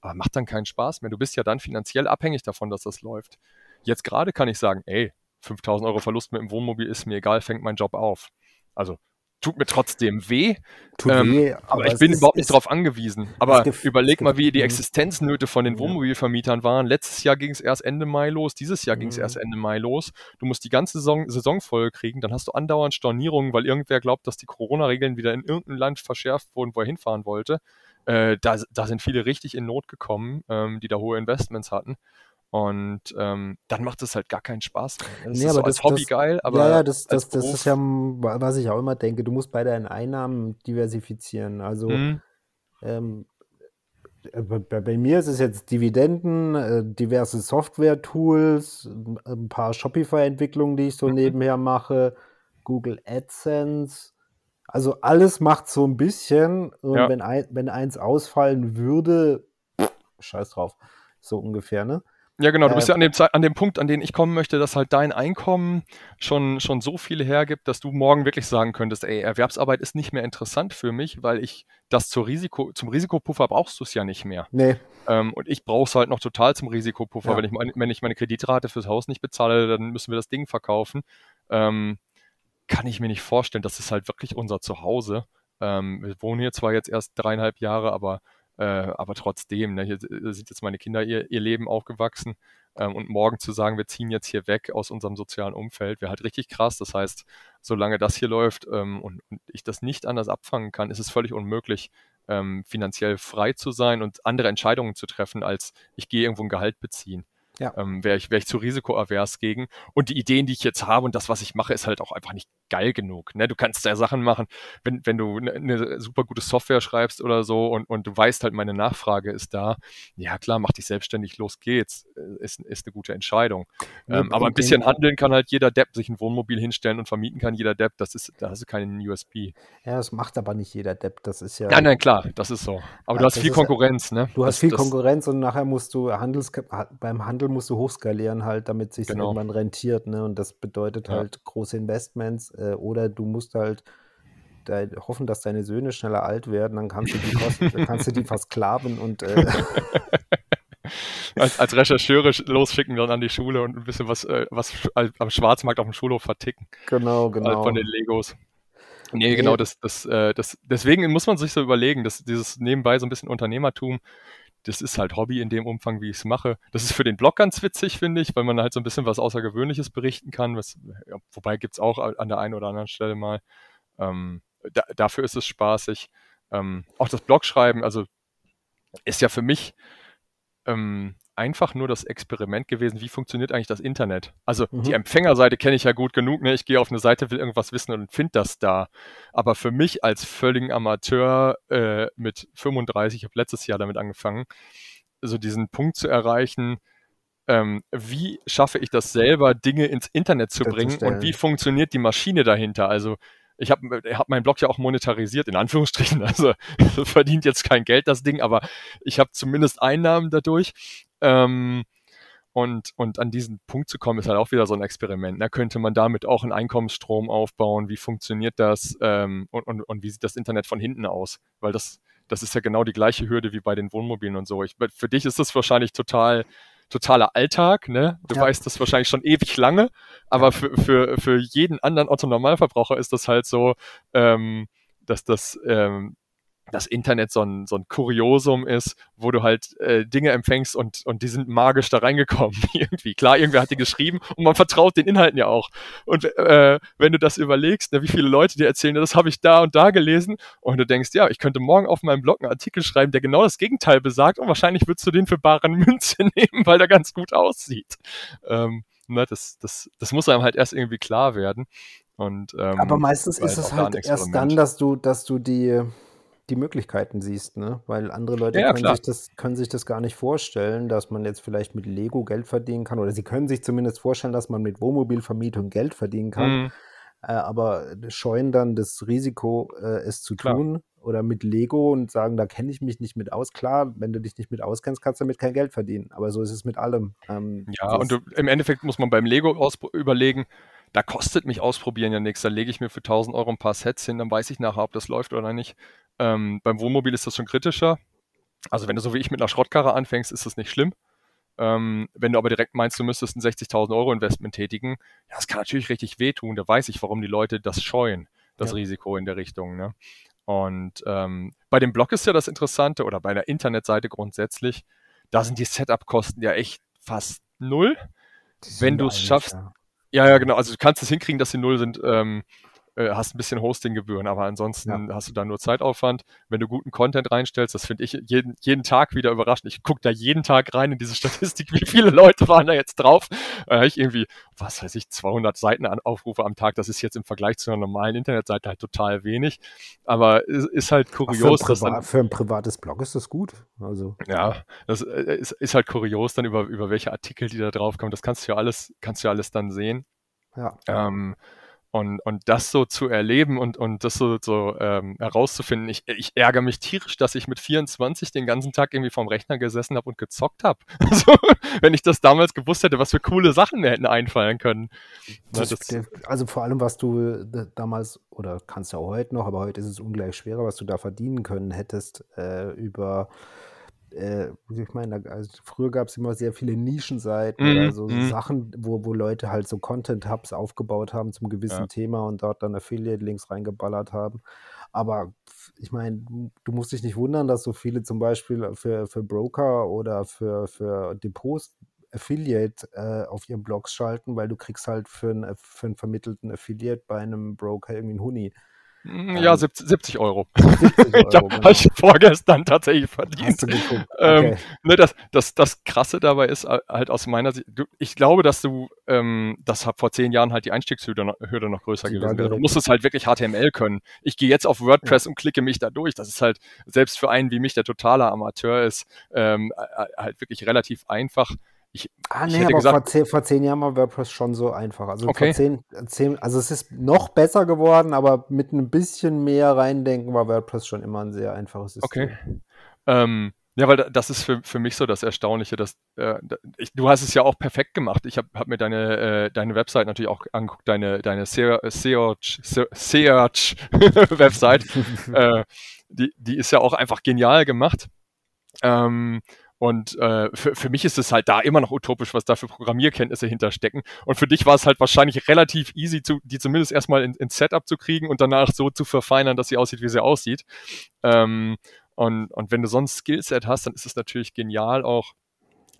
Aber macht dann keinen Spaß mehr. Du bist ja dann finanziell abhängig davon, dass das läuft. Jetzt gerade kann ich sagen, ey, 5000 Euro Verlust mit dem Wohnmobil ist mir egal, fängt mein Job auf. Also tut mir trotzdem weh. Tut ähm, weh aber, aber ich bin ist, überhaupt nicht darauf angewiesen. Aber überleg mal, wie die Existenznöte von den Wohnmobilvermietern waren. Letztes Jahr ging es erst Ende Mai los, dieses Jahr ging es mhm. erst Ende Mai los. Du musst die ganze Saison, Saison voll kriegen, dann hast du andauernd Stornierungen, weil irgendwer glaubt, dass die Corona-Regeln wieder in irgendein Land verschärft wurden, wo er hinfahren wollte. Äh, da, da sind viele richtig in Not gekommen, ähm, die da hohe Investments hatten. Und ähm, dann macht es halt gar keinen Spaß. Das nee, ist so als Hobby das, geil, aber. Ja, ja, das, das, das ist ja, was ich auch immer denke, du musst bei deinen Einnahmen diversifizieren. Also mhm. ähm, äh, bei, bei, mir ist es jetzt Dividenden, äh, diverse Software-Tools, ein paar Shopify-Entwicklungen, die ich so mhm. nebenher mache, Google AdSense. Also alles macht so ein bisschen. Und ja. wenn, ein, wenn eins ausfallen würde, scheiß drauf, so ungefähr, ne? Ja, genau. Du bist ja an dem, an dem Punkt, an den ich kommen möchte, dass halt dein Einkommen schon, schon so viel hergibt, dass du morgen wirklich sagen könntest, ey, Erwerbsarbeit ist nicht mehr interessant für mich, weil ich das zur Risiko, zum Risikopuffer brauchst du es ja nicht mehr. Nee. Ähm, und ich brauche es halt noch total zum Risikopuffer. Ja. Wenn, ich mein, wenn ich meine Kreditrate fürs Haus nicht bezahle, dann müssen wir das Ding verkaufen. Ähm, kann ich mir nicht vorstellen. Das ist halt wirklich unser Zuhause. Ähm, wir wohnen hier zwar jetzt erst dreieinhalb Jahre, aber äh, aber trotzdem, ne, hier sind jetzt meine Kinder ihr, ihr Leben aufgewachsen ähm, und morgen zu sagen, wir ziehen jetzt hier weg aus unserem sozialen Umfeld, wäre halt richtig krass. Das heißt, solange das hier läuft ähm, und, und, ich das nicht anders abfangen kann, ist es völlig unmöglich, ähm, finanziell frei zu sein und andere Entscheidungen zu treffen, als ich gehe irgendwo ein Gehalt beziehen ja. ähm, wäre ich, wär ich zu risikoavers gegen. Und die Ideen, die ich jetzt habe und das, was ich mache, ist halt auch einfach nicht geil genug. Ne? Du kannst ja Sachen machen, wenn, wenn du eine ne super gute Software schreibst oder so und, und du weißt halt, meine Nachfrage ist da. Ja klar, mach dich selbstständig, los geht's. Äh, ist, ist eine gute Entscheidung. Ja, ähm, aber ein bisschen handeln kann halt jeder Depp, sich ein Wohnmobil hinstellen und vermieten kann jeder Depp. Das ist, da hast du keinen USP. Ja, das macht aber nicht jeder Depp. Das ist ja. Nein, nein, klar, das ist so. Aber ja, du hast viel Konkurrenz, ne? Du hast das, viel das, Konkurrenz und nachher musst du Handels beim Handel Handel musst du hochskalieren halt, damit sich genau. irgendwann rentiert. Ne? Und das bedeutet ja. halt große Investments äh, oder du musst halt de hoffen, dass deine Söhne schneller alt werden, dann kannst du die, Kosten, kannst du die versklaven und äh, als, als Rechercheure losschicken dann an die Schule und ein bisschen was, äh, was am Schwarzmarkt auf dem Schulhof verticken. Genau, genau. Von den Legos. Nee, genau, das, das, äh, das, deswegen muss man sich so überlegen, dass dieses nebenbei so ein bisschen Unternehmertum, das ist halt Hobby in dem Umfang, wie ich es mache. Das ist für den Blog ganz witzig, finde ich, weil man halt so ein bisschen was Außergewöhnliches berichten kann. Was, ja, wobei gibt es auch an der einen oder anderen Stelle mal. Ähm, da, dafür ist es spaßig. Ähm, auch das Blogschreiben, also ist ja für mich ähm, einfach nur das Experiment gewesen, wie funktioniert eigentlich das Internet. Also mhm. die Empfängerseite kenne ich ja gut genug. Ne? Ich gehe auf eine Seite, will irgendwas wissen und finde das da. Aber für mich als völligen Amateur äh, mit 35, ich habe letztes Jahr damit angefangen, so diesen Punkt zu erreichen, ähm, wie schaffe ich das selber, Dinge ins Internet zu bringen und wie funktioniert die Maschine dahinter? Also ich habe hab meinen Blog ja auch monetarisiert, in Anführungsstrichen. Also verdient jetzt kein Geld das Ding, aber ich habe zumindest Einnahmen dadurch. Ähm, und, und an diesen Punkt zu kommen, ist halt auch wieder so ein Experiment. Da könnte man damit auch einen Einkommensstrom aufbauen. Wie funktioniert das? Ähm, und, und, und wie sieht das Internet von hinten aus? Weil das, das ist ja genau die gleiche Hürde wie bei den Wohnmobilen und so. Ich, für dich ist das wahrscheinlich total totaler Alltag, ne? Du ja. weißt das wahrscheinlich schon ewig lange, aber für, für, für jeden anderen Otto-Normalverbraucher ist das halt so, ähm, dass das ähm, das Internet so ein, so ein Kuriosum ist, wo du halt äh, Dinge empfängst und, und die sind magisch da reingekommen irgendwie. Klar, irgendwer hat die geschrieben und man vertraut den Inhalten ja auch. Und äh, wenn du das überlegst, ne, wie viele Leute dir erzählen, das habe ich da und da gelesen und du denkst, ja, ich könnte morgen auf meinem Blog einen Artikel schreiben, der genau das Gegenteil besagt und wahrscheinlich würdest du den für bare Münze nehmen, weil der ganz gut aussieht. Ähm, ne, das, das, das muss einem halt erst irgendwie klar werden. Und, ähm, Aber meistens ist es halt erst dann, dass du, dass du die die Möglichkeiten siehst, ne? Weil andere Leute ja, können, sich das, können sich das gar nicht vorstellen, dass man jetzt vielleicht mit Lego Geld verdienen kann. Oder sie können sich zumindest vorstellen, dass man mit Wohnmobilvermietung Geld verdienen kann. Mhm. Äh, aber scheuen dann das Risiko, äh, es zu Klar. tun. Oder mit Lego und sagen, da kenne ich mich nicht mit aus. Klar, wenn du dich nicht mit auskennst, kannst du damit kein Geld verdienen. Aber so ist es mit allem. Ähm, ja, und du, im Endeffekt muss man beim Lego überlegen, da kostet mich ausprobieren ja nichts. Da lege ich mir für 1000 Euro ein paar Sets hin, dann weiß ich nachher, ob das läuft oder nicht. Ähm, beim Wohnmobil ist das schon kritischer. Also wenn du so wie ich mit einer Schrottkarre anfängst, ist das nicht schlimm. Ähm, wenn du aber direkt meinst, du müsstest ein 60.000 Euro Investment tätigen, das kann natürlich richtig wehtun. Da weiß ich, warum die Leute das scheuen, das ja. Risiko in der Richtung. Ne? Und ähm, bei dem Blog ist ja das Interessante oder bei der Internetseite grundsätzlich, da sind die Setup-Kosten ja echt fast null. Wenn du es schaffst, ja. ja. ja, genau, also du kannst es hinkriegen, dass sie null sind. Ähm, äh, hast ein bisschen Hostinggebühren, aber ansonsten ja. hast du da nur Zeitaufwand. Wenn du guten Content reinstellst, das finde ich jeden, jeden Tag wieder überraschend. Ich gucke da jeden Tag rein in diese Statistik, wie viele Leute waren da jetzt drauf. Da ich irgendwie, was weiß ich, 200 Seitenaufrufe am Tag. Das ist jetzt im Vergleich zu einer normalen Internetseite halt total wenig. Aber es ist halt kurios. Für ein, Priva für ein privates Blog ist das gut. Also. Ja, das äh, ist, ist halt kurios dann über, über welche Artikel, die da drauf kommen. Das kannst du ja alles, kannst du ja alles dann sehen. Ja. Ähm, Und, und das so zu erleben und, und das so, so ähm, herauszufinden, ich, ich ärgere mich tierisch, dass ich mit 24 den ganzen Tag irgendwie vorm Rechner gesessen habe und gezockt habe. Also, wenn ich das damals gewusst hätte, was für coole Sachen mir hätten einfallen können. Das, das, also vor allem, was du äh, damals, oder kannst ja auch heute noch, aber heute ist es ungleich schwerer, was du da verdienen können hättest äh, über äh, ich meine, also früher gab es immer sehr viele Nischenseiten mm, oder so mm. Sachen, wo, wo Leute halt so Content-Hubs aufgebaut haben zum gewissen ja. Thema und dort dann Affiliate-Links reingeballert haben. Aber ich meine, du musst dich nicht wundern, dass so viele zum Beispiel für, für Broker oder für, für Depots Affiliate äh, auf ihren Blogs schalten, weil du kriegst halt für, ein, für einen vermittelten Affiliate bei einem Broker irgendwie einen Huni. Hm, ja, 70, Euro. 70 Euro ja, genau. Habe ich vorgestern tatsächlich verdient. Ähm, okay. Ähm, ne, das, das, das Krasse dabei ist halt aus meiner Sicht, du, ich glaube, dass du, ähm, das vor zehn Jahren halt die Einstiegshürde noch, Hürde noch größer die gewesen wäre. Du musstest halt wirklich HTML können. Ich gehe jetzt auf WordPress ja. und klicke mich da durch. Das ist halt, selbst für einen wie mich, der totaler Amateur ist, ähm, halt wirklich relativ einfach. Ich, ah, nee, aber gesagt, vor, zehn, vor zehn Jahren war WordPress schon so einfach. Also, okay. vor zehn, zehn, also es ist noch besser geworden, aber mit ein bisschen mehr reindenken war WordPress schon immer ein sehr einfaches System. Okay. Ähm, ja, weil das ist für, für mich so das Erstaunliche, dass äh, ich, du hast es ja auch perfekt gemacht. Ich habe hab mir deine, äh, deine Website natürlich auch angeguckt, deine, deine Search-Website. äh, die, die ist ja auch einfach genial gemacht. Ähm, und äh, für, für mich ist es halt da immer noch utopisch, was da für Programmierkenntnisse hinterstecken. Und für dich war es halt wahrscheinlich relativ easy, zu, die zumindest erstmal in, ins Setup zu kriegen und danach so zu verfeinern, dass sie aussieht, wie sie aussieht. Ähm, und, und wenn du sonst Skillset hast, dann ist es natürlich genial auch,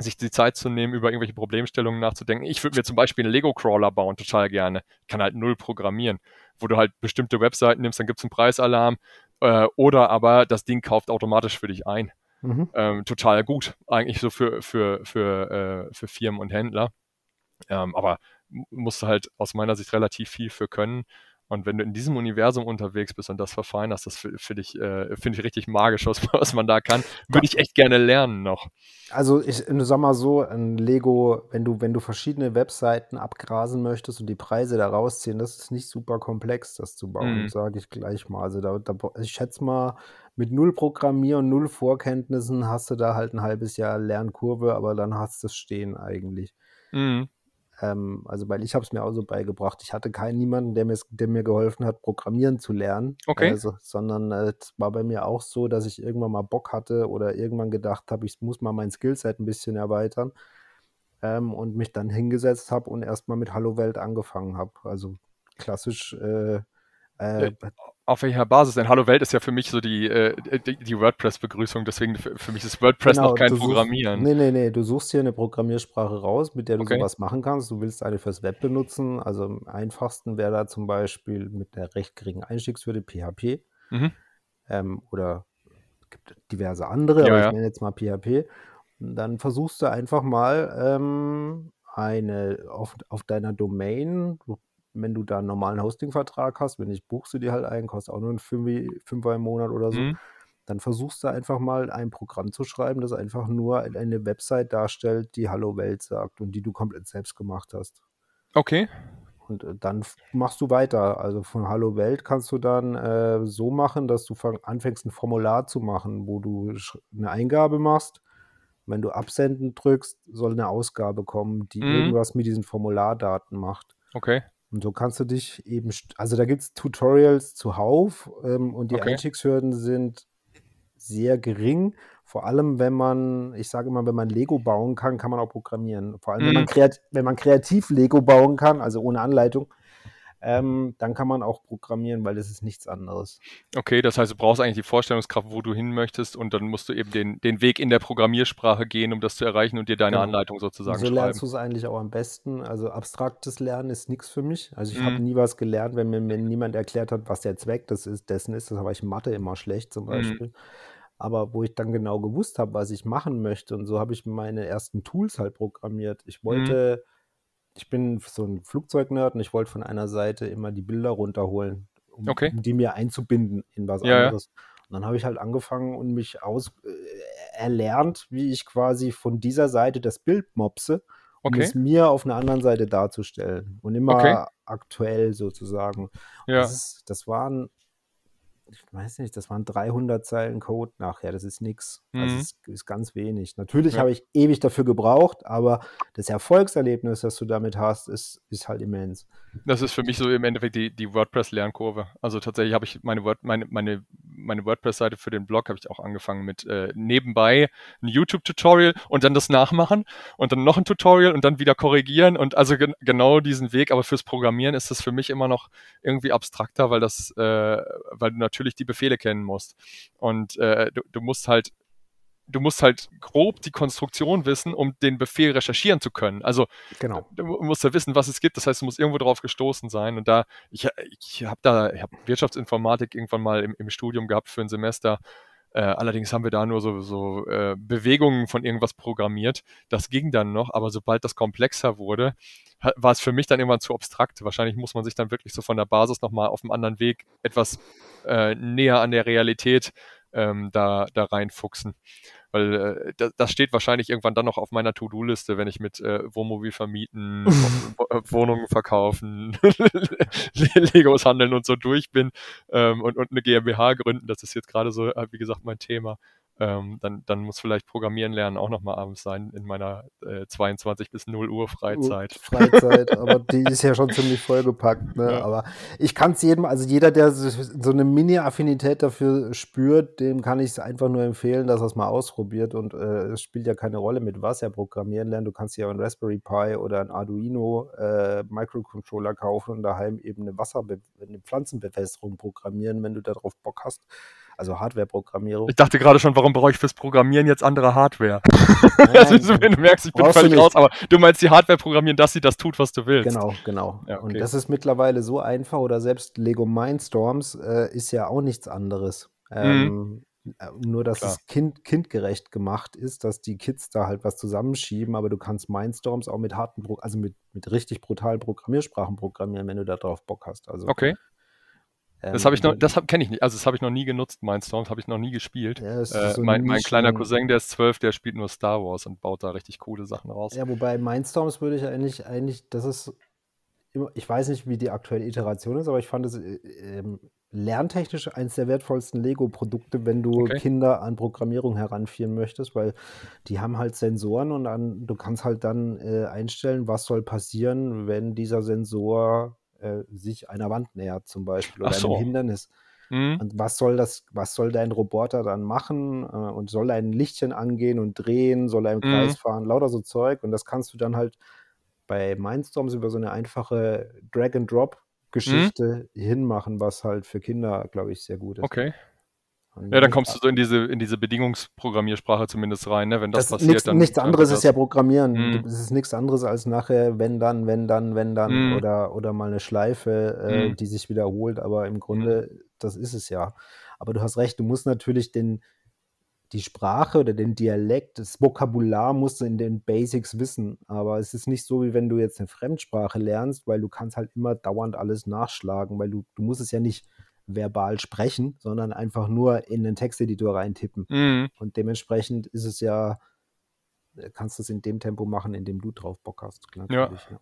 sich die Zeit zu nehmen, über irgendwelche Problemstellungen nachzudenken. Ich würde mir zum Beispiel einen Lego-Crawler bauen, total gerne. Ich kann halt null programmieren, wo du halt bestimmte Webseiten nimmst, dann gibt es einen Preisalarm äh, oder aber das Ding kauft automatisch für dich ein. Mhm. Ähm, total gut, eigentlich so für, für, für, äh, für Firmen und Händler. Ähm, aber musst du halt aus meiner Sicht relativ viel für können. Und wenn du in diesem Universum unterwegs bist und das verfeinerst, das finde ich, äh, find ich richtig magisch, was, was man da kann. Würde ich echt gerne lernen noch. Also ich sag mal so, ein Lego, wenn du, wenn du verschiedene Webseiten abgrasen möchtest und die Preise da rausziehen, das ist nicht super komplex, das zu bauen, mhm. sage ich gleich mal. Also da, da, ich schätze mal, mit null Programmier und null Vorkenntnissen hast du da halt ein halbes Jahr Lernkurve, aber dann hast du es stehen eigentlich. Mhm. Ähm, also, weil ich habe es mir auch so beigebracht. Ich hatte keinen niemanden, der mir, der mir geholfen hat, Programmieren zu lernen. Okay. Also, sondern äh, es war bei mir auch so, dass ich irgendwann mal Bock hatte oder irgendwann gedacht habe, ich muss mal mein Skillset ein bisschen erweitern. Ähm, und mich dann hingesetzt habe und erstmal mit Hallo Welt angefangen habe. Also klassisch äh, äh, auf welcher Basis denn? Hallo Welt ist ja für mich so die, äh, die, die WordPress-Begrüßung, deswegen für, für, mich ist WordPress genau, noch kein Programmieren. Suchst, nee, nee, nee, du suchst hier eine Programmiersprache raus, mit der du okay. sowas machen kannst. Du willst eine fürs Web benutzen. Also am einfachsten wäre da zum Beispiel mit der recht geringen Einstiegshürde PHP. Mhm. Ähm, oder gibt diverse andere, ja, aber ich nenne jetzt mal PHP. Und dann versuchst du einfach mal ähm, eine auf, auf deiner Domain, wenn du da einen normalen Hosting-Vertrag hast, wenn ich buchst du dir halt ein, kostet auch nur ein Fünfer im Monat oder so, mhm. dann versuchst du einfach mal ein Programm zu schreiben, das einfach nur eine Website darstellt, die Hallo Welt sagt und die du komplett selbst gemacht hast. Okay. Und äh, dann machst du weiter. Also von Hallo Welt kannst du dann äh, so machen, dass du anfängst, ein Formular zu machen, wo du eine Eingabe machst. Wenn du Absenden drückst, soll eine Ausgabe kommen, die mhm. irgendwas mit diesen Formulardaten macht. Okay. Und so kannst du dich eben, also da gibt es Tutorials zuhauf ähm, und die okay. Einstiegshürden sind sehr gering. Vor allem, wenn man, ich sage immer, wenn man Lego bauen kann, kann man auch programmieren. Vor allem, mhm. wenn, man mhm. wenn man kreativ Lego bauen kann, also ohne Anleitung, ähm, dann kann man auch programmieren, weil das ist nichts anderes. Okay, das heißt, du brauchst eigentlich die Vorstellungskraft, wo du hin möchtest und dann musst du eben den, den Weg in der Programmiersprache gehen, um das zu erreichen und dir deine genau. Anleitung sozusagen so schreiben. So lernst du es eigentlich auch am besten. Also abstraktes Lernen ist nichts für mich. Also ich mhm. habe nie was gelernt, wenn mir, mir, niemand erklärt hat, was der Zweck des ist, dessen ist. Das war ich Mathe immer schlecht zum mhm. Beispiel. Mhm. Aber wo ich dann genau gewusst habe, was ich machen möchte und so habe ich meine ersten Tools halt programmiert. Ich mhm. wollte... Mhm ich bin so ein Flugzeugnerd und ich wollte von einer Seite immer die Bilder runterholen, um, okay. um die mir einzubinden in was ja, anderes. Ja. Und dann habe ich halt angefangen und mich aus äh, erlernt, wie ich quasi von dieser Seite das Bild mopse um Okay. es mir auf einer anderen Seite darzustellen und immer Okay. aktuell sozusagen. Ja. das, ist, das waren, ich weiß nicht, das waren 300 Zeilen Code nachher. Das ist nix. Also Mhm. es ist ganz wenig. Natürlich Ja. habe ich ewig dafür gebraucht, aber das Erfolgserlebnis, das du damit hast, ist, ist halt immens. Das ist für mich so im Endeffekt die, die WordPress-Lernkurve. Also tatsächlich habe ich meine, Word, meine, meine, meine WordPress-Seite für den Blog habe ich auch angefangen mit äh, nebenbei ein YouTube-Tutorial und dann das Nachmachen und dann noch ein Tutorial und dann wieder korrigieren und also gen genau diesen Weg. Aber fürs Programmieren ist das für mich immer noch irgendwie abstrakter, weil das, äh, weil du natürlich die Befehle kennen musst. Und äh, du, du musst halt du musst halt grob die Konstruktion wissen, um den Befehl recherchieren zu können. Also Genau. du musst ja wissen, was es gibt. Das heißt, du musst irgendwo drauf gestoßen sein. Und da, ich, ich habe da, ich habe Wirtschaftsinformatik irgendwann mal im, im Studium gehabt für ein Semester. Äh, allerdings haben wir da nur so, so äh, Bewegungen von irgendwas programmiert. Das ging dann noch, aber sobald das komplexer wurde, war es für mich dann irgendwann zu abstrakt. Wahrscheinlich muss man sich dann wirklich so von der Basis nochmal auf einem anderen Weg etwas äh, näher an der Realität ähm, da, da reinfuchsen. Weil äh, das, das steht wahrscheinlich irgendwann dann noch auf meiner To-Do-Liste, wenn ich mit äh, Wohnmobil vermieten, äh, Wohnungen verkaufen, Legos handeln und so durch bin ähm, und, und eine GmbH gründen. Das ist jetzt gerade so, äh, wie gesagt, mein Thema. Ähm, dann, dann muss vielleicht Programmieren lernen auch nochmal abends sein in meiner äh, 22 bis 0 Uhr Freizeit. Freizeit, aber die ist ja schon ziemlich vollgepackt. Ne? Ja. Aber ich kann es jedem, also jeder, der so so eine Mini-Affinität dafür spürt, dem kann ich es einfach nur empfehlen, dass er es mal ausprobiert. Und äh, es spielt ja keine Rolle, mit was er programmieren lernt. Du kannst ja einen Raspberry Pi oder ein Arduino äh, Microcontroller kaufen und daheim eben eine Wasserbe eine Pflanzenbewässerung programmieren, wenn du darauf Bock hast. Also Hardware-Programmierung. Ich dachte gerade schon, warum brauche ich fürs Programmieren jetzt andere Hardware? Nein, also, wenn du merkst, ich bin völlig raus, aber du meinst die Hardware programmieren, dass sie das tut, was du willst. Genau, genau. Ja, Und okay. das ist mittlerweile so einfach oder selbst Lego Mindstorms äh, ist ja auch nichts anderes. Ähm, äh, nur, dass Mhm. Klar. es kind, kindgerecht gemacht ist, dass die Kids da halt was zusammenschieben, aber du kannst Mindstorms auch mit harten, also mit, mit richtig brutalen Programmiersprachen programmieren, wenn du da drauf Bock hast. Also, Okay. Das ähm, habe ich noch, wenn- das kenne ich nicht. Also das habe ich noch nie genutzt, Mindstorms, habe ich noch nie gespielt. Ja, Äh, so mein, mein kleiner Cousin, der ist zwölf, der spielt nur Star Wars und baut da richtig coole Sachen raus. Ja, wobei Mindstorms würde ich eigentlich, eigentlich, das ist immer, ich weiß nicht, wie die aktuelle Iteration ist, aber ich fand es äh, ähm, lerntechnisch eines der wertvollsten Lego-Produkte, wenn du Okay. Kinder an Programmierung heranführen möchtest, weil die haben halt Sensoren und an, du kannst halt dann äh, einstellen, was soll passieren, wenn dieser Sensor äh, sich einer Wand nähert zum Beispiel oder so. einem Hindernis. Mhm. Und was soll das, was soll dein Roboter dann machen? Äh, und soll er ein Lichtchen angehen und drehen? Soll er im Mhm. Kreis fahren? Lauter so Zeug. Und das kannst du dann halt bei Mindstorms über so eine einfache Drag-and-Drop-Geschichte hinmachen, was halt für Kinder, glaube ich, sehr gut ist. Okay. Ja, dann kommst du so in diese, in diese Bedingungsprogrammiersprache zumindest rein, ne? Wenn das, das passiert, nichts, dann. nichts anderes ist ja Programmieren. Mhm. Es ist nichts anderes als nachher, wenn dann, wenn dann, wenn dann Mhm. oder, oder mal eine Schleife, äh, Mhm. die sich wiederholt. Aber im Grunde, das ist es ja. Aber du hast recht, du musst natürlich den, die Sprache oder den Dialekt, das Vokabular musst du in den Basics wissen. Aber es ist nicht so, wie wenn du jetzt eine Fremdsprache lernst, weil du kannst halt immer dauernd alles nachschlagen, weil du, du musst es ja nicht verbal sprechen, sondern einfach nur in den Texteditor reintippen. Mhm. Und dementsprechend ist es ja, kannst du es in dem Tempo machen, in dem du drauf Bock hast. klar, Ja. ja.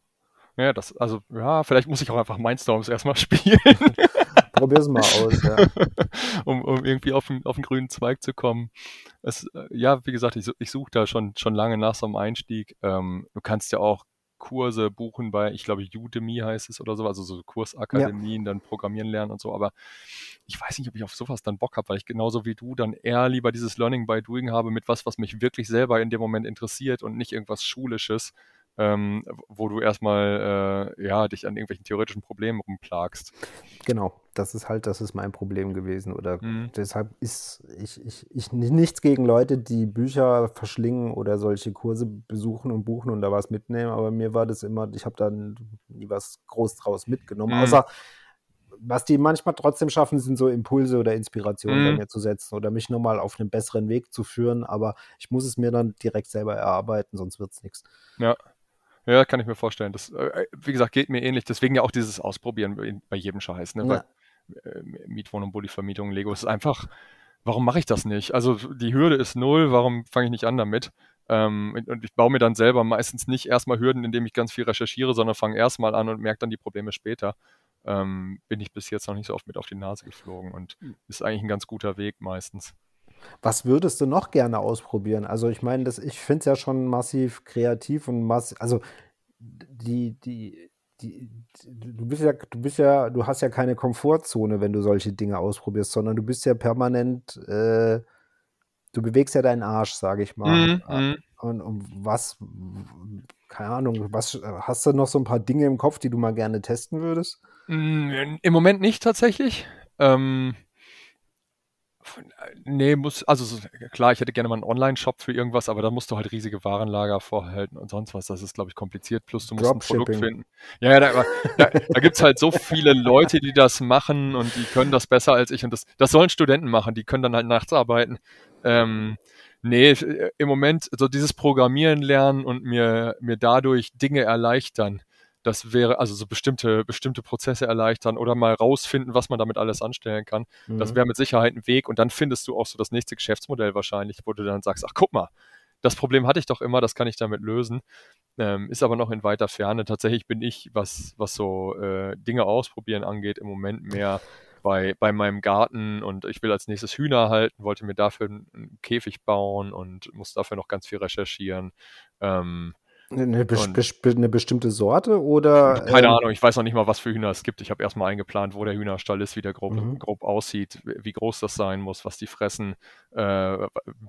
Ja, das, also, ja, vielleicht muss ich auch einfach Mindstorms erstmal spielen, Probier's mal aus, ja. um, um irgendwie auf den, auf den grünen Zweig zu kommen. Es, äh, ja, wie gesagt, ich, ich suche da schon, schon lange nach so einem Einstieg. Ähm, du kannst ja auch Kurse buchen bei, ich glaube, Udemy heißt es oder so, also so Kursakademien, dann Programmieren lernen und so, aber ich weiß nicht, ob ich auf sowas dann Bock habe, weil ich genauso wie du dann eher lieber dieses Learning by Doing habe mit was, was mich wirklich selber in dem Moment interessiert und nicht irgendwas Schulisches, ähm, wo du erstmal äh, ja, dich an irgendwelchen theoretischen Problemen rumplagst. Genau, das ist halt, das ist mein Problem gewesen. Oder Mhm. deshalb ist ich, ich, ich nichts gegen Leute, die Bücher verschlingen oder solche Kurse besuchen und buchen und da was mitnehmen. Aber mir war das immer, ich habe dann nie was groß draus mitgenommen. Mhm. Außer was die manchmal trotzdem schaffen, sind so Impulse oder Inspirationen bei Mhm. mir zu setzen oder mich nochmal auf einen besseren Weg zu führen. Aber ich muss es mir dann direkt selber erarbeiten, sonst wird es nichts. Ja. Ja, kann ich mir vorstellen. Das, äh, wie gesagt, geht mir ähnlich. Deswegen ja auch dieses Ausprobieren bei jedem Scheiß. Ne? Ja. Weil, äh, Mietwohnung, Bulli-Vermietung, Lego ist einfach, warum mache ich das nicht? Also die Hürde ist null, warum fange ich nicht an damit? Ähm, und ich baue mir dann selber meistens nicht erstmal Hürden, indem ich ganz viel recherchiere, sondern fange erstmal an und merke dann die Probleme später. Ähm, bin ich bis jetzt noch nicht so oft mit auf die Nase geflogen und hm. ist eigentlich ein ganz guter Weg meistens. Was würdest du noch gerne ausprobieren? Also ich meine, das, ich finde es ja schon massiv kreativ und massiv, also die, die, die, du bist ja, du bist ja, du hast ja keine Komfortzone, wenn du solche Dinge ausprobierst, sondern du bist ja permanent, äh, du bewegst ja deinen Arsch, sage ich mal. Mm, mm. Und, und, was, keine Ahnung, was hast du noch so ein paar Dinge im Kopf, die du mal gerne testen würdest? Mm, Im Moment nicht tatsächlich. Ähm, Nee, muss, also klar, ich hätte gerne mal einen Online-Shop für irgendwas, aber da musst du halt riesige Warenlager vorhalten und sonst was. Das ist, glaube ich, kompliziert. Plus du musst ein Produkt finden. Ja, ja, da, da, da gibt es halt so viele Leute, die das machen und die können das besser als ich. Und das, das sollen Studenten machen, die können dann halt nachts arbeiten. Ähm, nee, im Moment so dieses Programmieren lernen und mir, mir dadurch Dinge erleichtern das wäre also so bestimmte, bestimmte Prozesse erleichtern oder mal rausfinden, was man damit alles anstellen kann. Mhm. Das wäre mit Sicherheit ein Weg und dann findest du auch so das nächste Geschäftsmodell wahrscheinlich, wo du dann sagst, ach guck mal, das Problem hatte ich doch immer, das kann ich damit lösen. Ähm, ist aber noch in weiter Ferne. Tatsächlich bin ich, was, was so äh, Dinge ausprobieren angeht, im Moment mehr bei, bei meinem Garten und ich will als nächstes Hühner halten, wollte mir dafür einen Käfig bauen und muss dafür noch ganz viel recherchieren. Ähm, eine, bes bes eine, bestimmte Sorte oder? Keine ähm, Ahnung, ich weiß noch nicht mal, was für Hühner es gibt. Ich habe erstmal eingeplant, wo der Hühnerstall ist, wie der grob, mhm. grob aussieht, wie groß das sein muss, was die fressen, äh,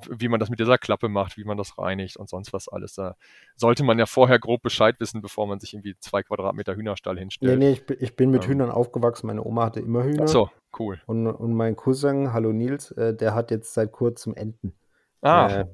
wie man das mit dieser Klappe macht, wie man das reinigt und sonst was alles. Da sollte man ja vorher grob Bescheid wissen, bevor man sich irgendwie zwei Quadratmeter Hühnerstall hinstellt. Nee, nee, ich, ich bin mit ähm. Hühnern aufgewachsen. Meine Oma hatte immer Hühner. Ach so, cool. Und, und mein Cousin, hallo Nils, äh, der hat jetzt seit kurzem Enten. Ah. Äh,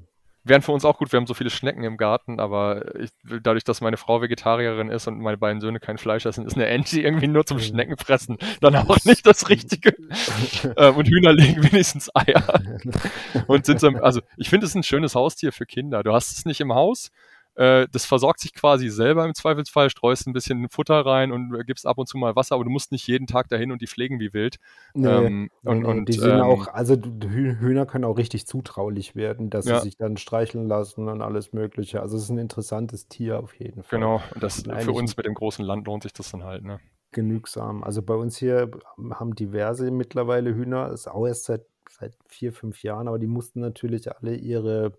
wären für uns auch gut. Wir haben so viele Schnecken im Garten, aber ich, dadurch, dass meine Frau Vegetarierin ist und meine beiden Söhne kein Fleisch essen, ist eine Ente irgendwie nur zum. Schneckenfressen dann auch nicht das Richtige. ähm, und Hühner legen wenigstens Eier. und sind so, also ich finde es ein schönes Haustier für Kinder. Du hast es nicht im Haus, äh, das versorgt sich quasi selber im Zweifelsfall, streust ein bisschen Futter rein und äh, gibst ab und zu mal Wasser, aber du musst nicht jeden Tag dahin und die pflegen wie wild. Nee, ähm, und, nee, und, die sind ähm, auch, also Hühner können auch richtig zutraulich werden, dass ja. sie sich dann streicheln lassen und alles Mögliche. Also es ist ein interessantes Tier auf jeden Fall. Genau, und das für uns mit dem großen Land lohnt sich das dann halt, ne? Genügsam. Also bei uns hier haben diverse mittlerweile Hühner, ist auch erst seit, seit vier, fünf Jahren, aber die mussten natürlich alle ihre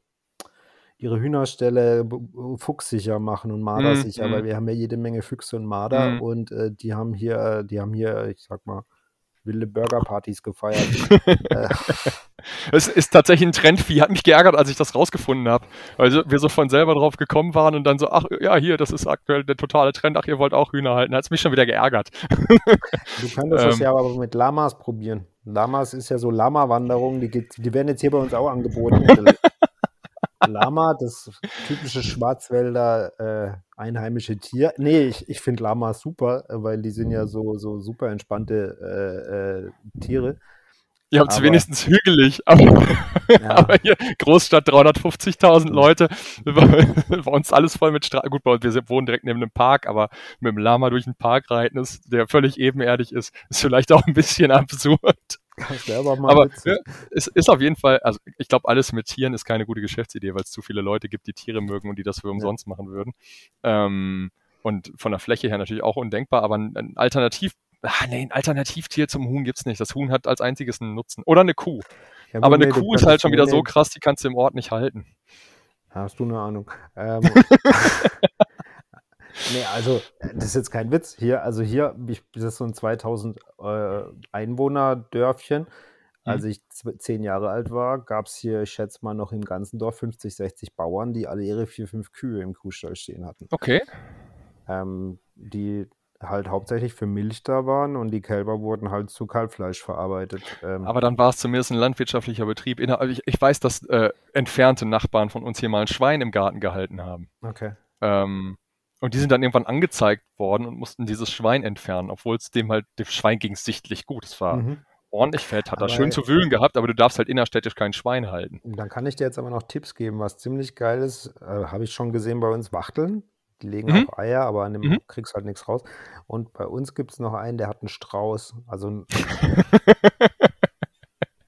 ihre Hühnerställe fuchssicher machen und mardersicher, mhm. weil wir haben ja jede Menge Füchse und Marder mhm. und äh, die haben hier, die haben hier, ich sag mal, wilde Burgerpartys gefeiert. Äh. Es ist tatsächlich ein Trendvieh. Hat mich geärgert, als ich das rausgefunden habe. Weil wir so von selber drauf gekommen waren und dann so, ach ja, hier, das ist aktuell der totale Trend. Ach, ihr wollt auch Hühner halten. Hat es mich schon wieder geärgert. Du könntest ähm, das ja aber mit Lamas probieren. Lamas ist ja so Lama-Wanderung, die, die werden jetzt hier bei uns auch angeboten. Lama, das typische Schwarzwälder äh, einheimische Tier. Nee, ich, ich finde Lamas super, weil die sind ja so, so super entspannte äh, äh, Tiere. Ihr habt es wenigstens hügelig, aber, ja. aber hier Großstadt 350.000 Leute, bei uns alles voll mit Straßen. Gut, wir wohnen direkt neben einem Park, aber mit dem Lama durch den Park reiten, ist, der völlig ebenerdig ist, ist vielleicht auch ein bisschen absurd. Aber ja, es ist auf jeden Fall, also ich glaube, alles mit Tieren ist keine gute Geschäftsidee, weil es zu viele Leute gibt, die Tiere mögen und die das für umsonst ja. machen würden. Ähm, und von der Fläche her natürlich auch undenkbar, aber ein, ein Alternativ, ah, nee, ein Alternativtier zum Huhn gibt es nicht. Das Huhn hat als einziges einen Nutzen. Oder eine Kuh. Ja, aber eine Kuh ist halt schon wieder so krass, die kannst du im Ort nicht halten. Hast du eine Ahnung? Ähm, Nee, also das ist jetzt kein Witz. Hier, also hier, ich, das ist so ein 2000 äh, Einwohner-Dörfchen. Mhm. Als ich zehn Jahre alt war, gab es hier, ich schätze mal, noch im ganzen Dorf 50, 60 Bauern, die alle ihre vier, fünf Kühe im Kuhstall stehen hatten. Okay. Ähm, die halt hauptsächlich für Milch da waren und die Kälber wurden halt zu Kalbfleisch verarbeitet. Ähm, Aber dann war es zumindest ein landwirtschaftlicher Betrieb. Ich, ich weiß, dass äh, entfernte Nachbarn von uns hier mal ein Schwein im Garten gehalten haben. Okay. Ähm, und die sind dann irgendwann angezeigt worden und mussten dieses Schwein entfernen, obwohl es dem halt, dem Schwein ging es sichtlich gut. Es war mhm. ordentlich fett, hat er schön zu wühlen gehabt, aber du darfst halt innerstädtisch kein Schwein halten. Dann kann ich dir jetzt aber noch Tipps geben, was ziemlich geil ist. Äh, Habe ich schon gesehen bei uns Wachteln. Die legen mhm. auch Eier, aber an dem mhm. kriegst halt nichts raus. Und bei uns gibt es noch einen, der hat einen Strauß. Also ein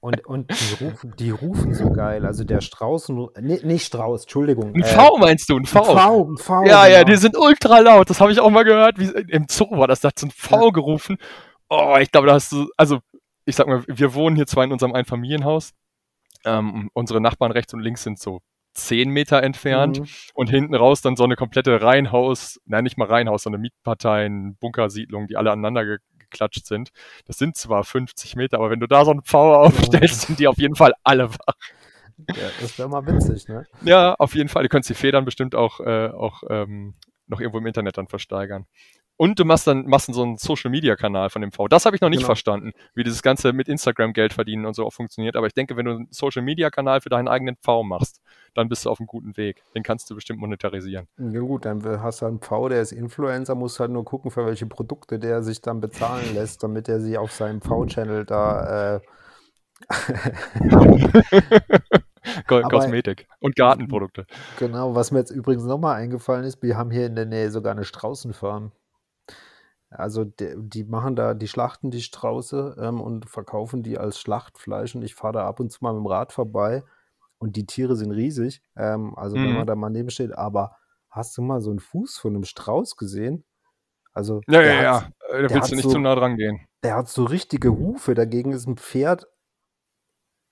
und, und die rufen, die rufen so geil. Also der Strauß, nee, nicht Strauß, Entschuldigung. Ein äh, V meinst du, ein V? Ein V, ein V. Ja, genau. ja, die sind ultra laut. Das habe ich auch mal gehört. Wie, Im Zoo war das, da hat so ein V ja. gerufen. Oh, ich glaube, da hast du, also ich sag mal, wir wohnen hier zwar in unserem Einfamilienhaus. Ähm, unsere Nachbarn rechts und links sind so zehn Meter entfernt mhm. und hinten raus dann so eine komplette Reihenhaus, nein, nicht mal Reihenhaus, sondern Mietparteien, Bunkersiedlungen, die alle aneinander geklatscht sind. Das sind zwar 50 Meter, aber wenn du da so ein V aufstellst, sind die auf jeden Fall alle wach. Ja, das wäre mal witzig, ne? Ja, auf jeden Fall. Du könntest die Federn bestimmt auch, äh, auch ähm, noch irgendwo im Internet dann versteigern. Und du machst dann machst so einen Social Media Kanal von dem V. Das habe ich noch nicht genau. verstanden, wie dieses Ganze mit Instagram Geld verdienen und so auch funktioniert. Aber ich denke, wenn du einen Social Media Kanal für deinen eigenen V machst, dann bist du auf einem guten Weg. Den kannst du bestimmt monetarisieren. Ja gut, dann hast du einen V, der ist Influencer, muss halt nur gucken, für welche Produkte der sich dann bezahlen lässt, damit er sich auf seinem V-Channel da äh, Kosmetik und Gartenprodukte. Genau, was mir jetzt übrigens nochmal eingefallen ist, wir haben hier in der Nähe sogar eine Straußenfarm. Also de, die machen da, die schlachten die Strauße ähm, und verkaufen die als Schlachtfleisch und ich fahre da ab und zu mal mit dem Rad vorbei und die Tiere sind riesig. Ähm, also mhm. wenn man da mal neben steht, aber hast du mal so einen Fuß von einem Strauß gesehen? Also ja, ja, ja, äh, da willst du nicht so, zu nah dran gehen. Der hat so richtige Hufe, dagegen ist ein Pferd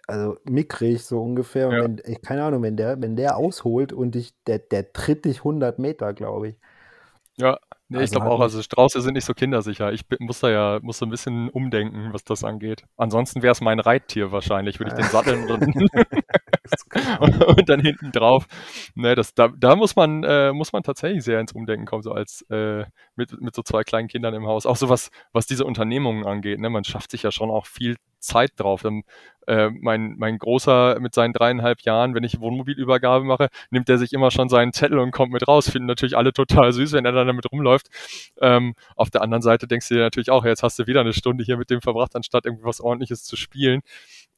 also mickrig so ungefähr. Und ja. wenn, ich, keine Ahnung, wenn der, wenn der ausholt und dich, der, der tritt dich 100 Meter, glaube ich. Ja, Nee, also ich glaube auch, also Strauße sind nicht so kindersicher. Ich muss da ja, muss so ein bisschen umdenken, was das angeht. Ansonsten wäre es mein Reittier wahrscheinlich, würde ich den satteln und, dann hinten drauf. Ne, das, da, da muss man, äh, muss man tatsächlich sehr ins Umdenken kommen, so als äh, mit, mit so zwei kleinen Kindern im Haus. Auch so was, was diese Unternehmungen angeht. Ne? Man schafft sich ja schon auch viel Zeit drauf. Dann, äh, mein, mein Großer mit seinen dreieinhalb Jahren, wenn ich Wohnmobilübergabe mache, nimmt er sich immer schon seinen Zettel und kommt mit raus. Finden natürlich alle total süß, wenn er dann damit rumläuft. Ähm, auf der anderen Seite denkst du dir natürlich auch, jetzt hast du wieder eine Stunde hier mit dem verbracht, anstatt irgendwie was ordentliches zu spielen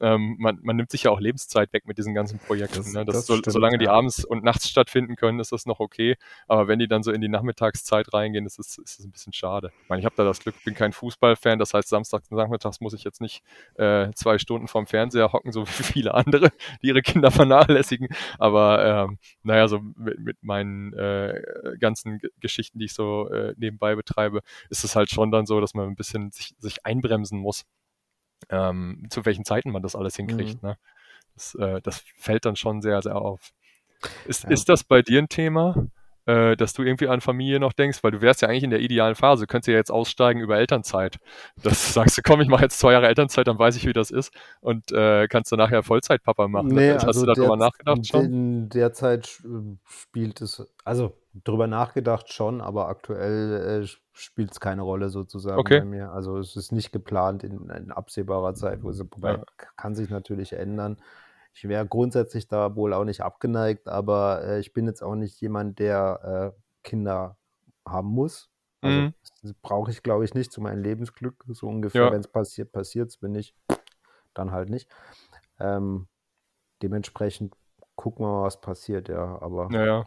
ähm, man, man nimmt sich ja auch Lebenszeit weg mit diesen ganzen Projekten. Das, ne? das, das so, stimmt, solange ja. die abends und nachts stattfinden können, ist das noch okay. Aber wenn die dann so in die Nachmittagszeit reingehen, ist es, ist ein bisschen schade. Ich meine, ich habe da das Glück, bin kein Fußballfan, das heißt, samstags und nachmittags muss ich jetzt nicht äh, zwei Stunden vorm Fernseher hocken, so wie viele andere, die ihre Kinder vernachlässigen. Aber ähm, naja, so mit, mit meinen äh, ganzen G Geschichten, die ich so äh, nebenbei betreibe, ist es halt schon dann so, dass man ein bisschen sich, sich einbremsen muss ähm, zu welchen Zeiten man das alles hinkriegt. Mhm. Ne? Das, äh, das, fällt dann schon sehr, sehr auf. Ist, ja. ist das bei dir ein Thema? Äh, dass du irgendwie an Familie noch denkst, weil du wärst ja eigentlich in der idealen Phase. Du könntest ja jetzt aussteigen über Elternzeit. Das sagst du, komm, ich mache jetzt zwei Jahre Elternzeit, dann weiß ich, wie das ist und äh, kannst du nachher Vollzeitpapa machen. Nee, Hast also du darüber nachgedacht schon? In der Zeit spielt es, also drüber nachgedacht schon, aber aktuell äh, spielt es keine Rolle sozusagen okay. bei mir. Also es ist nicht geplant in, in absehbarer Zeit, wobei ja. kann sich natürlich ändern. Ich wäre grundsätzlich da wohl auch nicht abgeneigt, aber äh, ich bin jetzt auch nicht jemand, der äh, Kinder haben muss. Also mhm. brauche ich, glaube ich, nicht zu meinem Lebensglück. So ungefähr, ja. wenn es passiert, passiert es, wenn nicht, dann halt nicht. Ähm, dementsprechend gucken wir mal, was passiert, ja. Aber ja,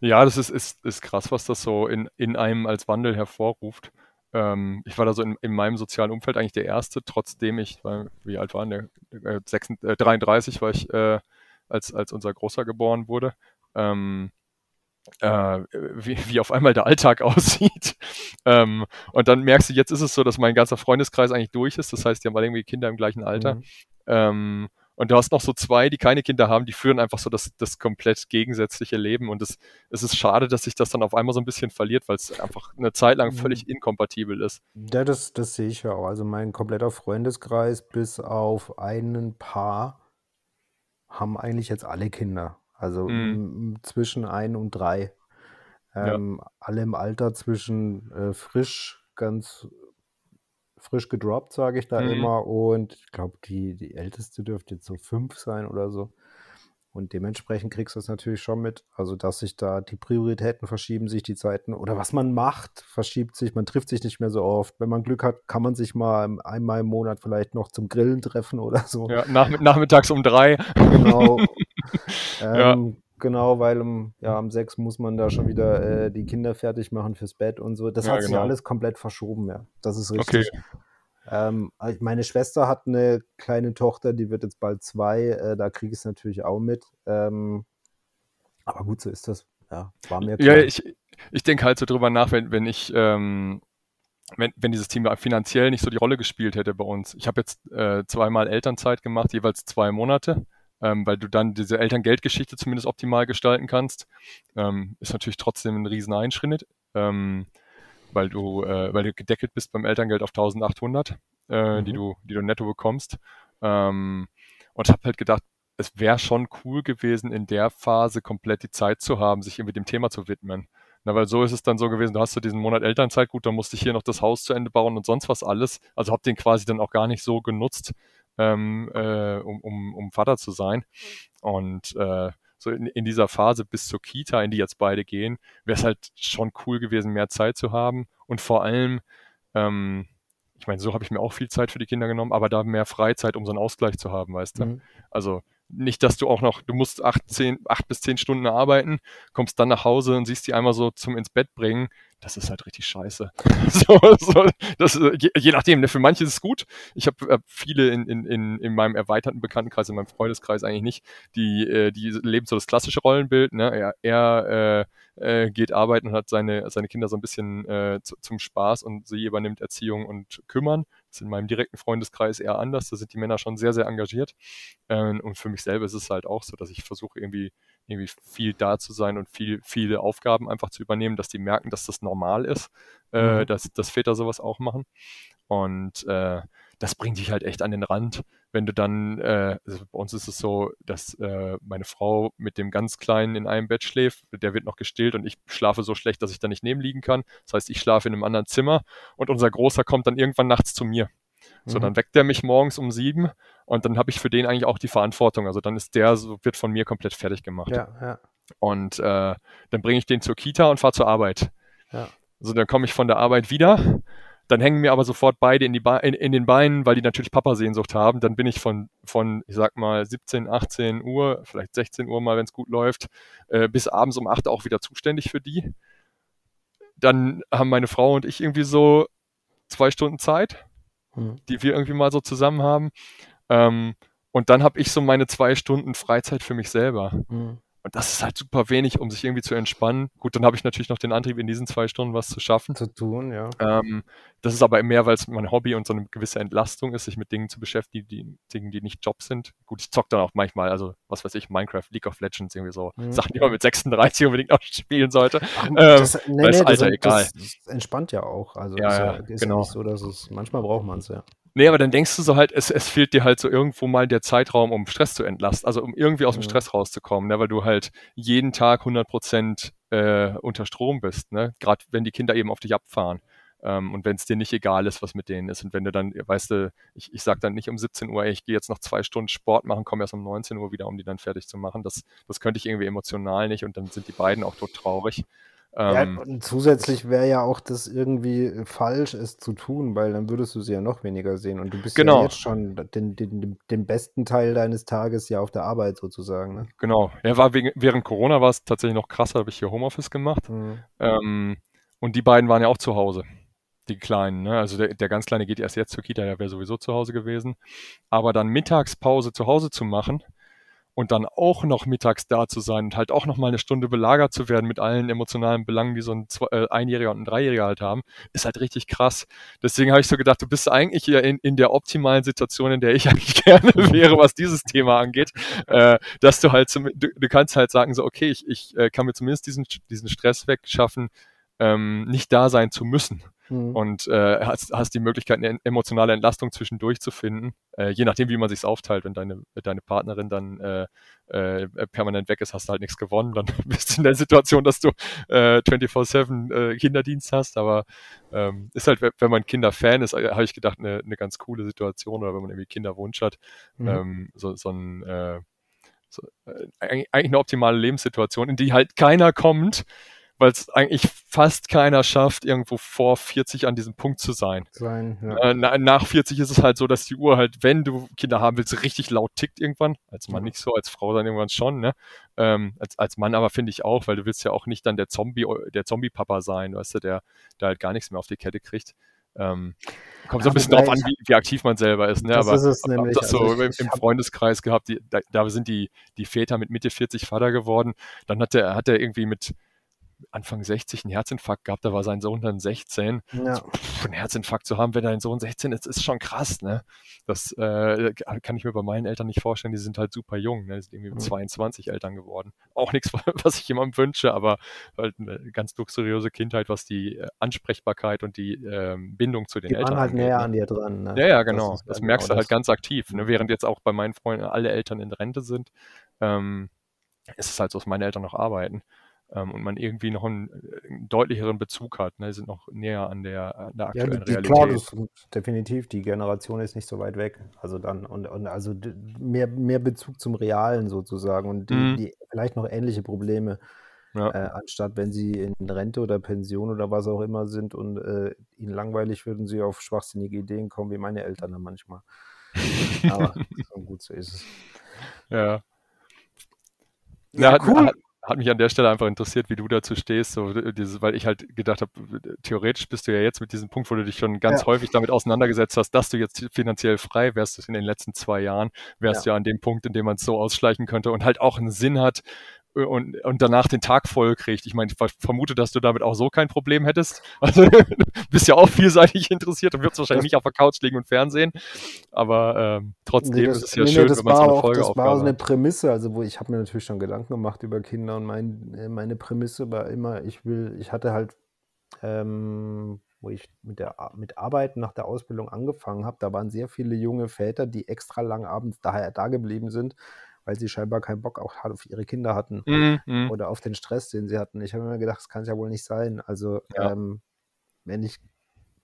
ja. das ist, ist, ist krass, was das so in, in einem als Wandel hervorruft. Ähm, ich war da so in, in, meinem sozialen Umfeld eigentlich der Erste, trotzdem ich, weil, wie alt war der? Äh, 36, äh, 33 war ich, äh, als, als unser Großer geboren wurde. Ähm, äh, wie, wie auf einmal der Alltag aussieht. ähm, und dann merkst du, jetzt ist es so, dass mein ganzer Freundeskreis eigentlich durch ist. Das heißt, die haben alle irgendwie Kinder im gleichen Alter. Mhm. Ähm, und du hast noch so zwei, die keine Kinder haben, die führen einfach so das, das komplett gegensätzliche Leben. Und es, es ist schade, dass sich das dann auf einmal so ein bisschen verliert, weil es einfach eine Zeit lang völlig mhm. inkompatibel ist. Ja, das, das sehe ich ja auch. Also mein kompletter Freundeskreis bis auf einen Paar haben eigentlich jetzt alle Kinder. Also mhm. zwischen ein und drei. Ähm, ja. Alle im Alter zwischen äh, frisch, ganz frisch gedroppt, sage ich da mhm. immer. Und ich glaube, die, die älteste dürfte jetzt so fünf sein oder so. Und dementsprechend kriegst du es natürlich schon mit. Also, dass sich da die Prioritäten verschieben, sich die Zeiten oder was man macht, verschiebt sich. Man trifft sich nicht mehr so oft. Wenn man Glück hat, kann man sich mal einmal im Monat vielleicht noch zum Grillen treffen oder so. Ja, nach, nachmittags um drei. Genau. ähm, ja. Genau, weil um, ja, um sechs muss man da schon wieder äh, die Kinder fertig machen fürs Bett und so. Das ja, hat sich genau. alles komplett verschoben, ja. Das ist richtig. Okay. Ähm, meine Schwester hat eine kleine Tochter, die wird jetzt bald zwei, äh, da kriege ich es natürlich auch mit. Ähm, aber gut, so ist das. Ja, war mir klar. Ja, ich, ich denke halt so drüber nach, wenn, wenn ich, ähm, wenn, wenn dieses Team finanziell nicht so die Rolle gespielt hätte bei uns. Ich habe jetzt äh, zweimal Elternzeit gemacht, jeweils zwei Monate, ähm, weil du dann diese Elterngeldgeschichte zumindest optimal gestalten kannst. Ähm, ist natürlich trotzdem ein riesen Einschritt, ähm, weil du, äh, weil du gedeckelt bist beim Elterngeld auf 1800, äh, mhm. die du, die du netto bekommst. Ähm, und habe halt gedacht, es wäre schon cool gewesen, in der Phase komplett die Zeit zu haben, sich irgendwie dem Thema zu widmen. Na, weil so ist es dann so gewesen, du hast du diesen Monat Elternzeit, gut, dann musste ich hier noch das Haus zu Ende bauen und sonst was alles. Also habe den quasi dann auch gar nicht so genutzt, ähm, äh, um, um, um Vater zu sein. Und äh, so in, in dieser Phase bis zur Kita, in die jetzt beide gehen, wäre es halt schon cool gewesen, mehr Zeit zu haben. Und vor allem, ähm, ich meine, so habe ich mir auch viel Zeit für die Kinder genommen, aber da mehr Freizeit, um so einen Ausgleich zu haben, weißt du? Mhm. Also nicht, dass du auch noch, du musst acht, zehn, acht bis zehn Stunden arbeiten, kommst dann nach Hause und siehst die einmal so zum ins Bett bringen das ist halt richtig scheiße. so, so, das, je, je, nachdem, ne, für manche ist es gut. Ich habe äh, viele in, in, in, in meinem erweiterten Bekanntenkreis, in meinem Freundeskreis eigentlich nicht, die, äh, die leben so das klassische Rollenbild. Ne? Er, er äh, äh, geht arbeiten und hat seine, seine Kinder so ein bisschen äh, zu, zum Spaß und sie übernimmt Erziehung und Kümmern. Das ist in meinem direkten Freundeskreis eher anders. Da sind die Männer schon sehr, sehr engagiert. Ähm, und für mich selber ist es halt auch so, dass ich versuche irgendwie irgendwie viel da zu sein und viel, viele Aufgaben einfach zu übernehmen, dass die merken, dass das normal ist, äh, mhm. dass, dass Väter sowas auch machen. Und äh, das bringt dich halt echt an den Rand, wenn du dann, äh, also bei uns ist es so, dass äh, meine Frau mit dem ganz Kleinen in einem Bett schläft, der wird noch gestillt und ich schlafe so schlecht, dass ich da nicht nebenliegen kann. Das heißt, ich schlafe in einem anderen Zimmer und unser Großer kommt dann irgendwann nachts zu mir. So, mhm. dann weckt er mich morgens um sieben und dann habe ich für den eigentlich auch die Verantwortung. Also dann ist der, so wird von mir komplett fertig gemacht. Ja, ja. Und äh, dann bringe ich den zur Kita und fahre zur Arbeit. Ja. Also dann komme ich von der Arbeit wieder. Dann hängen mir aber sofort beide in, die in, in, den Beinen, weil die natürlich Papa-Sehnsucht haben. Dann bin ich von, von, ich sag mal, 17, 18 Uhr, vielleicht 16 Uhr mal, wenn es gut läuft, äh, bis abends um 8 auch wieder zuständig für die. Dann haben meine Frau und ich irgendwie so zwei Stunden Zeit mhm. die wir irgendwie mal so zusammen haben. Ähm, und dann habe ich so meine zwei Stunden Freizeit für mich selber. Mhm. Und das ist halt super wenig, um sich irgendwie zu entspannen. Gut, dann habe ich natürlich noch den Antrieb, in diesen zwei Stunden was zu schaffen. Zu tun, ja. Ähm, das ist aber mehr, weil es mein Hobby und so eine gewisse Entlastung ist, sich mit Dingen zu beschäftigen, die, Dingen, die nicht Job sind. Gut, ich zock dann auch manchmal, also was weiß ich, Minecraft, League of Legends, irgendwie so mhm. Sachen, die man mit 36 unbedingt noch spielen sollte. Ach, ähm, das, nee, nee, Alter, das, egal. Das entspannt ja auch. Also ja, ist ja, ist genau. ja nicht so, dass es manchmal braucht man es, ja. Nee, aber dann denkst du so halt, es, es fehlt dir halt so irgendwo mal der Zeitraum, um Stress zu entlasten, also um irgendwie aus dem Stress rauszukommen, ne? weil du halt jeden Tag 100 Prozent äh, unter Strom bist, ne? gerade wenn die Kinder eben auf dich abfahren. Ähm, und wenn es dir nicht egal ist, was mit denen ist. Und wenn du dann, weißt du, ich, ich sag dann nicht um 17 Uhr, ey, ich gehe jetzt noch zwei Stunden Sport machen, komme erst um 19 Uhr wieder, um die dann fertig zu machen. Das, das könnte ich irgendwie emotional nicht und dann sind die beiden auch tot traurig. Ja, ähm, und zusätzlich wäre ja auch das irgendwie falsch, es zu tun, weil dann würdest du sie ja noch weniger sehen. Und du bist genau. ja jetzt schon den, den, den besten Teil deines Tages ja auf der Arbeit sozusagen. Ne? Genau. Ja, war wegen, während Corona war es tatsächlich noch krasser, habe ich hier Homeoffice gemacht. Mhm. Ähm, und die beiden waren ja auch zu Hause. Die Kleinen, ne? Also der, der ganz Kleine geht erst jetzt zur Kita, der wäre sowieso zu Hause gewesen. Aber dann Mittagspause zu Hause zu machen, und dann auch noch mittags da zu sein und halt auch noch mal eine Stunde belagert zu werden mit allen emotionalen Belangen, die so ein Zwei äh, Einjähriger und ein Dreijähriger halt haben, ist halt richtig krass. Deswegen habe ich so gedacht, du bist eigentlich ja in, in der optimalen Situation, in der ich eigentlich gerne wäre, was dieses Thema angeht, äh, dass du halt, zum, du, du, kannst halt sagen so, okay, ich, ich äh, kann mir zumindest diesen, diesen Stress wegschaffen, ähm, nicht da sein zu müssen mhm. und äh, hast, hast die Möglichkeit, eine emotionale Entlastung zwischendurch zu finden, äh, je nachdem, wie man sich aufteilt. Wenn deine, deine Partnerin dann äh, äh, permanent weg ist, hast du halt nichts gewonnen. Dann bist du in der Situation, dass du äh, 24-7 äh, Kinderdienst hast. Aber ähm, ist halt, wenn man Kinderfan ist, äh, habe ich gedacht, eine, eine ganz coole Situation oder wenn man irgendwie Kinderwunsch hat, mhm. ähm, so, so ein äh, so, äh, eigentlich eine optimale Lebenssituation, in die halt keiner kommt, weil es eigentlich fast keiner schafft, irgendwo vor 40 an diesem Punkt zu sein. sein ja. äh, nach 40 ist es halt so, dass die Uhr halt, wenn du Kinder haben willst, richtig laut tickt irgendwann. Als Mann mhm. nicht so, als Frau dann irgendwann schon, ne? Ähm, als, als Mann aber finde ich auch, weil du willst ja auch nicht dann der Zombie, der Zombie-Papa sein, weißt du, der, der halt gar nichts mehr auf die Kette kriegt. Ähm, kommt so ein bisschen drauf an, wie, wie, aktiv man selber ist. Ne? Das Aber ist es nämlich. das so also ich, im, im Freundeskreis gehabt, die, da, da, sind die, die Väter mit Mitte 40 Vater geworden. Dann hat er hat er irgendwie mit Anfang 60 einen Herzinfarkt gehabt, da war sein Sohn dann 16. Ja. Pff, einen Herzinfarkt zu haben, wenn dein Sohn 16 ist, ist schon krass, ne? Das äh, kann ich mir bei meinen Eltern nicht vorstellen, die sind halt super jung, ne? Die sind irgendwie mit 22 mhm. Eltern geworden. Auch nichts, was ich jemandem wünsche, aber halt eine ganz luxuriöse Kindheit, was die äh, Ansprechbarkeit und die ähm, Bindung zu den die Eltern waren halt angeht, näher ne? an dir dran. Ne? Ja, ja, genau. Das, das merkst genau du halt ganz aktiv, ne? Während jetzt auch bei meinen Freunden alle Eltern in Rente sind, ähm, ist es halt so, dass meine Eltern noch arbeiten und man irgendwie noch einen, äh, einen, deutlicheren Bezug hat. Ne? sind noch näher an der, an der aktuellen ja, die, Realität. Klar, das, definitiv. Die Generation ist nicht so weit weg. Also dann und, und also mehr, mehr Bezug zum Realen sozusagen und die, mhm. die vielleicht noch ähnliche Probleme. Ja. Äh, anstatt wenn sie in Rente oder Pension oder was auch immer sind und äh, ihnen langweilig würden sie auf schwachsinnige Ideen kommen, wie meine Eltern dann manchmal. Aber gut, so ist es. Ja. Ja, ja cool. Hat, hat mich an der Stelle einfach interessiert, wie du dazu stehst, so dieses, weil ich halt gedacht habe, theoretisch bist du ja jetzt mit diesem Punkt, wo du dich schon ganz ja. häufig damit auseinandergesetzt hast, dass du jetzt finanziell frei wärst in den letzten zwei Jahren, wärst ja, ja an dem Punkt, in dem man es so ausschleichen könnte und halt auch einen Sinn hat, und, und danach den Tag voll kriegt. Ich meine, ich vermute, dass du damit auch so kein Problem hättest. Also du bist ja auch vielseitig interessiert und wirst wahrscheinlich nicht auf der Couch liegen und Fernsehen. Aber ähm, trotzdem nee, das, ist es ja nee, schön, nee, wenn man so eine Folge auch, Das war so eine Prämisse, also wo ich habe mir natürlich schon Gedanken gemacht über Kinder und mein, äh, meine Prämisse war immer, ich will, ich hatte halt, ähm, wo ich mit der mit Arbeiten nach der Ausbildung angefangen habe, da waren sehr viele junge Väter, die extra lang abends daher da geblieben sind weil sie scheinbar keinen Bock auch auf ihre Kinder hatten mhm. oder auf den Stress, den sie hatten. Ich habe mir gedacht, das kann es ja wohl nicht sein. Also, ja. ähm, wenn ich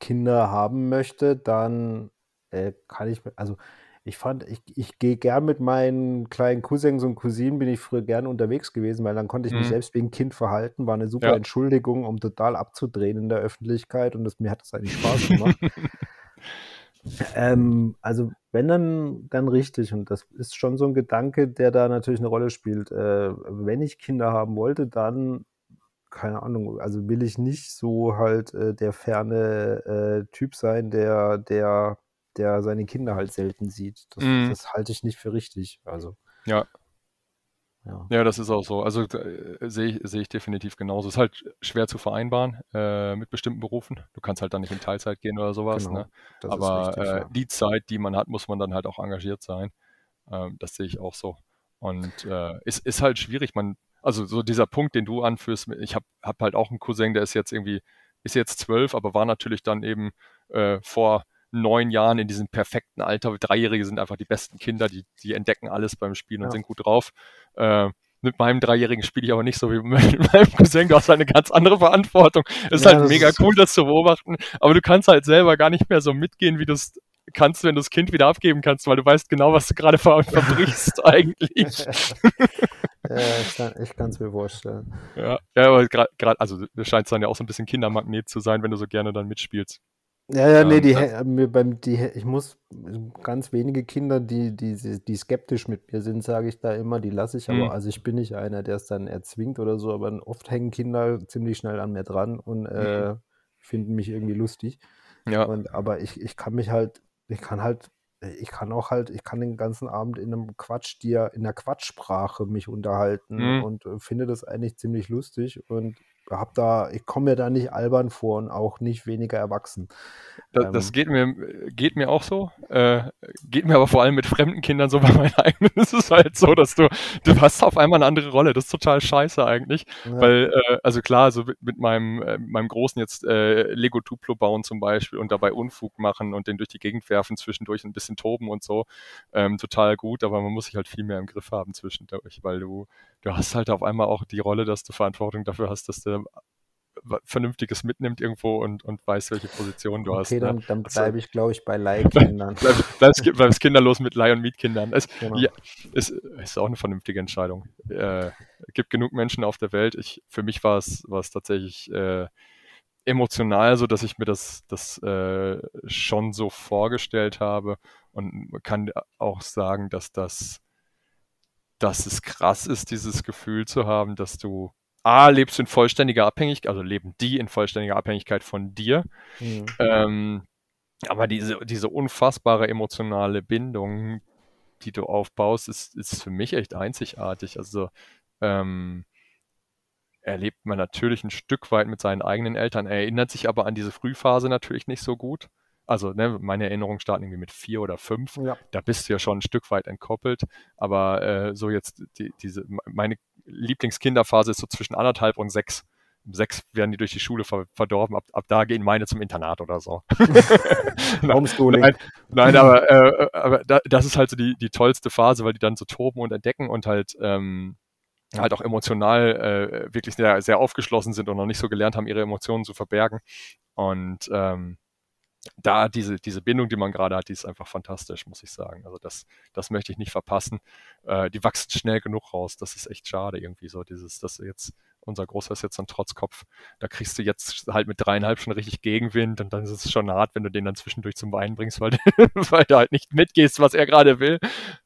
Kinder haben möchte, dann äh, kann ich, also ich fand, ich, ich gehe gern mit meinen kleinen Cousins und Cousinen, bin ich früher gern unterwegs gewesen, weil dann konnte ich mich mhm. selbst wie ein Kind verhalten, war eine super ja. Entschuldigung, um total abzudrehen in der Öffentlichkeit und das, mir hat das eigentlich Spaß gemacht. Ähm, also wenn dann, dann richtig. Und das ist schon so ein Gedanke, der da natürlich eine Rolle spielt. Äh, wenn ich Kinder haben wollte, dann, keine Ahnung, also will ich nicht so halt äh, der ferne äh, Typ sein, der, der, der seine Kinder halt selten sieht. Das, mm. das halte ich nicht für richtig. Also. Ja, ja. ja, das ist auch so. Also äh, sehe ich, seh ich definitiv genauso. Es ist halt schwer zu vereinbaren äh, mit bestimmten Berufen. Du kannst halt dann nicht in Teilzeit gehen oder sowas. Genau, ne? Aber richtig, äh, ja. die Zeit, die man hat, muss man dann halt auch engagiert sein. Ähm, das sehe ich auch so. Und äh, ist, ist halt schwierig. Man, also so dieser Punkt, den du anführst, ich habe hab halt auch einen Cousin, der ist jetzt irgendwie, ist jetzt zwölf, aber war natürlich dann eben äh, vor neun Jahren in diesem perfekten Alter. Dreijährige sind einfach die besten Kinder, die, die entdecken alles beim Spielen und sind gut drauf. Äh, mit meinem Dreijährigen spiele ich aber nicht so wie mit meinem Cousin. Du hast halt eine ganz andere Verantwortung. Es ist ja, halt mega ist cool, das zu beobachten, aber du kannst halt selber gar nicht mehr so mitgehen, wie du es kannst, wenn du das Kind wieder abgeben kannst, weil du weißt genau, was du gerade ver verbrichst eigentlich. ja, ich kann es mir vorstellen. Ja, ja aber gerade, also du scheinst dann ja auch so ein bisschen Kindermagnet zu sein, wenn du so gerne dann mitspielst. Ja, ja, nee, die, ähm, beim, die, ich muss ganz wenige Kinder, die, die, die skeptisch mit mir sind, sage ich da immer, die lasse ich, aber mhm. also ich bin nicht einer, der es dann erzwingt oder so, aber oft hängen Kinder ziemlich schnell an mir dran und äh, mhm. finden mich irgendwie lustig. Ja. Und, aber ich, ich kann mich halt, ich kann halt, ich kann auch halt, ich kann den ganzen Abend in einem Quatsch, dir in der Quatschsprache mich unterhalten mhm. und äh, finde das eigentlich ziemlich lustig und hab da, ich komme mir da nicht albern vor und auch nicht weniger erwachsen. Das, ähm, das geht, mir, geht mir auch so. Äh, geht mir aber vor allem mit fremden Kindern so bei meinen eigenen. Es ist halt so, dass du, du hast auf einmal eine andere Rolle. Das ist total scheiße eigentlich. Ja. Weil, äh, also klar, also mit, mit meinem, äh, meinem Großen jetzt äh, Lego Duplo bauen zum Beispiel und dabei Unfug machen und den durch die Gegend werfen, zwischendurch ein bisschen toben und so. Ähm, total gut, aber man muss sich halt viel mehr im Griff haben zwischendurch, weil du, du hast halt auf einmal auch die Rolle, dass du Verantwortung dafür hast, dass du Vernünftiges mitnimmt irgendwo und, und weiß, welche Position du okay, hast. Okay, dann, ne? dann bleibe also, ich, glaube ich, bei Leihkindern. bleib, bleibst, bleibst kinderlos mit Leih- und Mietkindern. Es genau. ja, ist, ist auch eine vernünftige Entscheidung. Äh, gibt genug Menschen auf der Welt. Ich, für mich war es, war es tatsächlich äh, emotional, so dass ich mir das, das äh, schon so vorgestellt habe und kann auch sagen, dass das dass es krass ist, dieses Gefühl zu haben, dass du A, lebst du in vollständiger Abhängigkeit, also leben die in vollständiger Abhängigkeit von dir. Mhm. Ähm, aber diese, diese unfassbare emotionale Bindung, die du aufbaust, ist, ist für mich echt einzigartig. Also ähm, erlebt man natürlich ein Stück weit mit seinen eigenen Eltern, erinnert sich aber an diese Frühphase natürlich nicht so gut. Also ne, meine Erinnerungen starten irgendwie mit vier oder fünf. Ja. Da bist du ja schon ein Stück weit entkoppelt. Aber äh, so jetzt die, diese meine Lieblingskinderphase ist so zwischen anderthalb und sechs. Um sechs werden die durch die Schule ver verdorben. Ab, ab da gehen meine zum Internat oder so. Homeschooling. nein, nein, aber, äh, aber da, das ist halt so die, die tollste Phase, weil die dann so toben und entdecken und halt ähm, halt auch emotional äh, wirklich sehr, sehr aufgeschlossen sind und noch nicht so gelernt haben, ihre Emotionen zu verbergen. Und ähm, da diese, diese Bindung, die man gerade hat, die ist einfach fantastisch, muss ich sagen. Also das, das möchte ich nicht verpassen. Äh, die wachsen schnell genug raus. Das ist echt schade irgendwie so. Dieses, dass jetzt, unser Großer ist jetzt ein Trotzkopf. Da kriegst du jetzt halt mit dreieinhalb schon richtig Gegenwind und dann ist es schon hart, wenn du den dann zwischendurch zum Weinen bringst, weil, weil du halt nicht mitgehst, was er gerade will.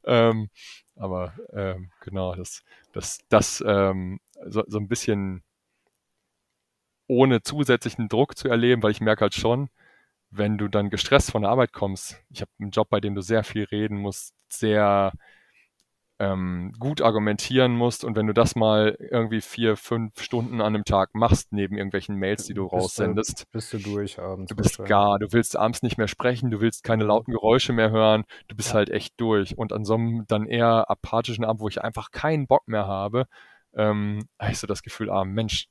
Ähm, aber ähm, genau, das, das, das ähm, so, so ein bisschen ohne zusätzlichen Druck zu erleben, weil ich merke halt schon, wenn du dann gestresst von der Arbeit kommst, ich habe einen Job, bei dem du sehr viel reden musst, sehr ähm, gut argumentieren musst und wenn du das mal irgendwie vier, fünf Stunden an einem Tag machst, neben irgendwelchen Mails, die du bist raussendest, du, bist du durch abends. Du bist gar, du willst abends nicht mehr sprechen, du willst keine lauten Geräusche mehr hören, du bist ja. halt echt durch. Und an so einem dann eher apathischen Abend, wo ich einfach keinen Bock mehr habe, ähm, habe ich so das Gefühl, ah Mensch,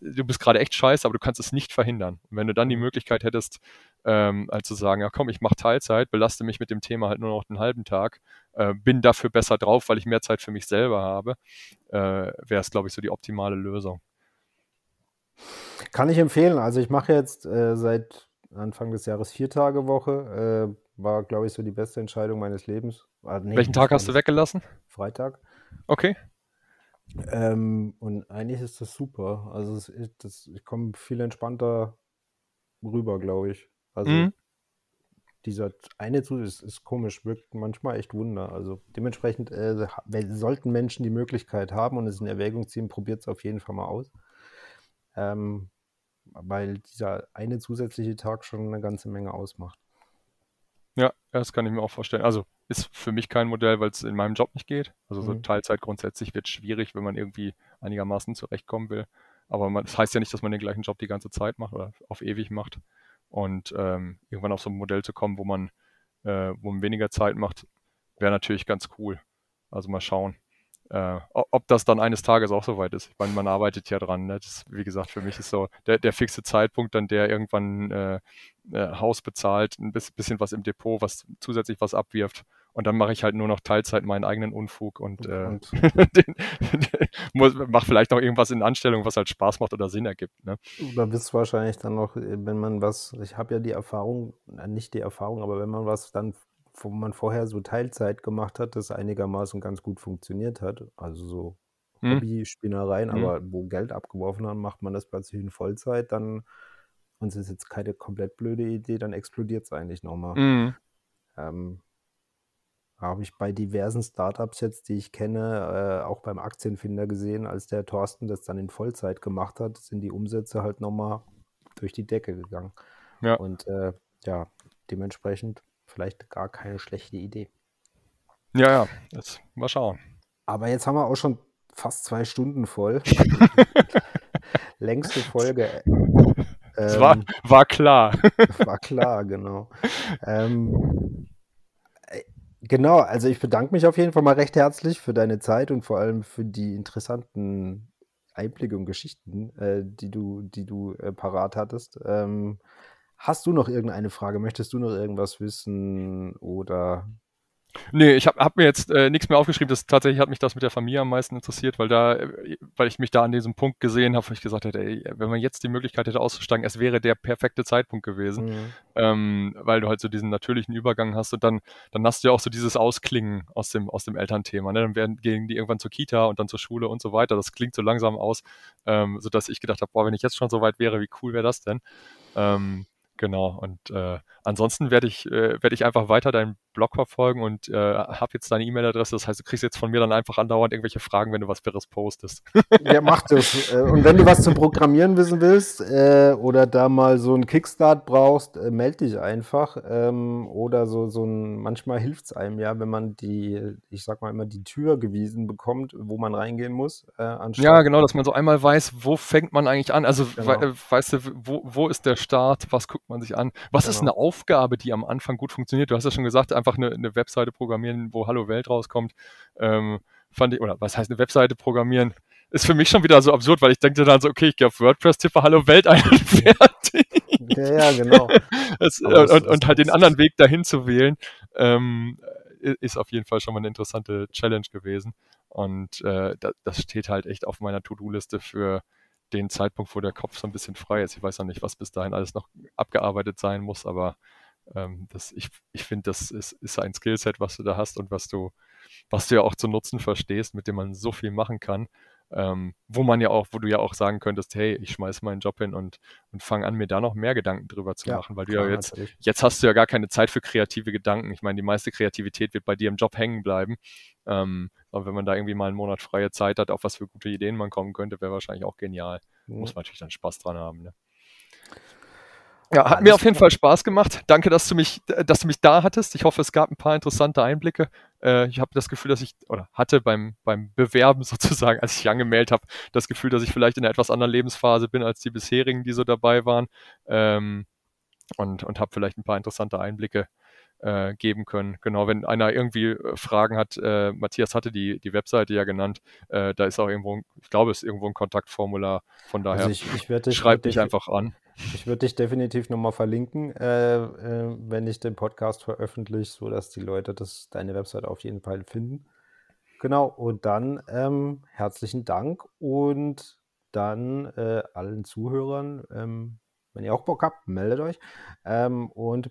du bist gerade echt scheiße, aber du kannst es nicht verhindern. Und wenn du dann die mhm. Möglichkeit hättest, ähm, halt zu sagen, ja komm, ich mache Teilzeit, belaste mich mit dem Thema halt nur noch einen halben Tag, äh, bin dafür besser drauf, weil ich mehr Zeit für mich selber habe, äh, wäre es, glaube ich, so die optimale Lösung. Kann ich empfehlen. Also ich mache jetzt äh, seit Anfang des Jahres vier Tage Woche. Äh, war, glaube ich, so die beste Entscheidung meines Lebens. Ah, nee, Welchen Tag hast du weggelassen? Freitag. Okay. Ähm, und eigentlich ist das super. Also es, das, ich komme viel entspannter rüber, glaube ich. Also mhm. dieser eine Zug ist, ist, komisch, wirkt manchmal echt Wunder. Also dementsprechend äh, sollten Menschen die Möglichkeit haben und es in Erwägung ziehen, probiert es auf jeden Fall mal aus. Ähm, weil dieser eine zusätzliche Tag schon eine ganze Menge ausmacht. Ja, das kann ich mir auch vorstellen. Also ist für mich kein Modell, weil es in meinem Job nicht geht. Also so mhm. Teilzeit grundsätzlich wird schwierig, wenn man irgendwie einigermaßen zurechtkommen will. Aber man, das heißt ja nicht, dass man den gleichen Job die ganze Zeit macht oder auf ewig macht. Und ähm, irgendwann auf so ein Modell zu kommen, wo man, äh, wo man weniger Zeit macht, wäre natürlich ganz cool. Also mal schauen. Äh, ob das dann eines Tages auch soweit ist. Ich meine, man arbeitet ja dran. Ne? Das, wie gesagt, für mich ist so der, der fixe Zeitpunkt, dann der irgendwann äh, äh, Haus bezahlt, ein bisschen was im Depot, was zusätzlich was abwirft. Und dann mache ich halt nur noch Teilzeit meinen eigenen Unfug und, äh, und mache vielleicht noch irgendwas in Anstellung, was halt Spaß macht oder Sinn ergibt. Ne? Da bist du wahrscheinlich dann noch, wenn man was, ich habe ja die Erfahrung, nicht die Erfahrung, aber wenn man was dann wo man vorher so Teilzeit gemacht hat, das einigermaßen ganz gut funktioniert hat, also so mhm. Hobby-Spinnereien, mhm. aber wo Geld abgeworfen haben, macht man das plötzlich in Vollzeit, dann, und es ist jetzt keine komplett blöde Idee, dann explodiert es eigentlich nochmal. Mhm. Ähm, habe ich bei diversen Startups jetzt, die ich kenne, äh, auch beim Aktienfinder gesehen, als der Thorsten das dann in Vollzeit gemacht hat, sind die Umsätze halt nochmal durch die Decke gegangen. Ja. Und äh, ja, dementsprechend vielleicht gar keine schlechte Idee. Ja, ja, jetzt mal schauen. Aber jetzt haben wir auch schon fast zwei Stunden voll. Längste Folge. Es ähm, war, war klar. war klar, genau. Ähm, äh, genau, also ich bedanke mich auf jeden Fall mal recht herzlich für deine Zeit und vor allem für die interessanten Einblicke und Geschichten, äh, die du, die du äh, parat hattest. Ähm, Hast du noch irgendeine Frage? Möchtest du noch irgendwas wissen oder Nee, ich habe hab mir jetzt äh, nichts mehr aufgeschrieben. Das, tatsächlich hat mich das mit der Familie am meisten interessiert, weil da, äh, weil ich mich da an diesem Punkt gesehen habe, wo ich gesagt hätte, ey, wenn man jetzt die Möglichkeit hätte auszusteigen, es wäre der perfekte Zeitpunkt gewesen, mhm. ähm, weil du halt so diesen natürlichen Übergang hast und dann, dann hast du ja auch so dieses Ausklingen aus dem, aus dem Elternthema. Ne? Dann werden, gehen die irgendwann zur Kita und dann zur Schule und so weiter. Das klingt so langsam aus, ähm, sodass ich gedacht habe, boah, wenn ich jetzt schon so weit wäre, wie cool wäre das denn? Ähm, Genau, und äh, ansonsten werde ich, äh, werde ich einfach weiter deinen Blog verfolgen und äh, habe jetzt deine E-Mail-Adresse. Das heißt, du kriegst jetzt von mir dann einfach andauernd irgendwelche Fragen, wenn du was Wirres postest. ja, mach das. Äh, und wenn du was zum Programmieren wissen willst äh, oder da mal so einen Kickstart brauchst, äh, melde dich einfach. Ähm, oder so, so ein, manchmal hilft es einem ja, wenn man die, ich sag mal immer, die Tür gewiesen bekommt, wo man reingehen muss. Äh, ja, genau, dass man so einmal weiß, wo fängt man eigentlich an. Also, genau. we weißt du, wo, wo ist der Start? Was guckt man sich an? Was genau. ist eine Aufgabe, die am Anfang gut funktioniert? Du hast ja schon gesagt, einfach eine, eine Webseite programmieren, wo Hallo Welt rauskommt. Ähm, fand ich, oder was heißt eine Webseite programmieren? Ist für mich schon wieder so absurd, weil ich denke dann so, okay, ich gehe auf WordPress, tippe Hallo Welt ein und fertig. Ja, ja genau. das, und, und, und halt den anderen Weg dahin zu wählen, ähm, ist auf jeden Fall schon mal eine interessante Challenge gewesen. Und äh, das steht halt echt auf meiner To-Do-Liste für den Zeitpunkt, wo der Kopf so ein bisschen frei ist. Ich weiß noch nicht, was bis dahin alles noch abgearbeitet sein muss, aber ähm, das, ich ich finde, das ist, ist ein Skillset, was du da hast und was du, was du ja auch zu nutzen verstehst, mit dem man so viel machen kann. Ähm, wo man ja auch, wo du ja auch sagen könntest, hey, ich schmeiße meinen Job hin und, und fange an, mir da noch mehr Gedanken drüber zu ja, machen, weil klar, du ja jetzt, natürlich. jetzt hast du ja gar keine Zeit für kreative Gedanken. Ich meine, die meiste Kreativität wird bei dir im Job hängen bleiben. Ähm, aber wenn man da irgendwie mal einen Monat freie Zeit hat, auf was für gute Ideen man kommen könnte, wäre wahrscheinlich auch genial. Mhm. Muss man natürlich dann Spaß dran haben. Ne? Ja, hat mir auf jeden Fall Spaß gemacht. Danke, dass du mich, dass du mich da hattest. Ich hoffe, es gab ein paar interessante Einblicke. Äh, ich habe das Gefühl, dass ich, oder hatte beim, beim Bewerben sozusagen, als ich angemeldet habe, das Gefühl, dass ich vielleicht in einer etwas anderen Lebensphase bin als die bisherigen, die so dabei waren. Ähm, und und habe vielleicht ein paar interessante Einblicke äh, geben können. Genau, wenn einer irgendwie äh, Fragen hat, äh, Matthias hatte die, die Webseite ja genannt, äh, da ist auch irgendwo, ich glaube, es ist irgendwo ein Kontaktformular. Von daher also ich, ich schreib dich einfach an. Ich würde dich definitiv nochmal verlinken, äh, äh, wenn ich den Podcast veröffentliche, sodass die Leute das, deine Webseite auf jeden Fall finden. Genau, und dann ähm, herzlichen Dank und dann allen Zuhörern, ähm, wenn ihr auch Bock habt, meldet euch. Ähm, und